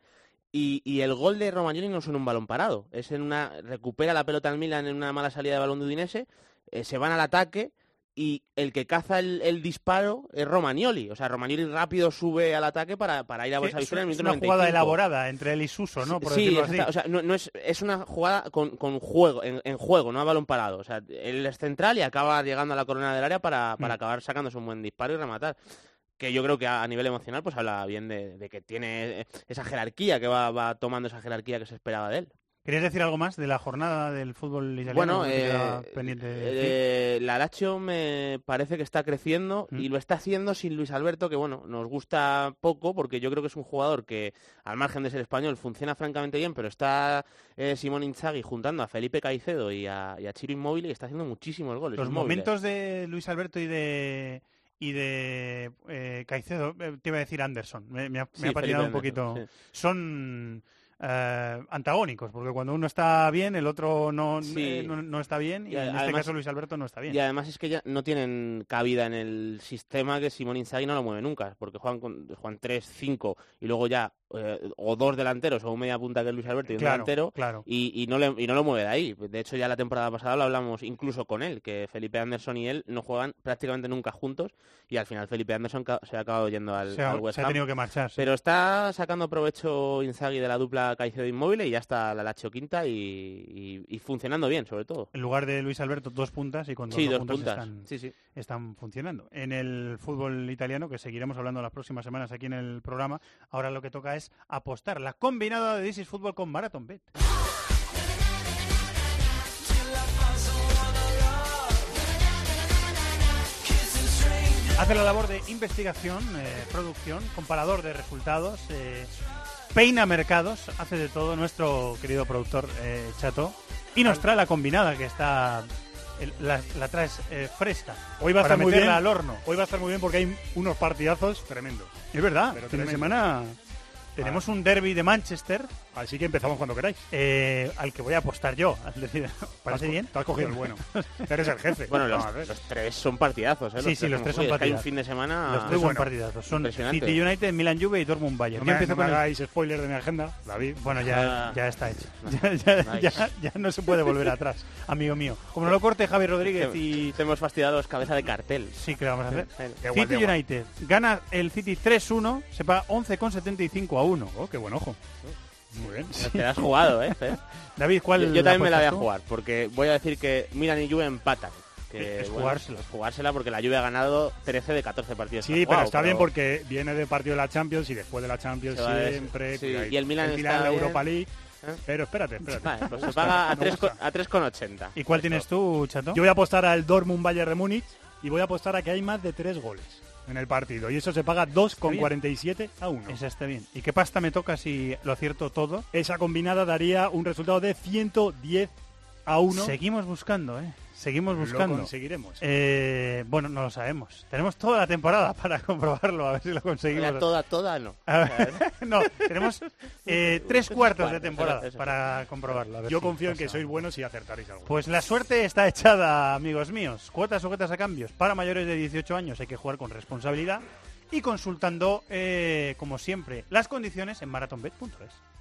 Y, y el gol de Romagnoli no es en un balón parado, es en una recupera la pelota al Milan en una mala salida de balón de Udinese, eh, se van al ataque y el que caza el, el disparo es Romagnoli, o sea, Romagnoli rápido sube al ataque para, para ir a Sí, esa es, victoria en el es minuto una jugada 95. elaborada entre él y Suso, ¿no? Por sí, decirlo así. exacta- o sea, no, no es, es una jugada con, con juego, en, en juego, no a balón parado. O sea, él es central y acaba llegando a la corona del área para, para Mm. acabar sacándose un buen disparo y rematar. Que yo creo que a, a nivel emocional pues habla bien de, de que tiene esa jerarquía, que va, va tomando esa jerarquía que se esperaba de él. ¿Querías decir algo más de la jornada del fútbol italiano? Bueno, eh, pendiente de eh, la Lazio me parece que está creciendo y lo está haciendo sin Luis Alberto, que bueno, nos gusta poco porque yo creo que es un jugador que, al margen de ser español, funciona francamente bien, pero está eh, Simón Inzaghi juntando a Felipe Caicedo y a, y a Chiro Inmóvil y está haciendo muchísimos goles. Los momentos de Luis Alberto y de y de eh, Caicedo, te iba a decir Anderson, me, me ha, Sí, me ha patinado un poquito. Son eh, antagónicos, porque cuando uno está bien, el otro no, Sí. eh, no, no está bien, y, Y en este además- caso Luis Alberto no está bien. Y además es que ya no tienen cabida en el sistema que Simón Inzaghi no lo mueve nunca, porque juegan, con, juegan 3, 5 y luego ya eh, o dos delanteros o un media punta que es Luis Alberto y un Claro, delantero claro. y, y no le, y no lo mueve de ahí. De hecho ya la temporada pasada lo hablamos incluso con él, que Felipe Anderson y él no juegan prácticamente nunca juntos y al final Felipe Anderson se ha acabado yendo al, Se ha- al West se ha Ham. tenido que marchar, sí. Pero está sacando provecho Inzaghi de la dupla Caicedo Inmóvil y ya está la Lazio quinta y, y- y funcionando bien sobre todo. En lugar de Luis Alberto, dos puntas y con dos, Sí, dos puntas, puntas. Están, Sí, sí. están funcionando. En el fútbol italiano, que seguiremos hablando las próximas semanas aquí en el programa, ahora lo que toca es apostar la combinada de This is Fútbol con Marathon Bet. Hace la labor de investigación, eh, producción, comparador de resultados, eh, peina mercados, hace de todo nuestro querido productor eh, Chato y nos trae la combinada que está el- la, la traes eh, fresca. Hoy va a estar muy meterla bien al horno. Hoy va a estar muy bien porque hay unos partidazos tremendos. Es verdad, Pero fin de tremendo. semana tenemos un derby de Manchester. Así que empezamos cuando queráis. eh, al que voy a apostar yo. Decir, ¿Parece bien? te has cogido el bueno. Eres el jefe. Bueno, los, No, a ver. los tres son partidazos, ¿eh? Sí, sí, los tres son Uy, es que hay partidazos. un fin de semana Los tres son partidazos. Son. City United, Milan Juve y Dortmund Bayern. No me, empiezo no me con el- hagáis spoiler de mi agenda, David. Bueno, ya, Ah. ya está hecho. Ya, ya- Nice. ya- ya no se puede volver atrás, amigo mío. Como no lo corte Javi Rodríguez y... Te hemos fastidiado los cabeza de cartel. Sí, que lo vamos a hacer. City. United gana el City 3-1, se paga 11,75 a 1. Oh, qué buen ojo. Muy bien. Te la has jugado, ¿eh? David, ¿cuál Yo, yo también me la voy a tú? jugar, porque voy a decir que Milan y Juve empatan. Que, Es bueno, jugársela. es jugársela porque la Juve ha ganado 13 de 14 partidos. Sí, pero jugado, está bien porque viene del partido de la Champions y después de la Champions siempre. sí, y el Milan en está la bien. Europa League. ¿Eh? Pero espérate, espérate. Vale, pues se paga a Me 3 gusta. a 3,80. ¿Y cuál tienes tú, Chato? Yo voy a apostar al Dortmund Bayern de Múnich y voy a apostar a que hay más de tres goles en el partido. Y eso se paga 2,47 a 1. Esa está bien. ¿Y qué pasta me toca si lo acierto todo? Esa combinada daría un resultado de 110 a 1. Seguimos buscando, ¿eh? Seguimos Lo buscando. conseguiremos. Eh, bueno, no lo sabemos. Tenemos toda la temporada para comprobarlo, a ver si lo conseguimos. Toda, toda no. No, tenemos eh, tres cuartos de temporada para comprobarlo. a ver Yo si confío en que sois buenos y acertaréis algo. Pues la suerte está echada, amigos míos. Cuotas sujetas a cambios. Para mayores de 18 años hay que jugar con responsabilidad y consultando, eh, como siempre, las condiciones en marathonbet.es.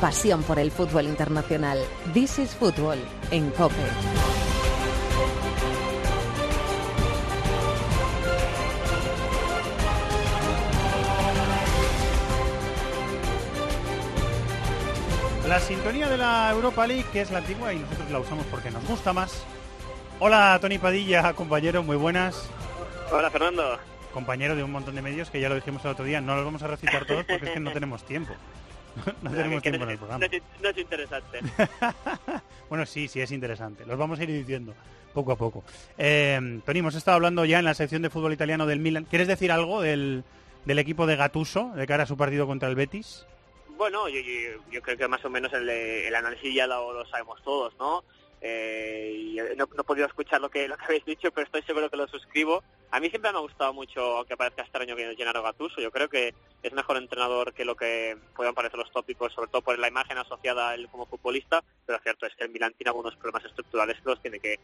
Pasión por el fútbol internacional. This is Fútbol en COPE. La sintonía de la Europa League, que es la antigua y nosotros la usamos porque nos gusta más. Hola, Tony Padilla, compañero, muy buenas. Hola, Fernando. Compañero de un montón de medios que ya lo dijimos el otro día. No los vamos a recitar todos porque es que no tenemos tiempo. No tenemos Que tiempo en el programa. no es- no es interesante. Bueno, sí, sí, es interesante. Los vamos a ir diciendo poco a poco. Eh, Tony, hemos estado hablando ya en la sección de fútbol italiano del Milan. ¿Quieres decir algo del, del equipo de Gatuso de cara a su partido contra el Betis? Bueno, yo, yo- yo creo que más o menos el, el análisis ya lo, lo sabemos todos, ¿no? Eh, y no, no he podido escuchar lo que, lo que habéis dicho, pero estoy seguro que lo suscribo. A mí siempre me ha gustado mucho, aunque parezca extraño, que Gennaro Gattuso. Yo creo que es mejor entrenador que lo que puedan parecer los tópicos, sobre todo por la imagen asociada a él como futbolista. Pero cierto es que el Milan tiene algunos problemas estructurales que los tiene que,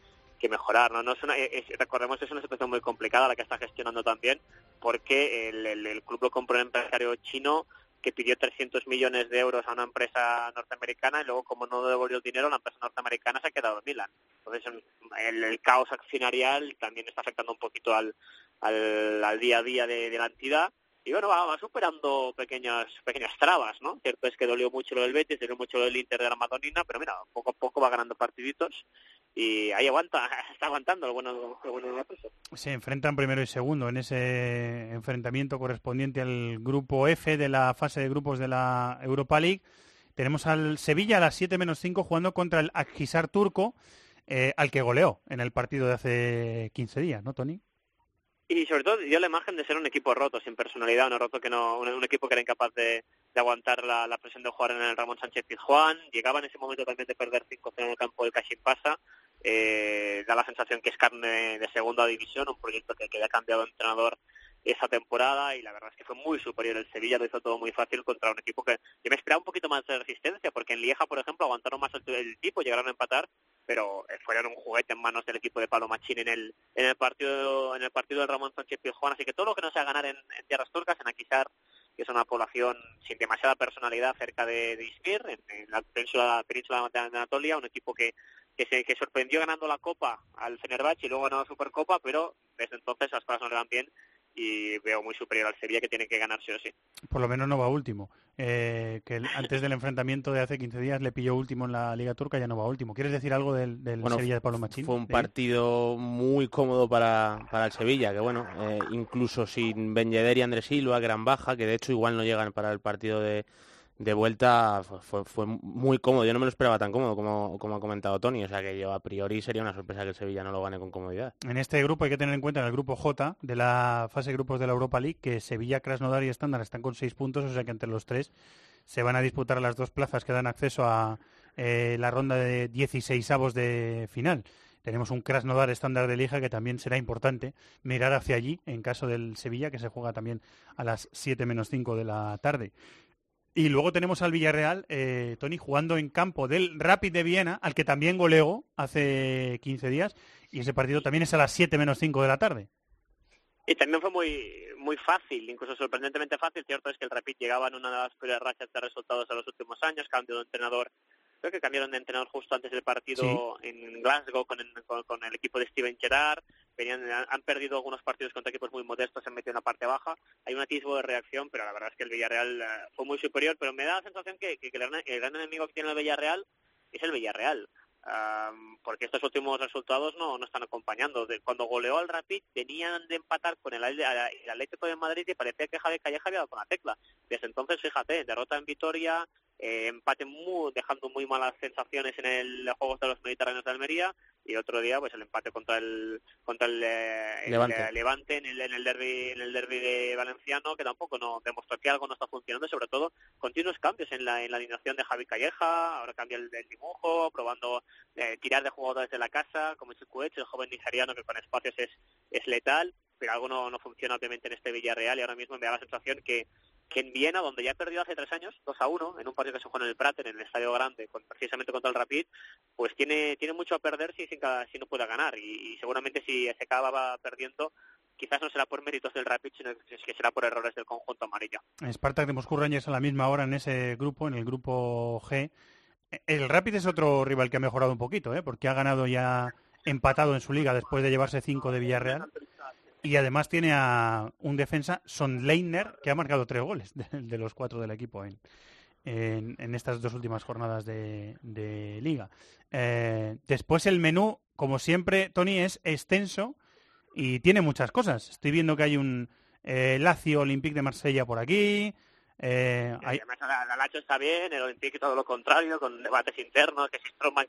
mejorar. ¿no? No es una, es- recordemos que es una situación muy complicada la que está gestionando también, porque el, el- el club lo compró un empresario chino que pidió 300 millones de euros a una empresa norteamericana y luego como no devolvió el dinero la empresa norteamericana se ha quedado en Milan. Entonces el, caos accionarial también está afectando un poquito al, al, día a día de la entidad y bueno, va, superando pequeñas pequeñas trabas, ¿no? Cierto es que dolió mucho lo del Betis, dolió mucho lo del Inter de la Madonina, pero mira, poco a poco va ganando partiditos y ahí aguanta, está aguantando lo bueno, lo bueno de Gattuso. Se enfrentan primero y segundo en ese enfrentamiento correspondiente al grupo F de la fase de grupos de la Europa League. Tenemos al Sevilla a las 7 menos 5 jugando contra el Akhisar turco, eh, al que goleó en el partido de hace 15 días, ¿no, Tony? Y sobre todo dio la imagen de ser un equipo roto, sin personalidad, un roto que no, un, un equipo que era incapaz de, de aguantar la, presión de jugar en el Ramón Sánchez Pizjuán. Llegaba en ese momento también de perder 5-0 en el campo del Cachín Pasa. Eh, da la sensación que es carne de segunda división, un proyecto que, que ha cambiado de entrenador esa temporada y la verdad es que fue muy superior el Sevilla, lo hizo todo muy fácil contra un equipo que yo me esperaba un poquito más de resistencia, porque en Lieja, por ejemplo, aguantaron más el, el tipo, llegaron a empatar, pero fueron un juguete en manos del equipo de Pablo Machín en el en el partido en el partido del Ramón Sánchez Pizjuán, así que todo lo que no sea ganar en, tierras turcas, en Aquisar, que es una población sin demasiada personalidad cerca de, Izmir, en, en la península, península de Anatolia, un equipo que que se que sorprendió ganando la Copa al Fenerbahce y luego ganó la Supercopa, pero desde entonces las cosas no le van bien y veo muy superior al Sevilla que tiene que ganarse o sí. Por lo menos no va último. Eh, que el- antes del enfrentamiento de hace 15 días le pilló último en la Liga Turca, ya no va último. ¿Quieres decir algo del, del Bueno, Sevilla de Pablo Machín? Fue un partido muy cómodo para, para el Sevilla, que bueno, eh, incluso sin Ben Yedder y Andrés Silva, gran baja, que de hecho igual no llegan para el partido de, de vuelta, fue, fue- muy cómodo. Yo no me lo esperaba tan cómodo como, como ha comentado Tony, o sea que yo a priori sería una sorpresa que el Sevilla no lo gane con comodidad. En este grupo hay que tener en cuenta, en el grupo J de la fase de grupos de la Europa League, que Sevilla, Krasnodar y Estándar están con seis puntos, o sea que entre los tres se van a disputar las dos plazas que dan acceso a eh, la ronda de 16 avos de final. Tenemos un Krasnodar estándar de Liga que también será importante mirar hacia allí en caso del Sevilla, que se juega también a las 7 menos 5 de la tarde. Y luego tenemos al Villarreal, eh, Tony, jugando en campo del Rapid de Viena, al que también goleó hace 15 días, y ese partido también es a las 7 menos 5 de la tarde. Y también fue muy muy fácil, incluso sorprendentemente fácil. Cierto es que el Rapid llegaba en una de las peores rachas de resultados de los últimos años, cambio de entrenador. Creo que cambiaron de entrenador justo antes del partido en Glasgow con, el- con- con el equipo de Steven Gerrard. Venían, han, han perdido algunos partidos contra equipos muy modestos, se han metido en la parte baja. Hay un atisbo de reacción, pero la verdad es que el Villarreal eh, fue muy superior. Pero me da la sensación que, que el, gran, el gran enemigo que tiene el Villarreal es el Villarreal. Am, porque estos últimos resultados no, no están acompañando. De- cuando goleó al Rapid venían de empatar con el, el Atlético de Madrid y parecía que Javi Calleja había dado con la tecla. Desde entonces, fíjate, derrota en Vitoria, eh, empate muy, dejando muy malas sensaciones en el Juegos de los Mediterráneos de Almería. Y otro día pues el empate contra el contra el, eh, el, Levante. eh, Levante en el, en el derby en el derby de Valenciano que tampoco no demostró que algo no está funcionando sobre todo continuos cambios en la, en la alineación de Javi Calleja. Ahora cambia el, el dibujo probando eh, tirar de jugadores de la casa como Chukwueze, el joven nigeriano que con espacios es, es letal. Pero algo no, no funciona obviamente en este Villarreal. Y ahora mismo me da la sensación que que en Viena, donde ya perdió hace tres años, 2 a 1, en un partido que se jugó en el Prater, en el Estadio Grande, con- precisamente contra el Rapid, pues tiene, tiene mucho a perder si, si, no puede ganar. Y, y seguramente si se acaba perdiendo, quizás no será por méritos del Rapid, sino que será por errores del conjunto amarillo. Spartak de Moscú Rangers a la misma hora en ese grupo, en el grupo G. El Rapid es otro rival que ha mejorado un poquito, ¿eh? porque ha ganado ya empatado en su liga después de llevarse cinco de Villarreal. Y además tiene a un defensa, Son Leiner, que ha marcado tres goles de, de los cuatro del equipo en, en, en estas dos últimas jornadas de, de liga. Eh, después el menú, como siempre, Tony, es extenso y tiene muchas cosas. Estoy viendo que hay un eh, Lazio Olympique de Marsella por aquí. eh, hay- Además, la, la Lacho está bien, el Olympique todo lo contrario, con debates internos, que si Stroman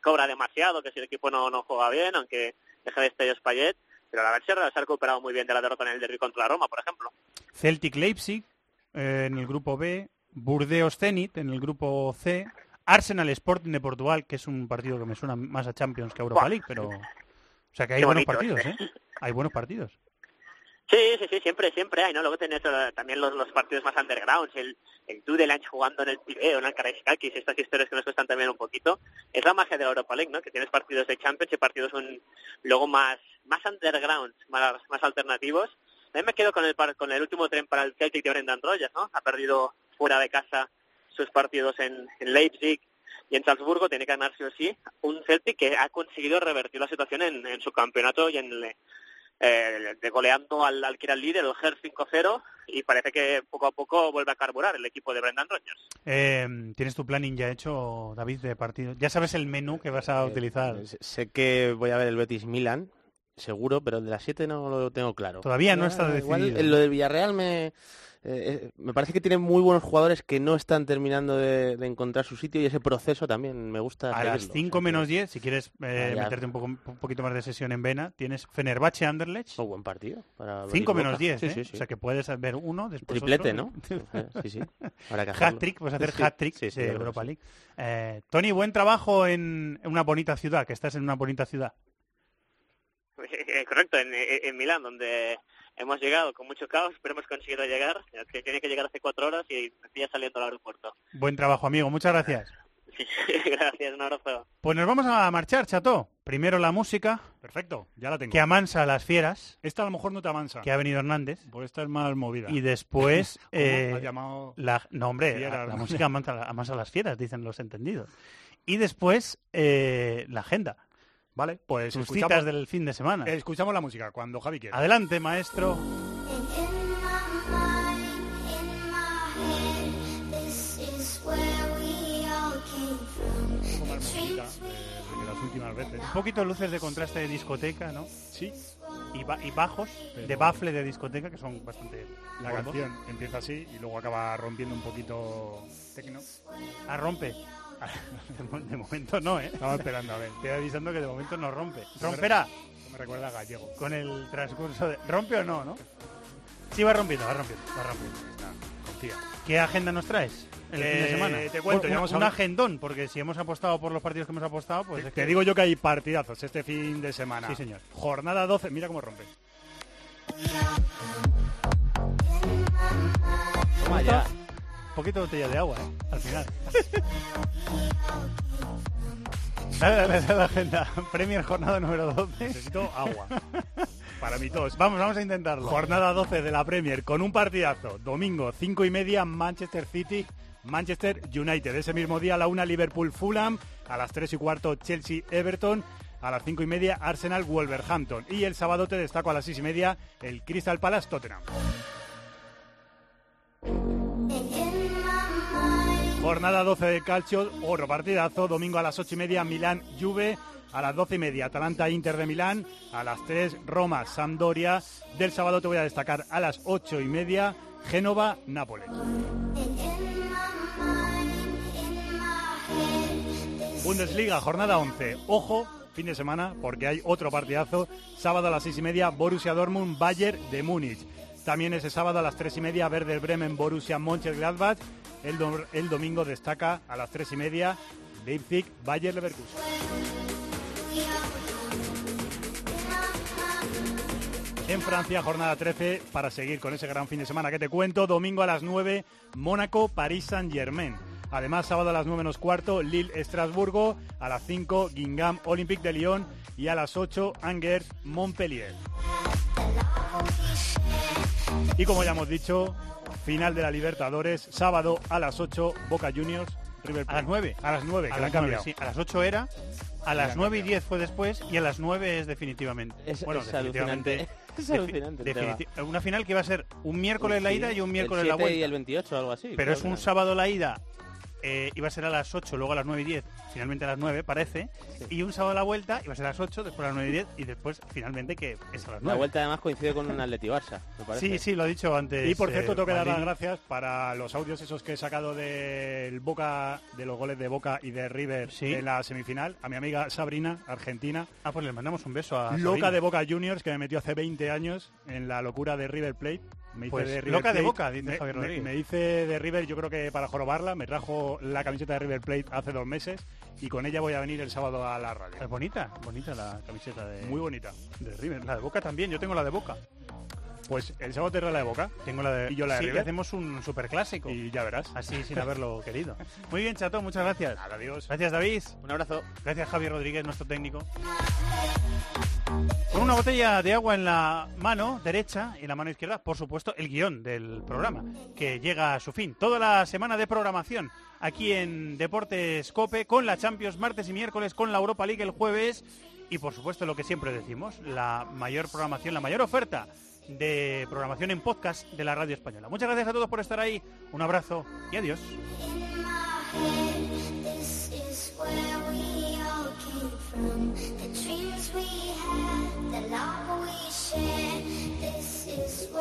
cobra demasiado, que si el equipo no, no juega bien, aunque deje de estallar Payet. Pero la Lacho se ha recuperado muy bien de la derrota en el derby contra la Roma, por ejemplo. Celtic Leipzig eh, en el grupo B, Burdeos Zenit en el grupo C, Arsenal Sporting de Portugal, que es un partido que me suena más a Champions que a Europa. League, pero o sea que hay Qué buenos bonito, partidos, ¿eh? ¿eh? Hay buenos partidos. Sí, sí, sí, siempre, siempre hay, ¿no? Luego tenés también los, los partidos más undergrounds, el, el Dudelange jugando en el Pireo, en el Karaiskakis, estas historias que nos cuestan también un poquito. Es la magia de la Europa League, ¿no? Que tienes partidos de Champions y partidos un, luego más más underground, más, más alternativos. También me quedo con el con el último tren para el Celtic de Brendan Rodgers, ¿no? Ha perdido fuera de casa sus partidos en, en Leipzig y en Salzburgo, tiene que ganar sí o sí. Un Celtic que ha conseguido revertir la situación en, en su campeonato y en el, eh, de goleando al, al que era el líder, el GER 5-0, y parece que poco a poco vuelve a carburar el equipo de Brendan Rodgers. Eh, ¿Tienes tu planning ya hecho, David, de partido? ¿Ya sabes el menú que vas a utilizar? Eh, sé que voy a ver el Betis Milan, seguro, pero el de las 7 no lo tengo claro. Todavía no Ah, está igual decidido. en lo del Villarreal me, eh, me parece que tiene muy buenos jugadores que no están terminando de, de encontrar su sitio y ese proceso también me gusta. A las seguirlo. 5 menos 10, si quieres eh, Ah, meterte un, poco, un poquito más de sesión en vena, tienes Fenerbahce Anderlecht. Oh, buen partido. para 5 Betis menos Boca. 10, Sí, ¿eh? sí, sí. O sea que puedes ver uno, después Triplete, otro. ¿no? Sí, sí. Hat-trick, puedes hacer Sí, hat-trick de Europa. League. Eh, Tony, buen trabajo en una bonita ciudad, que estás en una bonita ciudad. Correcto, en, en Milán, donde hemos llegado con mucho caos, pero hemos conseguido llegar, que tiene que llegar hace cuatro horas y ya saliendo al aeropuerto. Buen trabajo, amigo. Muchas gracias. Sí, gracias, un abrazo. Pues nos vamos a marchar, chato. Primero la música. Perfecto, ya la tengo. Que amansa a las fieras. Esta a lo mejor no te avanza. Que ha venido Hernández. Pues esta es más movida. Y después... Eh, ¿Has llamado la, no, hombre, fiera, la, música amansa, amansa a las fieras, dicen los entendidos. Y después eh, la agenda. ¿Vale? Pues Tus del fin de semana. Escuchamos la música cuando Javi quiera. Adelante, maestro. Eh, últimas. Un poquito luces de contraste de discoteca, ¿no? Sí. Y, ba y bajos de bafle de discoteca que son bastante. La canción empieza así y luego acaba rompiendo un poquito tecno. Ah, rompe. De, mo- de momento no, ¿eh? Estaba esperando a ver. Estoy avisando que de momento no rompe. ¿Romperá? Me recuerda a gallego. Con el transcurso de... ¿Rompe o no, no? Sí, va rompiendo, va rompiendo, va rompiendo. Confía. ¿Qué agenda nos traes el Eh, fin de semana? te cuento, un, ya un hablado- agendón, porque si hemos apostado por los partidos que hemos apostado, pues es Te que- digo yo que hay partidazos este fin de semana. Sí, señor. Jornada 12, mira cómo rompe. ¿Cómo está? Poquito de botella de agua, ¿eh? Al final. Dale, dale, dale a la agenda. Premier jornada número 12. Necesito agua. Para mi tos. Vamos, vamos a intentarlo. Jornada 12 de la Premier con un partidazo. Domingo, 5 y media, Manchester City, Manchester United. Ese mismo día a la 1 Liverpool Fulham, a las 3 y cuarto Chelsea Everton, a las 5 y media Arsenal Wolverhampton. Y el sábado te destaco a las 6 y media el Crystal Palace Tottenham. Jornada 12 de calcio, otro partidazo, domingo a las 8 y media Milán Juve, a las 12 y media Atalanta Inter de Milán, a las 3 Roma Sampdoria, del sábado te voy a destacar a las 8 y media Génova Nápoles. Bundesliga, jornada 11. Ojo, fin de semana, porque hay otro partidazo. Sábado a las 6 y media, Borussia Dortmund, Bayern de Múnich. También ese sábado a las 3 y media, Werder Bremen, Borussia Mönchengladbach. El, el domingo destaca a las 3 y media, Leipzig, Bayern Leverkusen. En Francia, jornada 13, para seguir con ese gran fin de semana que te cuento. Domingo a las 9, Mónaco, París Saint-Germain. Además, sábado a las 9 menos cuarto, Lille, Estrasburgo. A las 5, Guingamp, Olympique de Lyon. Y a las 8, Angers, Montpellier. Y como ya hemos dicho, final de la Libertadores, sábado a las 8, Boca Juniors, River A las Plate. 9. A las 9, A que la las han 9, cambiado. sí. A las 8 era, a las han 9 y cambiado. 10 fue después y a las 9 es definitivamente. Es- bueno, es definitivamente. Es alucinante, definiti- Una final que iba a ser un miércoles la Sí, ida y un miércoles el la 7 vuelta. y el 28 o algo así. Pero es un sábado la ida, eh, iba a ser a las 8, luego a las 9 y 10, finalmente a las 9 parece, y un sábado la vuelta iba a ser a las 8, después a las 9 y 10 y después finalmente que es a las 9. La vuelta además coincide con un Atleti Barça, me parece. Sí, sí, lo he dicho antes. Y por cierto, eh, tengo que dar las gracias para los audios esos que he sacado del Boca, de los goles de Boca y de River Sí. en la semifinal. A mi amiga Sabrina, argentina, Ah, pues le mandamos un beso a loca Sabrina. de Boca Juniors, que me metió hace 20 años en la locura de River Plate. Me hice Pues de River loca de. Boca, dice me, Javier me- Rodríguez. me hice de River, yo creo que para jorobarla. Me trajo la camiseta de River Plate hace dos meses y con ella voy a venir el sábado a la radio. Es bonita, bonita la camiseta de, Muy bonita. de River. La de Boca también, yo tengo la de Boca. Pues el sábado te trae la de Boca. Tengo la de Y yo la de sí, River. hacemos un superclásico. Y ya verás. Así sin haberlo querido. Muy bien, Chato, muchas gracias. Adiós. Gracias, David. Un abrazo. Gracias, Javier Rodríguez, nuestro técnico. Con una botella de agua en la mano derecha y la mano izquierda, por supuesto, el guion del programa, que llega a su fin. Toda la semana de programación aquí en Deportes Cope, con la Champions martes y miércoles, con la Europa League el jueves y, por supuesto, lo que siempre decimos, la mayor programación, la mayor oferta de programación en podcast de la radio española. Muchas gracias a todos por estar ahí. Un abrazo y adiós.